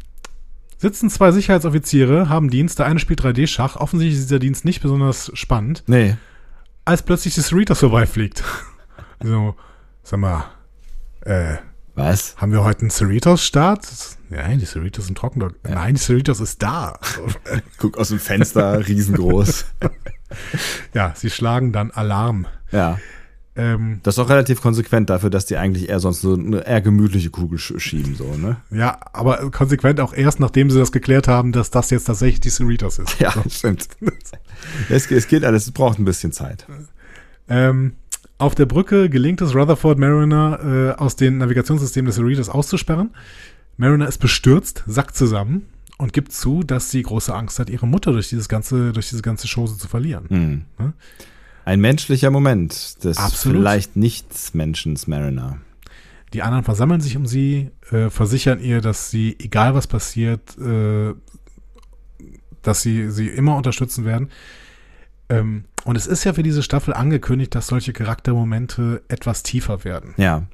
sitzen zwei Sicherheitsoffiziere, haben Dienst, der eine spielt 3D-Schach, offensichtlich ist dieser Dienst nicht besonders spannend, Nee. als plötzlich die Cerritos vorbeifliegt. (laughs) so, sag mal, äh, Was? haben wir heute einen Cerritos-Start? Nein, die Cerritos sind trocken. Nein, die Cerritos ist da. (laughs) Guck aus dem Fenster, riesengroß. (laughs) ja, sie schlagen dann Alarm. Ja. Ähm, Das ist auch relativ konsequent dafür, dass die eigentlich eher sonst so eine eher gemütliche Kugel sch- schieben, so, ne? ja, aber konsequent auch erst, nachdem sie das geklärt haben, dass das jetzt tatsächlich die Cerritos ist. Ja, stimmt. (laughs) es, es geht alles, es braucht ein bisschen Zeit. Ähm, auf der Brücke gelingt es Rutherford Mariner äh, aus den Navigationssystemen des Cerritos auszusperren. Mariner ist bestürzt, sackt zusammen und gibt zu, dass sie große Angst hat, ihre Mutter durch dieses ganze, durch diese ganze Chose zu verlieren. Hm. Ne? Ein menschlicher Moment des Absolut. vielleicht nichts Menschens Mariner. Die anderen versammeln sich um sie, äh, versichern ihr, dass sie, egal was passiert, äh, dass sie sie immer unterstützen werden. Ähm, und es ist ja für diese Staffel angekündigt, dass solche Charaktermomente etwas tiefer werden. Ja.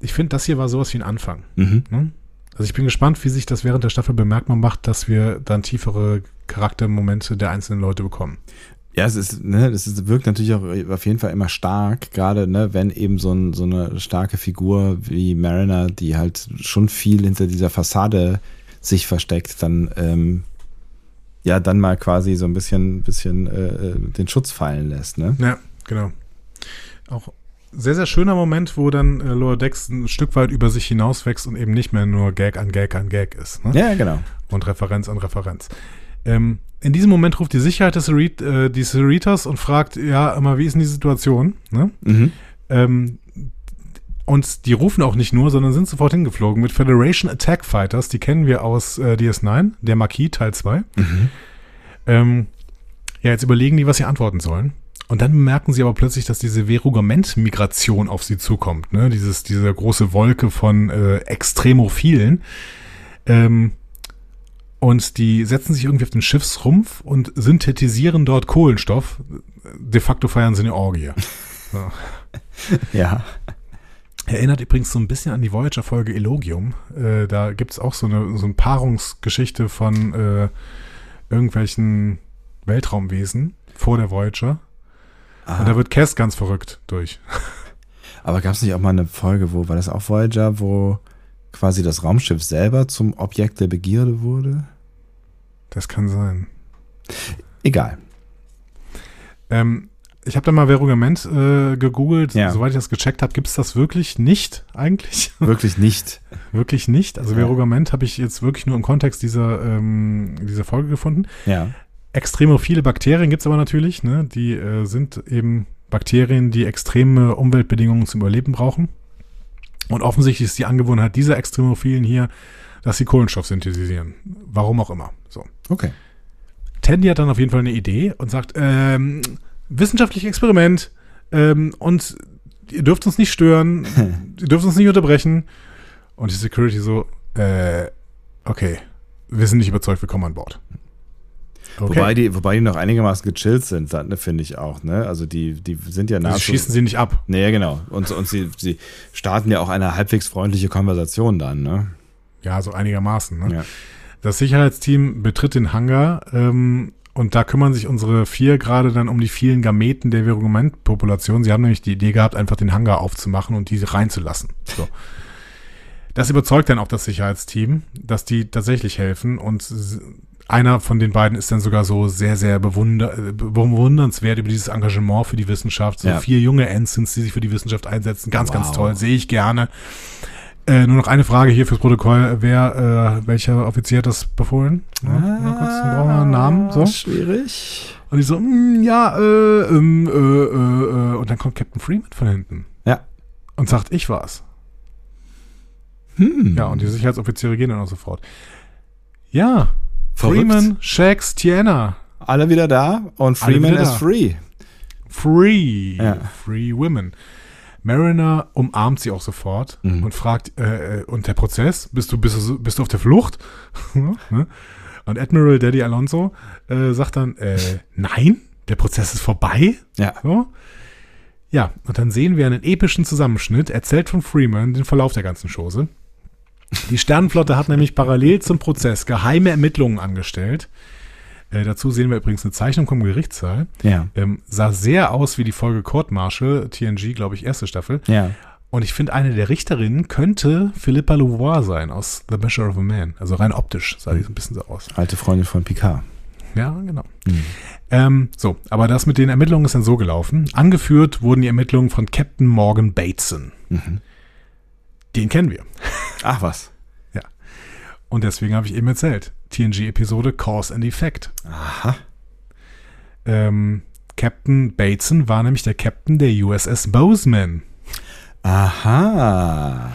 Ich finde, das hier war sowas wie ein Anfang. Mhm. Ne? Also ich bin gespannt, wie sich das während der Staffel bemerkbar macht, dass wir dann tiefere Charaktermomente der einzelnen Leute bekommen. Ja, es ist, ne, das ist, wirkt natürlich auch auf jeden Fall immer stark, gerade, ne, wenn eben so, ein, so eine starke Figur wie Mariner, die halt schon viel hinter dieser Fassade sich versteckt, dann, ähm, ja, dann mal quasi so ein bisschen, bisschen äh, äh, den Schutz fallen lässt, ne? Ja, genau. Auch sehr, sehr schöner Moment, wo dann äh, Lower Decks ein Stück weit über sich hinauswächst und eben nicht mehr nur Gag an Gag an Gag ist. Ne? Ja, genau. Und Referenz an Referenz. Ähm, in diesem Moment ruft die Sicherheit des Cerit äh, die Cerritos und fragt, ja, immer, wie ist denn die Situation? Ne? Mhm. Ähm, und die rufen auch nicht nur, sondern sind sofort hingeflogen mit Federation Attack Fighters. Die kennen wir aus äh, DS9, der Marquis Teil 2. Ähm, ja, jetzt überlegen die, was sie antworten sollen. Und dann bemerken sie aber plötzlich, dass diese Verugament-Migration auf sie zukommt. Ne? Dieses, diese große Wolke von äh, Extremophilen. Ähm, und die setzen sich irgendwie auf den Schiffsrumpf und synthetisieren dort Kohlenstoff. De facto feiern sie eine Orgie. So. (laughs) Ja. Erinnert übrigens so ein bisschen an die Voyager-Folge Elogium. Äh, da gibt's auch so eine, so eine Paarungsgeschichte von äh, irgendwelchen Weltraumwesen vor der Voyager. Und da wird Cass ganz verrückt durch. (laughs) Aber gab es nicht auch mal eine Folge, wo, war das auch Voyager, wo quasi das Raumschiff selber zum Objekt der Begierde wurde? Das kann sein. Egal. Ähm, ich habe da mal Verugament äh, gegoogelt. Ja. Soweit ich das gecheckt habe, gibt's das wirklich nicht eigentlich. (laughs) Wirklich nicht. wirklich nicht. Also Ja. Verugament habe ich jetzt wirklich nur im Kontext dieser, ähm, dieser Folge gefunden. Ja. Extremophile Bakterien gibt's aber natürlich. Ne? Die äh, sind eben Bakterien, die extreme Umweltbedingungen zum Überleben brauchen. Und offensichtlich ist die Angewohnheit dieser Extremophilen hier, dass sie Kohlenstoff synthetisieren. Warum auch immer. So. Okay. Tandy hat dann auf jeden Fall eine Idee und sagt, ähm, wissenschaftliches Experiment ähm, und ihr dürft uns nicht stören, (laughs) ihr dürft uns nicht unterbrechen. Und die Security so, äh, okay, wir sind nicht überzeugt, wir kommen an Bord. Okay. Wobei, die, wobei die noch einigermaßen gechillt sind, ne, finde ich auch. Ne? Also die, die sind ja also nahezu... schießen sie nicht ab. Nee, genau. Und, und sie, sie starten ja auch eine halbwegs freundliche Konversation dann, ne? Ja, so einigermaßen. Ne? Ja. Das Sicherheitsteam betritt den Hangar ähm, und da kümmern sich unsere vier gerade dann um die vielen Gameten der Virugament-Population. Sie haben nämlich die Idee gehabt, einfach den Hangar aufzumachen und die reinzulassen. So. Das überzeugt dann auch das Sicherheitsteam, dass die tatsächlich helfen und einer von den beiden ist dann sogar so sehr, sehr bewunder bewundernswert über dieses Engagement für die Wissenschaft. So Ja. vier junge Ensigns, die sich für die Wissenschaft einsetzen. Ganz, ganz Wow. toll. Sehe ich gerne. Äh, nur noch eine Frage hier fürs Protokoll. Wer, äh, welcher Offizier hat das befohlen? Ja, mal kurz, dann brauchen wir einen Namen. So. Schwierig. Und die so, mm, ja, äh, ähm, äh, äh, äh. Und dann kommt Captain Freeman von hinten Ja. und sagt, ich war's. Hm. Ja, und die Sicherheitsoffiziere gehen dann auch sofort. Ja, Verrückt. Freeman, Shax, Tiana. Alle wieder da und Freeman ist da. free. Free. Ja. Free Women. Mariner umarmt sie auch sofort Mhm. und fragt, äh, äh, und der Prozess? Bist du, bist du, bist du auf der Flucht? (laughs) Ne? und Admiral Daddy Alonso äh, sagt dann, äh, nein, der Prozess ist vorbei. Ja. So. Ja, und dann sehen wir einen epischen Zusammenschnitt, erzählt von Freeman, den Verlauf der ganzen Chose. Die Sternenflotte hat nämlich parallel zum Prozess geheime Ermittlungen angestellt. Äh, dazu sehen wir übrigens eine Zeichnung vom Gerichtssaal. Ja. Ähm, sah sehr aus wie die Folge Court Martial, TNG, glaube ich, erste Staffel. Ja. Und ich finde, eine der Richterinnen könnte Philippa Louvois sein aus The Measure of a Man. Also rein optisch sah die so ein bisschen so aus. Alte Freundin von Picard. Ja, genau. Ähm, so, aber das mit den Ermittlungen ist dann so gelaufen. Angeführt wurden die Ermittlungen von Captain Morgan Bateson. Den kennen wir. Ach was. Ja. Und deswegen habe ich eben erzählt. TNG-Episode Cause and Effect. Aha. Ähm, Captain Bateson war nämlich der Captain der USS Bozeman. Aha.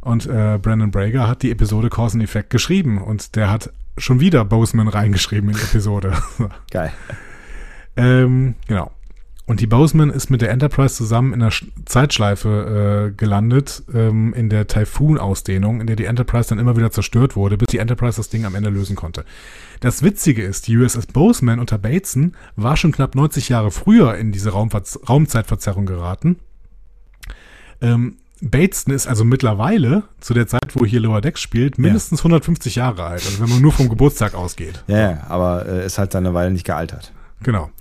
Und äh, Brandon Brager hat die Episode Cause and Effect geschrieben. Und der hat schon wieder Bozeman reingeschrieben in die Episode. (laughs) Geil. ähm, genau. Und die Bozeman ist mit der Enterprise zusammen in der Sch Zeitschleife äh, gelandet, ähm, in der Typhoon-Ausdehnung, in der die Enterprise dann immer wieder zerstört wurde, bis die Enterprise das Ding am Ende lösen konnte. Das Witzige ist, die USS Bozeman unter Bateson war schon knapp 90 Jahre früher in diese Raumver Raumzeitverzerrung geraten. Ähm, Bateson ist also mittlerweile, zu der Zeit, wo hier Lower Decks spielt, mindestens 150 Jahre alt. Also wenn man nur vom Geburtstag ausgeht. Ja, ja, aber äh, ist halt seine Weile nicht gealtert. Genau.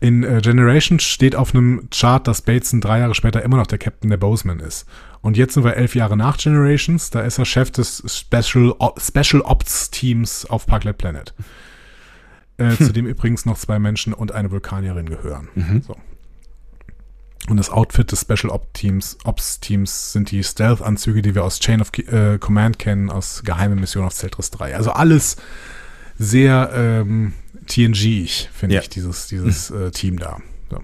In äh, Generations steht auf einem Chart, dass Bateson drei Jahre später immer noch der Captain der Bozeman ist. Und jetzt sind wir elf Jahre nach Generations, da ist er Chef des Special, O- Special Ops Teams auf Parklet Planet. Äh, zu dem übrigens noch zwei Menschen und eine Vulkanierin gehören. So. Und das Outfit des Special Ops Teams, Ops Teams sind die Stealth-Anzüge, die wir aus Chain of äh, Command kennen, aus Geheime Mission auf Zeltris 3. Also alles sehr ähm, TNG-ig, finde Ja. ich, dieses, dieses äh, Team da. So.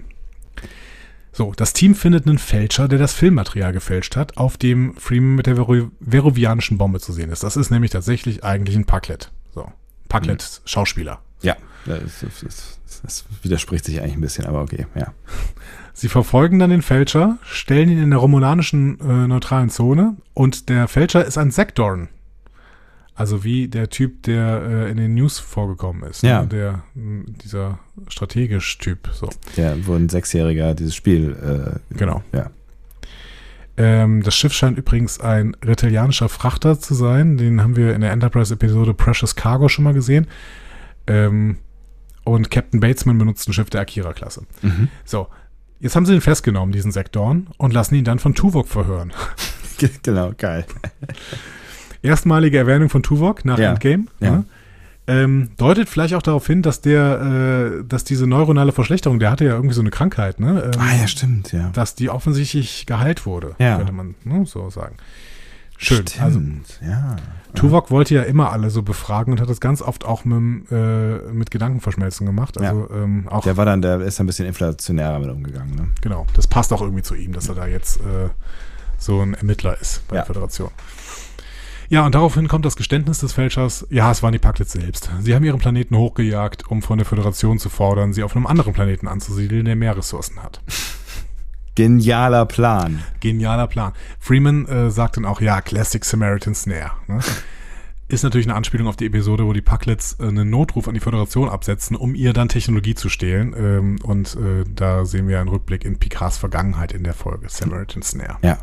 so, das Team findet einen Fälscher, der das Filmmaterial gefälscht hat, auf dem Freeman mit der Veru veruvianischen Bombe zu sehen ist. Das ist nämlich tatsächlich eigentlich ein Packlet. So, Packlet-Schauspieler. Ja. Das, das, das, das widerspricht sich eigentlich ein bisschen, aber okay, ja. Sie verfolgen dann den Fälscher, stellen ihn in der romulanischen äh, neutralen Zone und der Fälscher ist ein Sektorn. Also wie der Typ, der äh, in den News vorgekommen ist. Ja. Ne? Der, mh, dieser strategisch Typ. So. Ja, wo ein Sechsjähriger dieses Spiel, äh, Genau. ja. Ähm, das Schiff scheint übrigens ein retelianischer Frachter zu sein. Den haben wir in der Enterprise-Episode Precious Cargo schon mal gesehen. Ähm, und Captain Batesman benutzt ein Schiff der Akira-Klasse. So, jetzt haben sie ihn festgenommen, diesen Sektorn, und lassen ihn dann von Tuvok verhören. (laughs) genau, geil. (laughs) Erstmalige Erwähnung von Tuvok nach Ja. Endgame. Ja. ne? Ähm, deutet vielleicht auch darauf hin, dass der, äh, dass diese neuronale Verschlechterung, der hatte ja irgendwie so eine Krankheit, ne? Ähm, Ah ja, stimmt, ja. Dass die offensichtlich geheilt wurde, Ja. könnte man ne, so sagen. Schön. Also Stimmt, ja. Tuvok wollte ja immer alle so befragen und hat das ganz oft auch mit, äh, mit Gedankenverschmelzen gemacht. Also ähm, auch Der war dann, der ist ein bisschen inflationärer mit umgegangen, ne? genau. Das passt auch irgendwie zu ihm, dass er da jetzt äh, so ein Ermittler ist bei Ja. der Föderation. Ja, und daraufhin kommt das Geständnis des Fälschers, ja, es waren die Packlets selbst. Sie haben ihren Planeten hochgejagt, um von der Föderation zu fordern, sie auf einem anderen Planeten anzusiedeln, der mehr Ressourcen hat. Genialer Plan. Genialer Plan. Freeman äh, sagt dann auch, ja, Classic Samaritan Snare. Ne? Ist natürlich eine Anspielung auf die Episode, wo die Pucklets äh, einen Notruf an die Föderation absetzen, um ihr dann Technologie zu stehlen. Ähm, und äh, da sehen wir einen Rückblick in Picards Vergangenheit in der Folge, Samaritan Snare. Ja.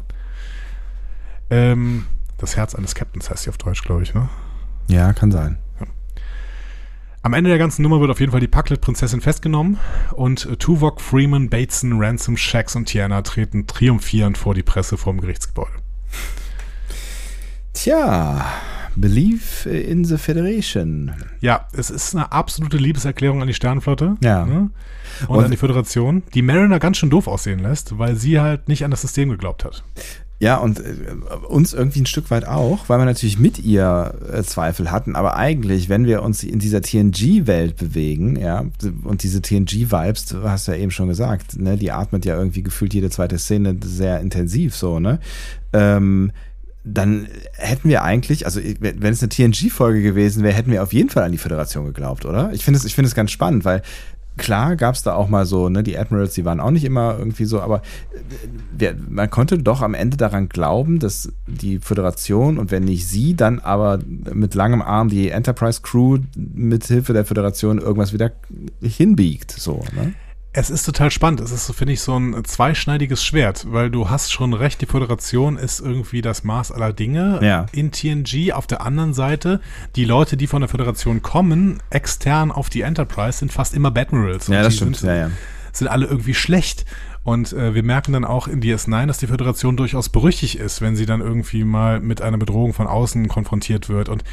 Ähm, das Herz eines Captains heißt sie auf Deutsch, glaube ich, ne? Ja, kann sein. Am Ende der ganzen Nummer wird auf jeden Fall die Packlet-Prinzessin festgenommen und äh, Tuvok, Freeman, Bateson, Ransom, Shax und Tiana treten triumphierend vor die Presse vorm Gerichtsgebäude. Tja, Believe in the Federation. Ja, es ist eine absolute Liebeserklärung an die Sternenflotte. Ja. Ne? Und, Und- an die Föderation, die Mariner ganz schön doof aussehen lässt, weil sie halt nicht an das System geglaubt hat. Ja, und äh, uns irgendwie ein Stück weit auch, weil wir natürlich mit ihr äh, Zweifel hatten, aber eigentlich, wenn wir uns in dieser TNG-Welt bewegen, ja, und diese TNG-Vibes, du hast ja eben schon gesagt, ne, die atmet ja irgendwie gefühlt jede zweite Szene sehr intensiv so, ne? Ähm, dann hätten wir eigentlich, also wenn es eine TNG-Folge gewesen wäre, hätten wir auf jeden Fall an die Föderation geglaubt, oder? Ich finde es, ich finde es ganz spannend, weil klar gab es da auch mal so, ne, die Admirals, die waren auch nicht immer irgendwie so, aber äh, wer, man konnte doch am Ende daran glauben, dass die Föderation und wenn nicht sie, dann aber mit langem Arm die Enterprise Crew mit Hilfe der Föderation irgendwas wieder hinbiegt, so, ne? Es ist total spannend. Es ist, so, finde ich, so ein zweischneidiges Schwert, weil du hast schon recht, die Föderation ist irgendwie das Maß aller Dinge Ja. in TNG. Auf der anderen Seite, die Leute, die von der Föderation kommen, extern auf die Enterprise, sind fast immer Badmirals. Ja, das stimmt. Sind, Ja, ja. sind alle irgendwie schlecht. Und äh, wir merken dann auch in DS9, dass die Föderation durchaus berüchtigt ist, wenn sie dann irgendwie mal mit einer Bedrohung von außen konfrontiert wird. Und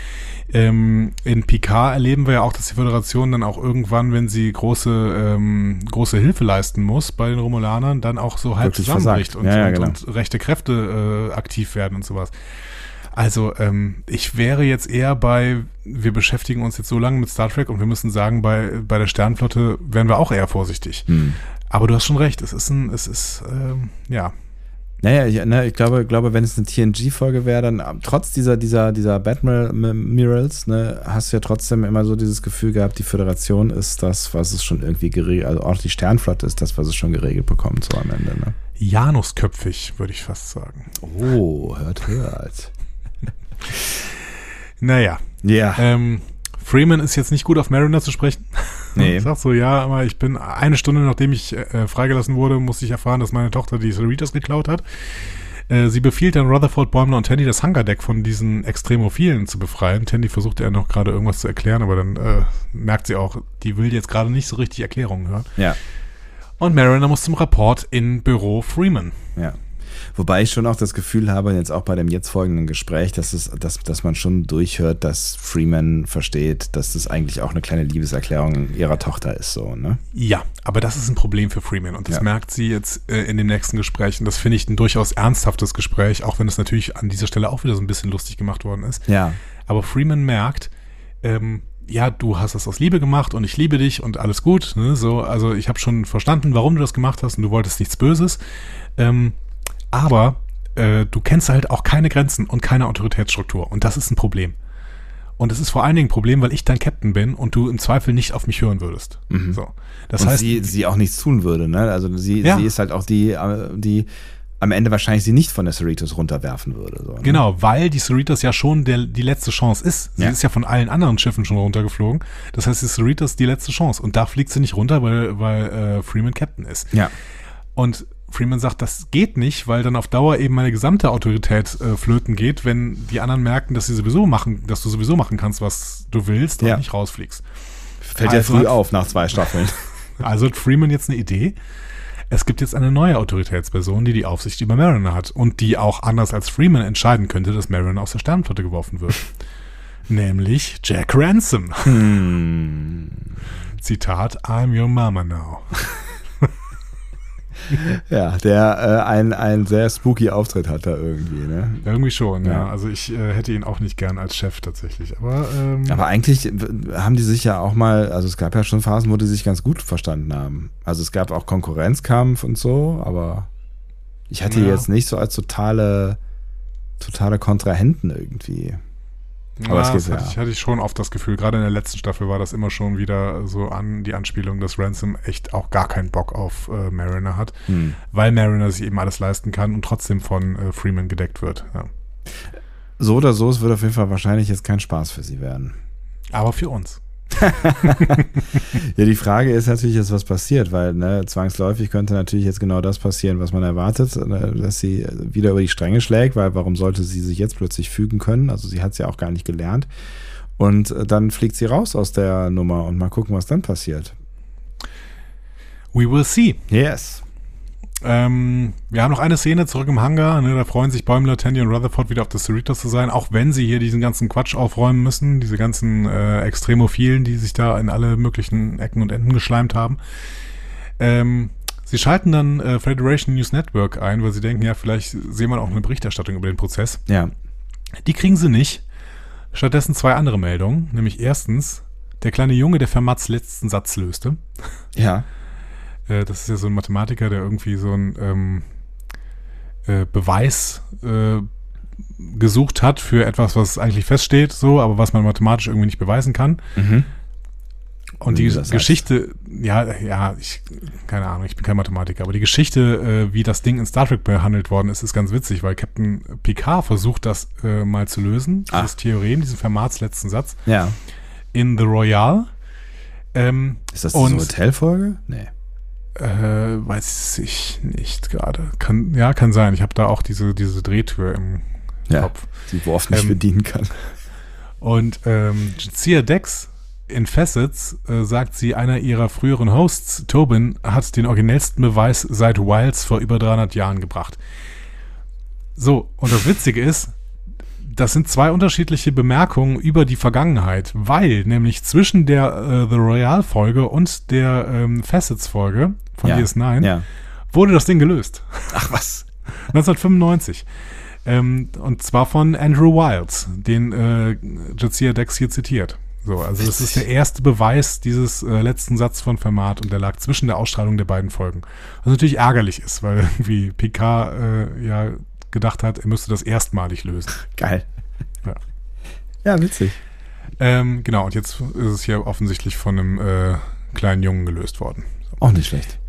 ähm, in Picard erleben wir ja auch, dass die Föderation dann auch irgendwann, wenn sie große, ähm, große Hilfe leisten muss bei den Romulanern, dann auch so halb zusammenbricht und, Ja, ja, und, genau. und rechte Kräfte äh, aktiv werden und sowas. Also ähm, ich wäre jetzt eher bei, wir beschäftigen uns jetzt so lange mit Star Trek und wir müssen sagen, bei, bei der Sternflotte wären wir auch eher vorsichtig. Hm. Aber du hast schon recht, es ist ein, es ist, ähm, ja, Naja, ich, ne, ich glaube, glaube, wenn es eine TNG-Folge wäre, dann ähm, trotz dieser, dieser, dieser Batmirals, ne, hast du ja trotzdem immer so dieses Gefühl gehabt, die Föderation ist das, was es schon irgendwie geregelt, also auch die Sternflotte ist das, was es schon geregelt bekommt, so am Ende, ne? Janusköpfig, würde ich fast sagen. Oh, hört, hört. (laughs) Naja, Ja. ähm, Freeman ist jetzt nicht gut auf Mariner zu sprechen. (laughs) Nee. Sagt so, ja, aber ich bin eine Stunde nachdem ich äh, freigelassen wurde, musste ich erfahren, dass meine Tochter die Cerritos geklaut hat. Äh, sie befiehlt dann Rutherford, Bäumler und Tandy das Hangardeck von diesen Extremophilen zu befreien. Tandy versucht ja noch gerade irgendwas zu erklären, aber dann äh, merkt sie auch, die will jetzt gerade nicht so richtig Erklärungen hören. Ja. Und Mariner muss zum Rapport in Büro Freeman. Ja. Wobei ich schon auch das Gefühl habe, jetzt auch bei dem jetzt folgenden Gespräch, dass, es, dass, dass man schon durchhört, dass Freeman versteht, dass das eigentlich auch eine kleine Liebeserklärung ihrer Tochter ist, so, ne? Ja, aber das ist ein Problem für Freeman und das Ja. merkt sie jetzt äh, in dem nächsten Gespräch und das finde ich ein durchaus ernsthaftes Gespräch, auch wenn es natürlich an dieser Stelle auch wieder so ein bisschen lustig gemacht worden ist. Ja. Aber Freeman merkt, ähm, ja, du hast das aus Liebe gemacht und ich liebe dich und alles gut. Ne? So, also ich habe schon verstanden, warum du das gemacht hast und du wolltest nichts Böses. Ähm, aber äh, du kennst halt auch keine Grenzen und keine Autoritätsstruktur und das ist ein Problem. Und es ist vor allen Dingen ein Problem, weil ich dein Captain bin und du im Zweifel nicht auf mich hören würdest. So. Das und heißt, sie, sie auch nichts tun würde, ne? Also sie, Ja. sie ist halt auch die, äh, die am Ende wahrscheinlich sie nicht von der Cerritos runterwerfen würde. So, ne? Genau, weil die Cerritos ja schon der, die letzte Chance ist. Sie Ja. ist ja von allen anderen Schiffen schon runtergeflogen. Das heißt, die Cerritos die letzte Chance. Und da fliegt sie nicht runter, weil, weil äh, Freeman Captain ist. Ja. Und Freeman sagt, das geht nicht, weil dann auf Dauer eben meine gesamte Autorität äh, flöten geht, wenn die anderen merken, dass sie sowieso machen, dass du sowieso machen kannst, was du willst und Ja. nicht rausfliegst. Fällt Also ja früh hat- auf nach zwei Staffeln. (laughs) Also hat Freeman jetzt eine Idee. Es gibt jetzt eine neue Autoritätsperson, die die Aufsicht über Mariner hat und die auch anders als Freeman entscheiden könnte, dass Mariner aus der Sternenflotte geworfen wird. (laughs) Nämlich Jack Ransom. Zitat, I'm your mama now. (laughs) (laughs) ja, der äh, ein, ein sehr spooky Auftritt hat da irgendwie, ne? Irgendwie schon, ja. Ja. Also ich äh, hätte ihn auch nicht gern als Chef tatsächlich. Aber, ähm, Aber eigentlich haben die sich ja auch mal, also es gab ja schon Phasen, wo die sich ganz gut verstanden haben. Also es gab auch Konkurrenzkampf und so, aber ich hatte Ja. jetzt nicht so als totale, totale Kontrahenten irgendwie. Aber ja, geht das hatte, ja. ich, hatte ich schon oft das Gefühl, gerade in der letzten Staffel war das immer schon wieder so an die Anspielung, dass Ransom echt auch gar keinen Bock auf äh, Mariner hat, Hm. weil Mariner sich eben alles leisten kann und trotzdem von äh, Freeman gedeckt wird. Ja. So oder so, es wird auf jeden Fall wahrscheinlich jetzt kein Spaß für sie werden. Aber für uns. (laughs) Ja, die Frage ist natürlich jetzt, was passiert, weil ne, zwangsläufig könnte natürlich jetzt genau das passieren, was man erwartet, ne, dass sie wieder über die Stränge schlägt, weil warum sollte sie sich jetzt plötzlich fügen können? Also sie hat es ja auch gar nicht gelernt. Und äh, dann fliegt sie raus aus der Nummer und mal gucken, was dann passiert. We will see. Yes. Ähm, wir haben noch eine Szene zurück im Hangar. Ne, da freuen sich Bäumler, Tandy und Rutherford wieder auf das Cerritos zu sein, auch wenn sie hier diesen ganzen Quatsch aufräumen müssen, diese ganzen äh, Extremophilen, die sich da in alle möglichen Ecken und Enden geschleimt haben. Ähm, sie schalten dann äh, Federation News Network ein, weil sie denken, ja, vielleicht sehen wir auch eine Berichterstattung über den Prozess. Ja. Die kriegen sie nicht. Stattdessen zwei andere Meldungen, nämlich erstens, der kleine Junge, der Fermats letzten Satz löste. Ja. Äh, das ist ja so ein Mathematiker, der irgendwie so einen ähm, äh, Beweis äh, gesucht hat für etwas, was eigentlich feststeht, so, aber was man mathematisch irgendwie nicht beweisen kann. Mhm. Und die Geschichte, ja, ja, ich, keine Ahnung, ich bin kein Mathematiker, aber die Geschichte, äh, wie das Ding in Star Trek behandelt worden ist, ist ganz witzig, weil Captain Picard versucht, das äh, mal zu lösen, Ah. dieses Theorem, diesen Fermats letzten Satz, Ja. in The Royale. Ähm, Ist das Und- diese Hotelfolge? Nee. Äh, weiß ich nicht gerade. Kann, ja, kann sein. Ich habe da auch diese, diese Drehtür im Ja. Kopf. Die wo oft nicht Ähm, bedienen kann. Und ähm, Jadzia Dex in Facets äh, sagt sie, einer ihrer früheren Hosts, Tobin, hat den originellsten Beweis seit Wilds vor über 300 Jahren gebracht. So, und das Witzige ist, das sind zwei unterschiedliche Bemerkungen über die Vergangenheit, weil nämlich zwischen der äh, The Royale-Folge und der ähm, Facets-Folge von Ja, DS9 ja. wurde das Ding gelöst. Ach was. (laughs) 1995. Ähm, und zwar von Andrew Wiles, den äh, Jazia Dex hier zitiert. So, also das ist der erste Beweis dieses äh, letzten Satz von Fermat und der lag zwischen der Ausstrahlung der beiden Folgen. Was natürlich ärgerlich ist, weil (laughs) irgendwie Picard äh, ja gedacht hat, er müsste das erstmalig lösen. (laughs) Geil. Ja. Ja, witzig. Ähm, genau, und jetzt ist es hier offensichtlich von einem äh, kleinen Jungen gelöst worden. Auch nicht schlecht.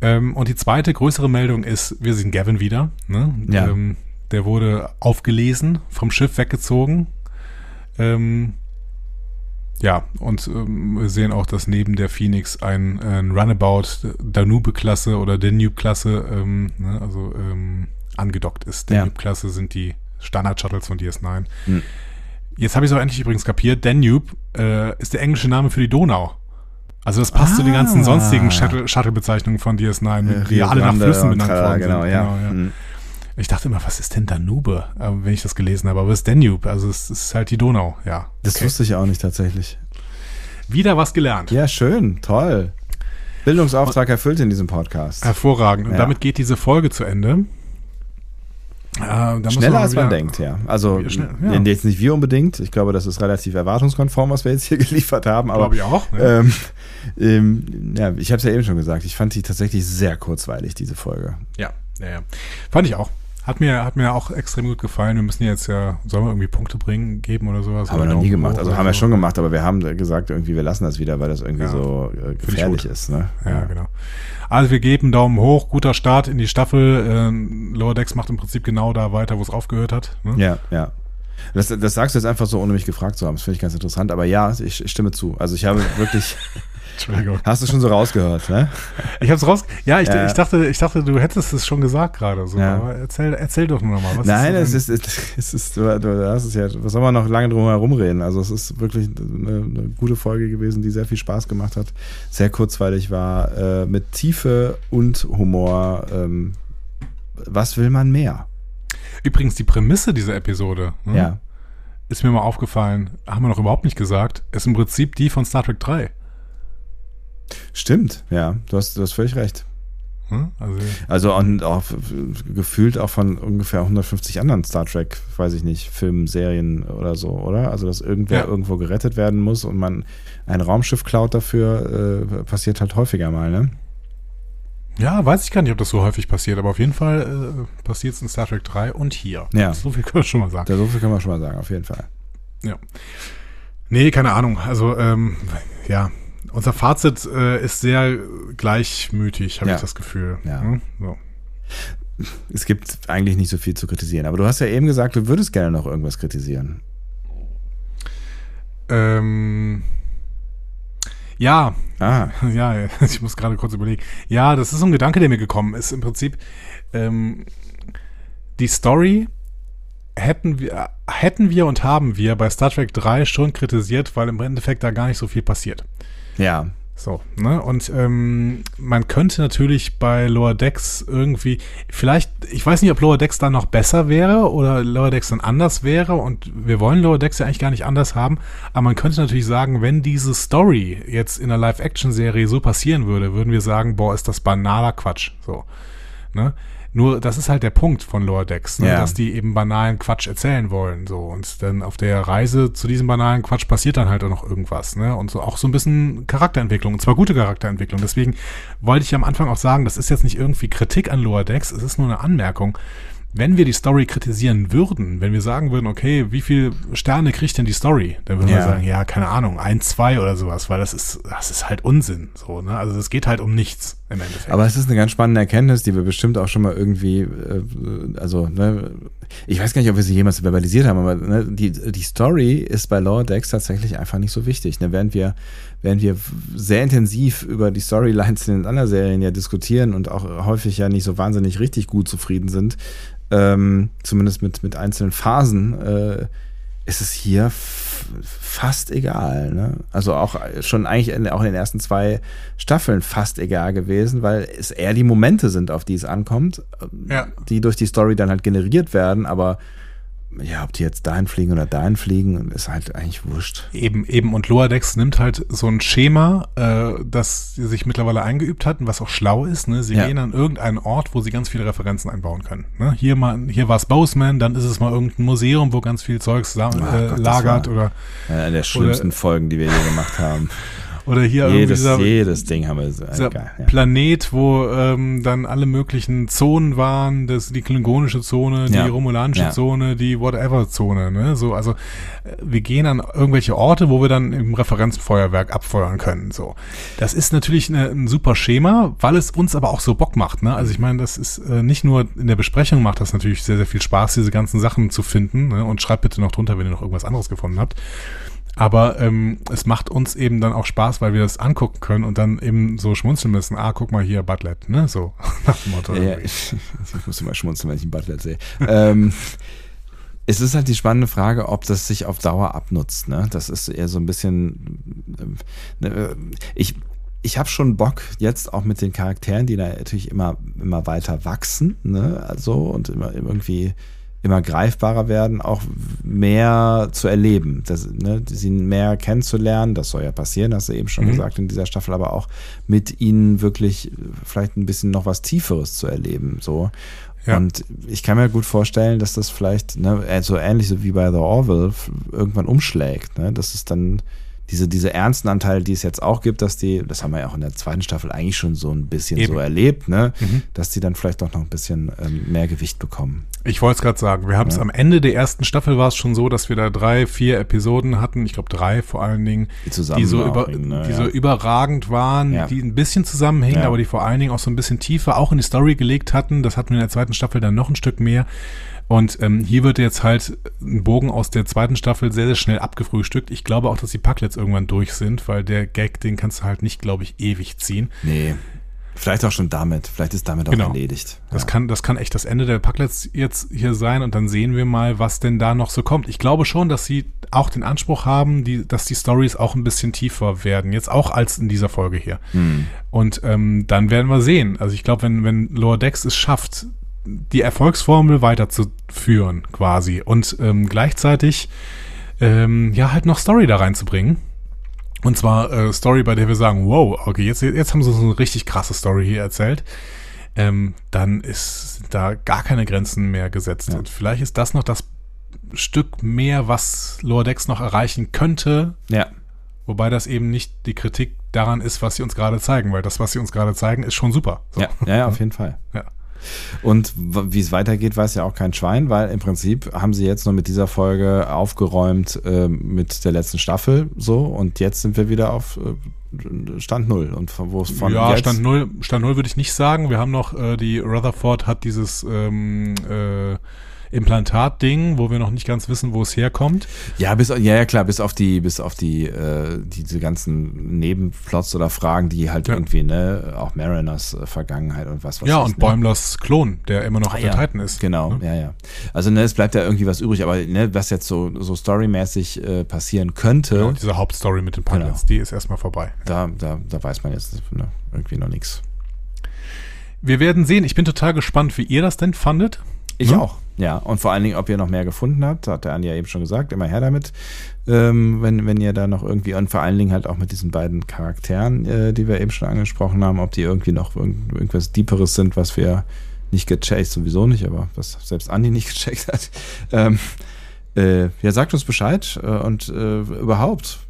Ähm, und die zweite größere Meldung ist, wir sehen Gavin wieder. Ne? Ja. Ähm, der wurde aufgelesen, vom Schiff weggezogen. Ähm, ja, und ähm, wir sehen auch, dass neben der Phoenix ein, ein Runabout Danube-Klasse oder Danube-Klasse, ähm, ne, also ähm, angedockt ist. Ja. Danube-Klasse sind die Standard-Shuttles von DS9. Hm. Jetzt habe ich es auch endlich übrigens kapiert. Danube äh, ist der englische Name für die Donau. Also das passt zu den ganzen Ah. sonstigen Shuttle- Shuttle-Bezeichnungen von DS9, die Rio alle nach Flüssen benannt worden genau, sind. ja. Hm. Ich dachte immer, was ist denn Danube, wenn ich das gelesen habe? Aber es ist Danube, also es ist halt die Donau, ja. Das Okay. wusste ich auch nicht tatsächlich. Wieder was gelernt. Ja, schön, toll. Bildungsauftrag erfüllt in diesem Podcast. Hervorragend. Und Ja. damit geht diese Folge zu Ende. Äh, Schneller als man denkt, ja. Also schnell, ja. ja. jetzt nicht wir unbedingt. Ich glaube, das ist relativ erwartungskonform, was wir jetzt hier (laughs) geliefert haben. Aber Glaube ich auch. ne? ähm, ähm, ja, ich habe es ja eben schon gesagt. Ich fand die tatsächlich sehr kurzweilig diese Folge. Ja, ja, ja. Fand ich auch. Hat mir, hat mir auch extrem gut gefallen. Wir müssen jetzt ja, sollen wir irgendwie Punkte bringen, geben oder sowas? Haben wir noch nie gemacht. Also haben wir so? schon gemacht, aber wir haben gesagt, irgendwie, wir lassen das wieder, weil das irgendwie Ja. so äh, gefährlich ist. Ne? Ja, genau. Also wir geben Daumen hoch, guter Start in die Staffel. Ähm, Lower Decks macht im Prinzip genau da weiter, wo es aufgehört hat. Ne? Ja, ja. Das, das sagst du jetzt einfach so, ohne mich gefragt zu haben. Das finde ich ganz interessant. Aber ja, ich, ich stimme zu. Also ich habe wirklich, (laughs) Entschuldigung. hast du schon so rausgehört, ne? Ich hab's raus. Ja, ich, Ja. ich dachte, ich dachte, du hättest es schon gesagt gerade. So. Ja. Aber erzähl, erzähl doch nur noch mal. Was Nein, ist es ist, es ist, du, du hast es ja, was soll man noch lange drum herum reden? Also es ist wirklich eine, eine gute Folge gewesen, die sehr viel Spaß gemacht hat, sehr kurzweilig war, äh, mit Tiefe und Humor. Ähm, was will man mehr? Übrigens die Prämisse dieser Episode. ne, Ja. Ist mir mal aufgefallen, haben wir noch überhaupt nicht gesagt, ist im Prinzip die von Star Trek 3. Stimmt, ja, du hast, du hast völlig recht. ne? Also, Also und auch gefühlt auch von ungefähr 150 anderen Star Trek, weiß ich nicht, Filmen, Serien oder so, oder? Also dass irgendwer Ja. irgendwo gerettet werden muss und man ein Raumschiff klaut dafür, äh, passiert halt häufiger mal, ne? ja, weiß ich gar nicht, ob das so häufig passiert, aber auf jeden Fall äh, passiert es in Star Trek 3 und hier. Ja. So viel können wir schon mal sagen. Da so viel kann man schon mal sagen, auf jeden Fall. Ja. Nee, keine Ahnung. Also, ähm, ja, unser Fazit äh, ist sehr gleichmütig, habe Ja. ich das Gefühl. Ja. Hm? So. Es gibt eigentlich nicht so viel zu kritisieren, aber du hast ja eben gesagt, du würdest gerne noch irgendwas kritisieren. Ähm, ja, Ah, (laughs) ja, (laughs) ich muss gerade kurz überlegen. Ja, das ist so ein Gedanke, der mir gekommen ist. Im Prinzip, ähm, die Story hätten wir, hätten wir und haben wir bei Star Trek 3 schon kritisiert, weil im Endeffekt da gar nicht so viel passiert. Ja. So, ne? Und ähm, man könnte natürlich bei Lower Decks irgendwie, vielleicht, ich weiß nicht, ob Lower Decks dann noch besser wäre oder Lower Decks dann anders wäre und wir wollen Lower Decks ja eigentlich gar nicht anders haben, aber man könnte natürlich sagen, wenn diese Story jetzt in einer Live-Action-Serie so passieren würde, würden wir sagen, boah, ist das banaler Quatsch. So, ne? Nur, das ist halt der Punkt von Lower Decks, ne? Ja. dass die eben banalen Quatsch erzählen wollen. So. Und dann auf der Reise zu diesem banalen Quatsch passiert dann halt auch noch irgendwas. Ne? Und so auch so ein bisschen Charakterentwicklung, und zwar gute Charakterentwicklung. Deswegen wollte ich am Anfang auch sagen, das ist jetzt nicht irgendwie Kritik an Lower Decks, es ist nur eine Anmerkung. Wenn wir die Story kritisieren würden, wenn wir sagen würden, okay, wie viel Sterne kriegt denn die Story? Dann würden wir Ja. sagen, ja, keine Ahnung, ein, zwei oder sowas, weil das ist, das ist halt Unsinn. So, ne? Also das geht halt um nichts im Endeffekt. Aber es ist eine ganz spannende Erkenntnis, die wir bestimmt auch schon mal irgendwie, äh, also, ne, ich weiß gar nicht, ob wir sie jemals verbalisiert haben, aber ne, die, die Story ist bei Lower Decks tatsächlich einfach nicht so wichtig. Ne? Während wir, während wir sehr intensiv über die Storylines in den anderen Serien ja diskutieren und auch häufig ja nicht so wahnsinnig richtig gut zufrieden sind, ähm, zumindest mit, mit einzelnen Phasen, äh, ist es hier fast egal. Ne? Also auch schon eigentlich in, auch in den ersten zwei Staffeln fast egal gewesen, weil es eher die Momente sind, auf die es ankommt, Ja. die durch die Story dann halt generiert werden, aber ja, ob die jetzt dahin fliegen oder dahin fliegen, ist halt eigentlich wurscht. Eben, eben. Und Loadex nimmt halt so ein Schema, äh, das sie sich mittlerweile eingeübt hatten, was auch schlau ist. Ne? Sie Ja. gehen an irgendeinen Ort, wo sie ganz viele Referenzen einbauen können. Ne? Hier mal, hier war es Boseman, dann ist es mal irgendein Museum, wo ganz viel Zeugs Gott, äh, das lagert war- oder, Eine der schlimmsten Folgen, die wir je gemacht haben. (laughs) oder hier irgendwie jedes, dieser, jedes Ding haben wir so. dieser egal, ja. Planet, wo ähm, dann alle möglichen Zonen waren, das, die klingonische Zone, die Ja. romulanische Ja. Zone, die Whatever-Zone, ne? So, also äh, wir gehen an irgendwelche Orte, wo wir dann im Referenzfeuerwerk abfeuern können. So. Das ist natürlich eine, ein super Schema, weil es uns aber auch so Bock macht, ne? Also ich meine, das ist äh, nicht nur in der Besprechung macht das natürlich sehr, sehr viel Spaß, diese ganzen Sachen zu finden, ne? Und schreibt bitte noch drunter, wenn ihr noch irgendwas anderes gefunden habt. Aber ähm, es macht uns eben dann auch Spaß, weil wir das angucken können und dann eben so schmunzeln müssen. Ah, guck mal hier, Butlet, ne? So, (laughs) nach dem Motto. Ja, (laughs) ich, ich muss immer schmunzeln, wenn ich einen Butler sehe. ähm, es ist halt die spannende Frage, ob das sich auf Dauer abnutzt. Ne? Das ist eher so ein bisschen. ähm, ne, ich ich habe schon Bock jetzt auch mit den Charakteren, die da natürlich immer, immer weiter wachsen, ne? also und immer irgendwie immer greifbarer werden, auch mehr zu erleben, das, ne, sie mehr kennenzulernen, das soll ja passieren, hast du eben schon Mhm. gesagt in dieser Staffel, aber auch mit ihnen wirklich vielleicht ein bisschen noch was Tieferes zu erleben, so. Ja. Und ich kann mir gut vorstellen, dass das vielleicht ne, so ähnlich so wie bei The Orville irgendwann umschlägt, ne, dass es dann diese, diese ernsten Anteile, die es jetzt auch gibt, dass die, das haben wir ja auch in der zweiten Staffel eigentlich schon so ein bisschen Eben. so erlebt, ne, Mhm. dass die dann vielleicht doch noch ein bisschen ähm, mehr Gewicht bekommen. Ich wollte es gerade sagen, wir haben es Ja. am Ende der ersten Staffel war es schon so, dass wir da drei, vier Episoden hatten, ich glaube drei vor allen Dingen, Die die so, über, ne, die ja. so überragend waren, Ja. die ein bisschen zusammenhängen, Ja. aber die vor allen Dingen auch so ein bisschen tiefer auch in die Story gelegt hatten. Das hatten wir in der zweiten Staffel dann noch ein Stück mehr. Und ähm, hier wird jetzt halt ein Bogen aus der zweiten Staffel sehr, sehr schnell abgefrühstückt. Ich glaube auch, dass die Packlets irgendwann durch sind, weil der Gag, den kannst du halt nicht, glaube ich, ewig ziehen. Nee. Vielleicht auch schon damit. Vielleicht ist damit auch Genau. erledigt. Das ja. kann, das kann echt das Ende der Packlets jetzt hier sein und dann sehen wir mal, was denn da noch so kommt. Ich glaube schon, dass sie auch den Anspruch haben, die, dass die Stories auch ein bisschen tiefer werden, jetzt auch als in dieser Folge hier. Hm. Und ähm, dann werden wir sehen. Also ich glaube, wenn, wenn Lower Decks es schafft, die Erfolgsformel weiterzuführen quasi und ähm, gleichzeitig ähm, ja halt noch Story da reinzubringen. Und zwar äh, Story, bei der wir sagen, wow, okay, jetzt, jetzt haben sie so eine richtig krasse Story hier erzählt. Ähm, dann ist da gar keine Grenzen mehr gesetzt. Ja. Und vielleicht ist das noch das Stück mehr, was Lower Decks noch erreichen könnte, Ja. wobei das eben nicht die Kritik daran ist, was sie uns gerade zeigen, weil das, was sie uns gerade zeigen, ist schon super. So. Ja, ja, ja, auf jeden Fall. (laughs) Ja. Und wie es weitergeht, weiß ja auch kein Schwein, weil im Prinzip haben sie jetzt nur mit dieser Folge aufgeräumt äh, mit der letzten Staffel so und jetzt sind wir wieder auf äh, Stand Null und von wo es von ja, jetzt, Stand Null, Stand Null würde ich nicht sagen. Wir haben noch, äh, die Rutherford hat dieses ähm, äh, Implantat-Ding, wo wir noch nicht ganz wissen, wo es herkommt. Ja, bis ja, ja klar, bis auf die, bis auf die, äh, diese ganzen Nebenplots oder Fragen, die halt Ja. irgendwie, ne, auch Mariners äh, Vergangenheit und was was ja, und ne? Bäumlers Klon, der immer noch Ah, auf ja. der Titan ist. Genau, Ne? ja, ja. Also ne, es bleibt ja irgendwie was übrig, aber ne, was jetzt so, so storymäßig äh, passieren könnte, Genau, diese Hauptstory mit den Pilots, die ist erstmal vorbei. da, da, da weiß man jetzt ne, irgendwie noch nichts. Wir werden sehen. Ich bin total gespannt, wie ihr das denn fandet. Ich Hm? auch. Ja, und vor allen Dingen, ob ihr noch mehr gefunden habt, hat der Andi ja eben schon gesagt, immer her damit, ähm, wenn, wenn ihr da noch irgendwie, und vor allen Dingen halt auch mit diesen beiden Charakteren, äh, die wir eben schon angesprochen haben, ob die irgendwie noch irgend, irgendwas Deeperes sind, was wir nicht gecheckt, sowieso nicht, aber was selbst Andi nicht (laughs) gecheckt hat. Ähm, äh, ja, sagt uns Bescheid äh, und äh, überhaupt,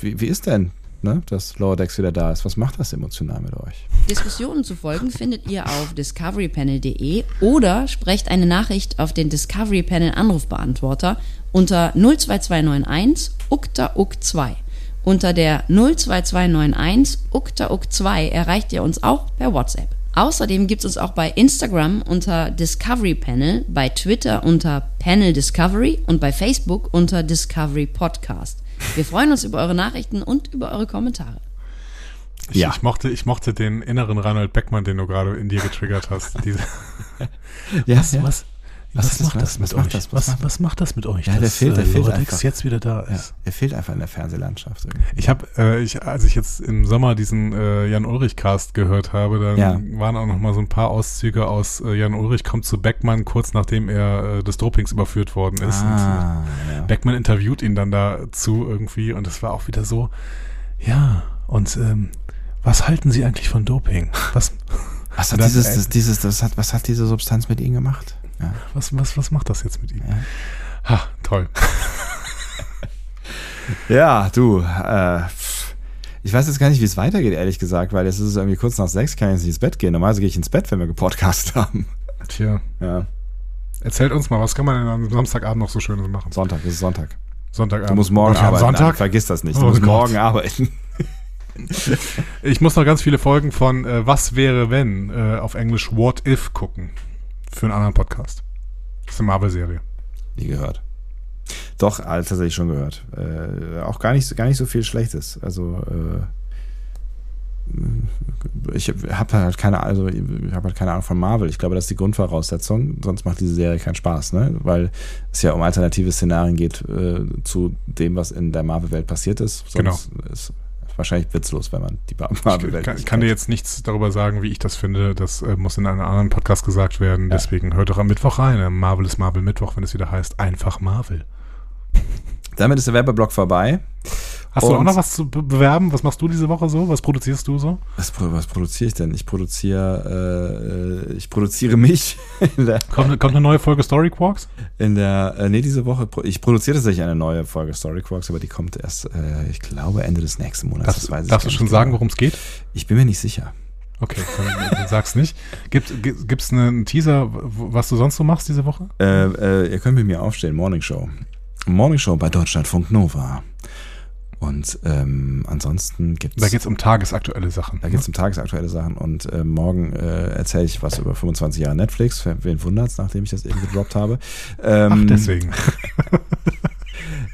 wie, wie ist denn, ne, dass Lower Decks wieder da ist? Was macht das emotional mit euch? Diskussionen zu folgen findet ihr auf discoverypanel.de oder sprecht eine Nachricht auf den Discovery Panel Anrufbeantworter unter 02291 ukta uk 2. Unter der 02291 ukta uk 2 erreicht ihr uns auch per WhatsApp. Außerdem gibt es uns auch bei Instagram unter Discovery Panel, bei Twitter unter Panel Discovery und bei Facebook unter Discovery Podcast. Wir freuen uns über eure Nachrichten und über eure Kommentare. Ich, Ja. ich, mochte, ich mochte den inneren Reinhold Beckmann, den du gerade in dir getriggert hast. (laughs) Diese, Ja, was, was? Was, Was macht das? mit Was euch? das? Was Was, macht- was macht das mit euch, Ja, der fehlt- der äh, fehlt Loradex einfach. jetzt wieder da Ja, ist? er fehlt einfach in der Fernsehlandschaft. irgendwie. Ich habe, äh, ich, als ich jetzt im Sommer diesen äh, Jan Ulrich Cast gehört habe, dann Ja. waren auch noch mal so ein paar Auszüge aus äh, Jan Ulrich kommt zu Beckmann kurz nachdem er äh, des Dopings überführt worden ist. Ah, äh, ja. Beckmann interviewt ihn dann dazu irgendwie und es war auch wieder so, ja, und ähm, was halten Sie eigentlich von Doping? Was, Was (laughs) hat dann, dieses, äh, das, dieses, das hat, was hat diese Substanz mit Ihnen gemacht? Ja. was, was, was macht das jetzt mit ihm? Ja. Ha, toll. (laughs) Ja, du, äh, ich weiß jetzt gar nicht, wie es weitergeht, ehrlich gesagt, weil jetzt ist es irgendwie kurz nach sechs, kann ich jetzt nicht ins Bett gehen. Normalerweise gehe ich ins Bett, wenn wir gepodcast (laughs) haben. Tja, Ja, erzählt uns mal, was kann man denn am Samstagabend noch so Schönes machen? Sonntag, es ist Sonntag. Sonntagabend. Du musst morgen haben arbeiten. Sonntag? Vergiss das nicht. Du Oh musst Gott. morgen arbeiten. Ich muss noch ganz viele Folgen von äh, Was wäre wenn äh, auf Englisch What If gucken. Für einen anderen Podcast. Das ist eine Marvel-Serie. Nie gehört. Doch, tatsächlich schon gehört. Äh, auch gar nicht, so- gar nicht so viel Schlechtes. Also, äh, ich habe halt keine, also ich habe halt keine Ahnung von Marvel. Ich glaube, das ist die Grundvoraussetzung. Sonst macht diese Serie keinen Spaß, ne? Weil es ja um alternative Szenarien geht äh, zu dem, was in der Marvel-Welt passiert ist. Sonst ist wahrscheinlich witzlos, wenn man die Genau. Ich kann, kann dir jetzt nichts darüber sagen, wie ich das finde. Das äh, muss in einem anderen Podcast gesagt werden. Ja. Deswegen hört doch am Mittwoch rein. Marvel ist Marvel Mittwoch, wenn es wieder heißt einfach Marvel. Damit ist der Werbeblock vorbei. Hast du Und- auch noch was zu be bewerben? Was machst du diese Woche so? Was produzierst du so? Was, was produziere ich denn? Ich produziere, äh, äh, ich produziere mich (laughs) in der, Kommt, kommt eine neue Folge Story Quarks? in der, äh, nee, diese Woche, ich produziere tatsächlich eine neue Folge Story Quarks, aber die kommt erst, äh, ich glaube, Ende des nächsten Monats. Das, weiß ich darfst du schon nicht sagen, genau. worum es geht? Ich bin mir nicht sicher. Okay, dann, sag's nicht. Gibt es einen Teaser, was du sonst so machst diese Woche? Äh, äh, ihr könnt mit mir aufstehen, Morning Show. Morning Show bei Deutschlandfunk Nova. Und ähm, ansonsten gibt's Da geht's um tagesaktuelle Sachen. Da geht es um tagesaktuelle Sachen und äh, morgen äh, erzähle ich was über 25 Jahre Netflix. Wen wundert's, nachdem ich das eben gedroppt habe. Ähm, Ach, deswegen. (laughs)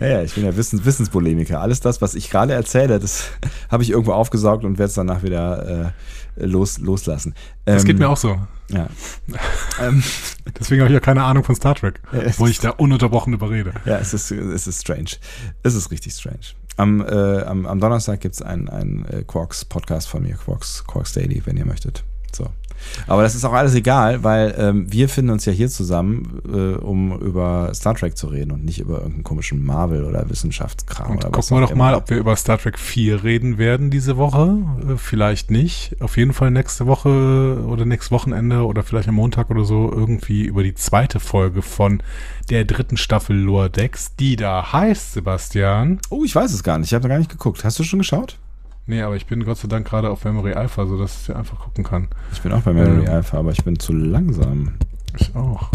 Ja, ja, ich bin ja Wissens Wissenspolemiker. Alles das, was ich gerade erzähle, das (laughs) habe ich irgendwo aufgesaugt und werde es danach wieder äh, los, loslassen. Das Ähm, geht mir auch so. Ja. (laughs) ähm, Deswegen habe ich ja keine Ahnung von Star Trek, es wo ich da ununterbrochen überrede. ja, es ist, es ist strange. Es ist richtig strange. Am, äh, am, am Donnerstag gibt es einen ein äh, Quarks-Podcast von mir, Quarks, Quarks Daily, wenn ihr möchtet. So. Aber das ist auch alles egal, weil ähm, wir finden uns ja hier zusammen, äh, um über Star Trek zu reden und nicht über irgendeinen komischen Marvel oder Wissenschaftskram. Und oder gucken wir doch mal, immer. ob wir über Star Trek 4 reden werden diese Woche. Äh, Vielleicht nicht. Auf jeden Fall nächste Woche oder nächstes Wochenende oder vielleicht am Montag oder so irgendwie über die zweite Folge von der dritten Staffel Lower Decks, die da heißt, Sebastian. Oh, ich weiß es gar nicht. Ich habe noch gar nicht geguckt. Hast du schon geschaut? Nee, aber ich bin Gott sei Dank gerade auf Memory Alpha, sodass ich einfach gucken kann. Ich bin auch bei Memory Ähm. Alpha, aber ich bin zu langsam. Ich auch.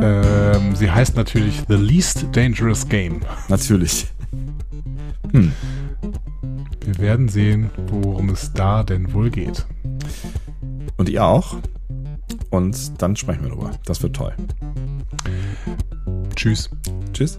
Ähm, sie heißt natürlich The Least Dangerous Game. Natürlich. (laughs) Hm. Wir werden sehen, worum es da denn wohl geht. Und ihr auch. Und dann sprechen wir drüber. Das wird toll. Tschüss. Tschüss.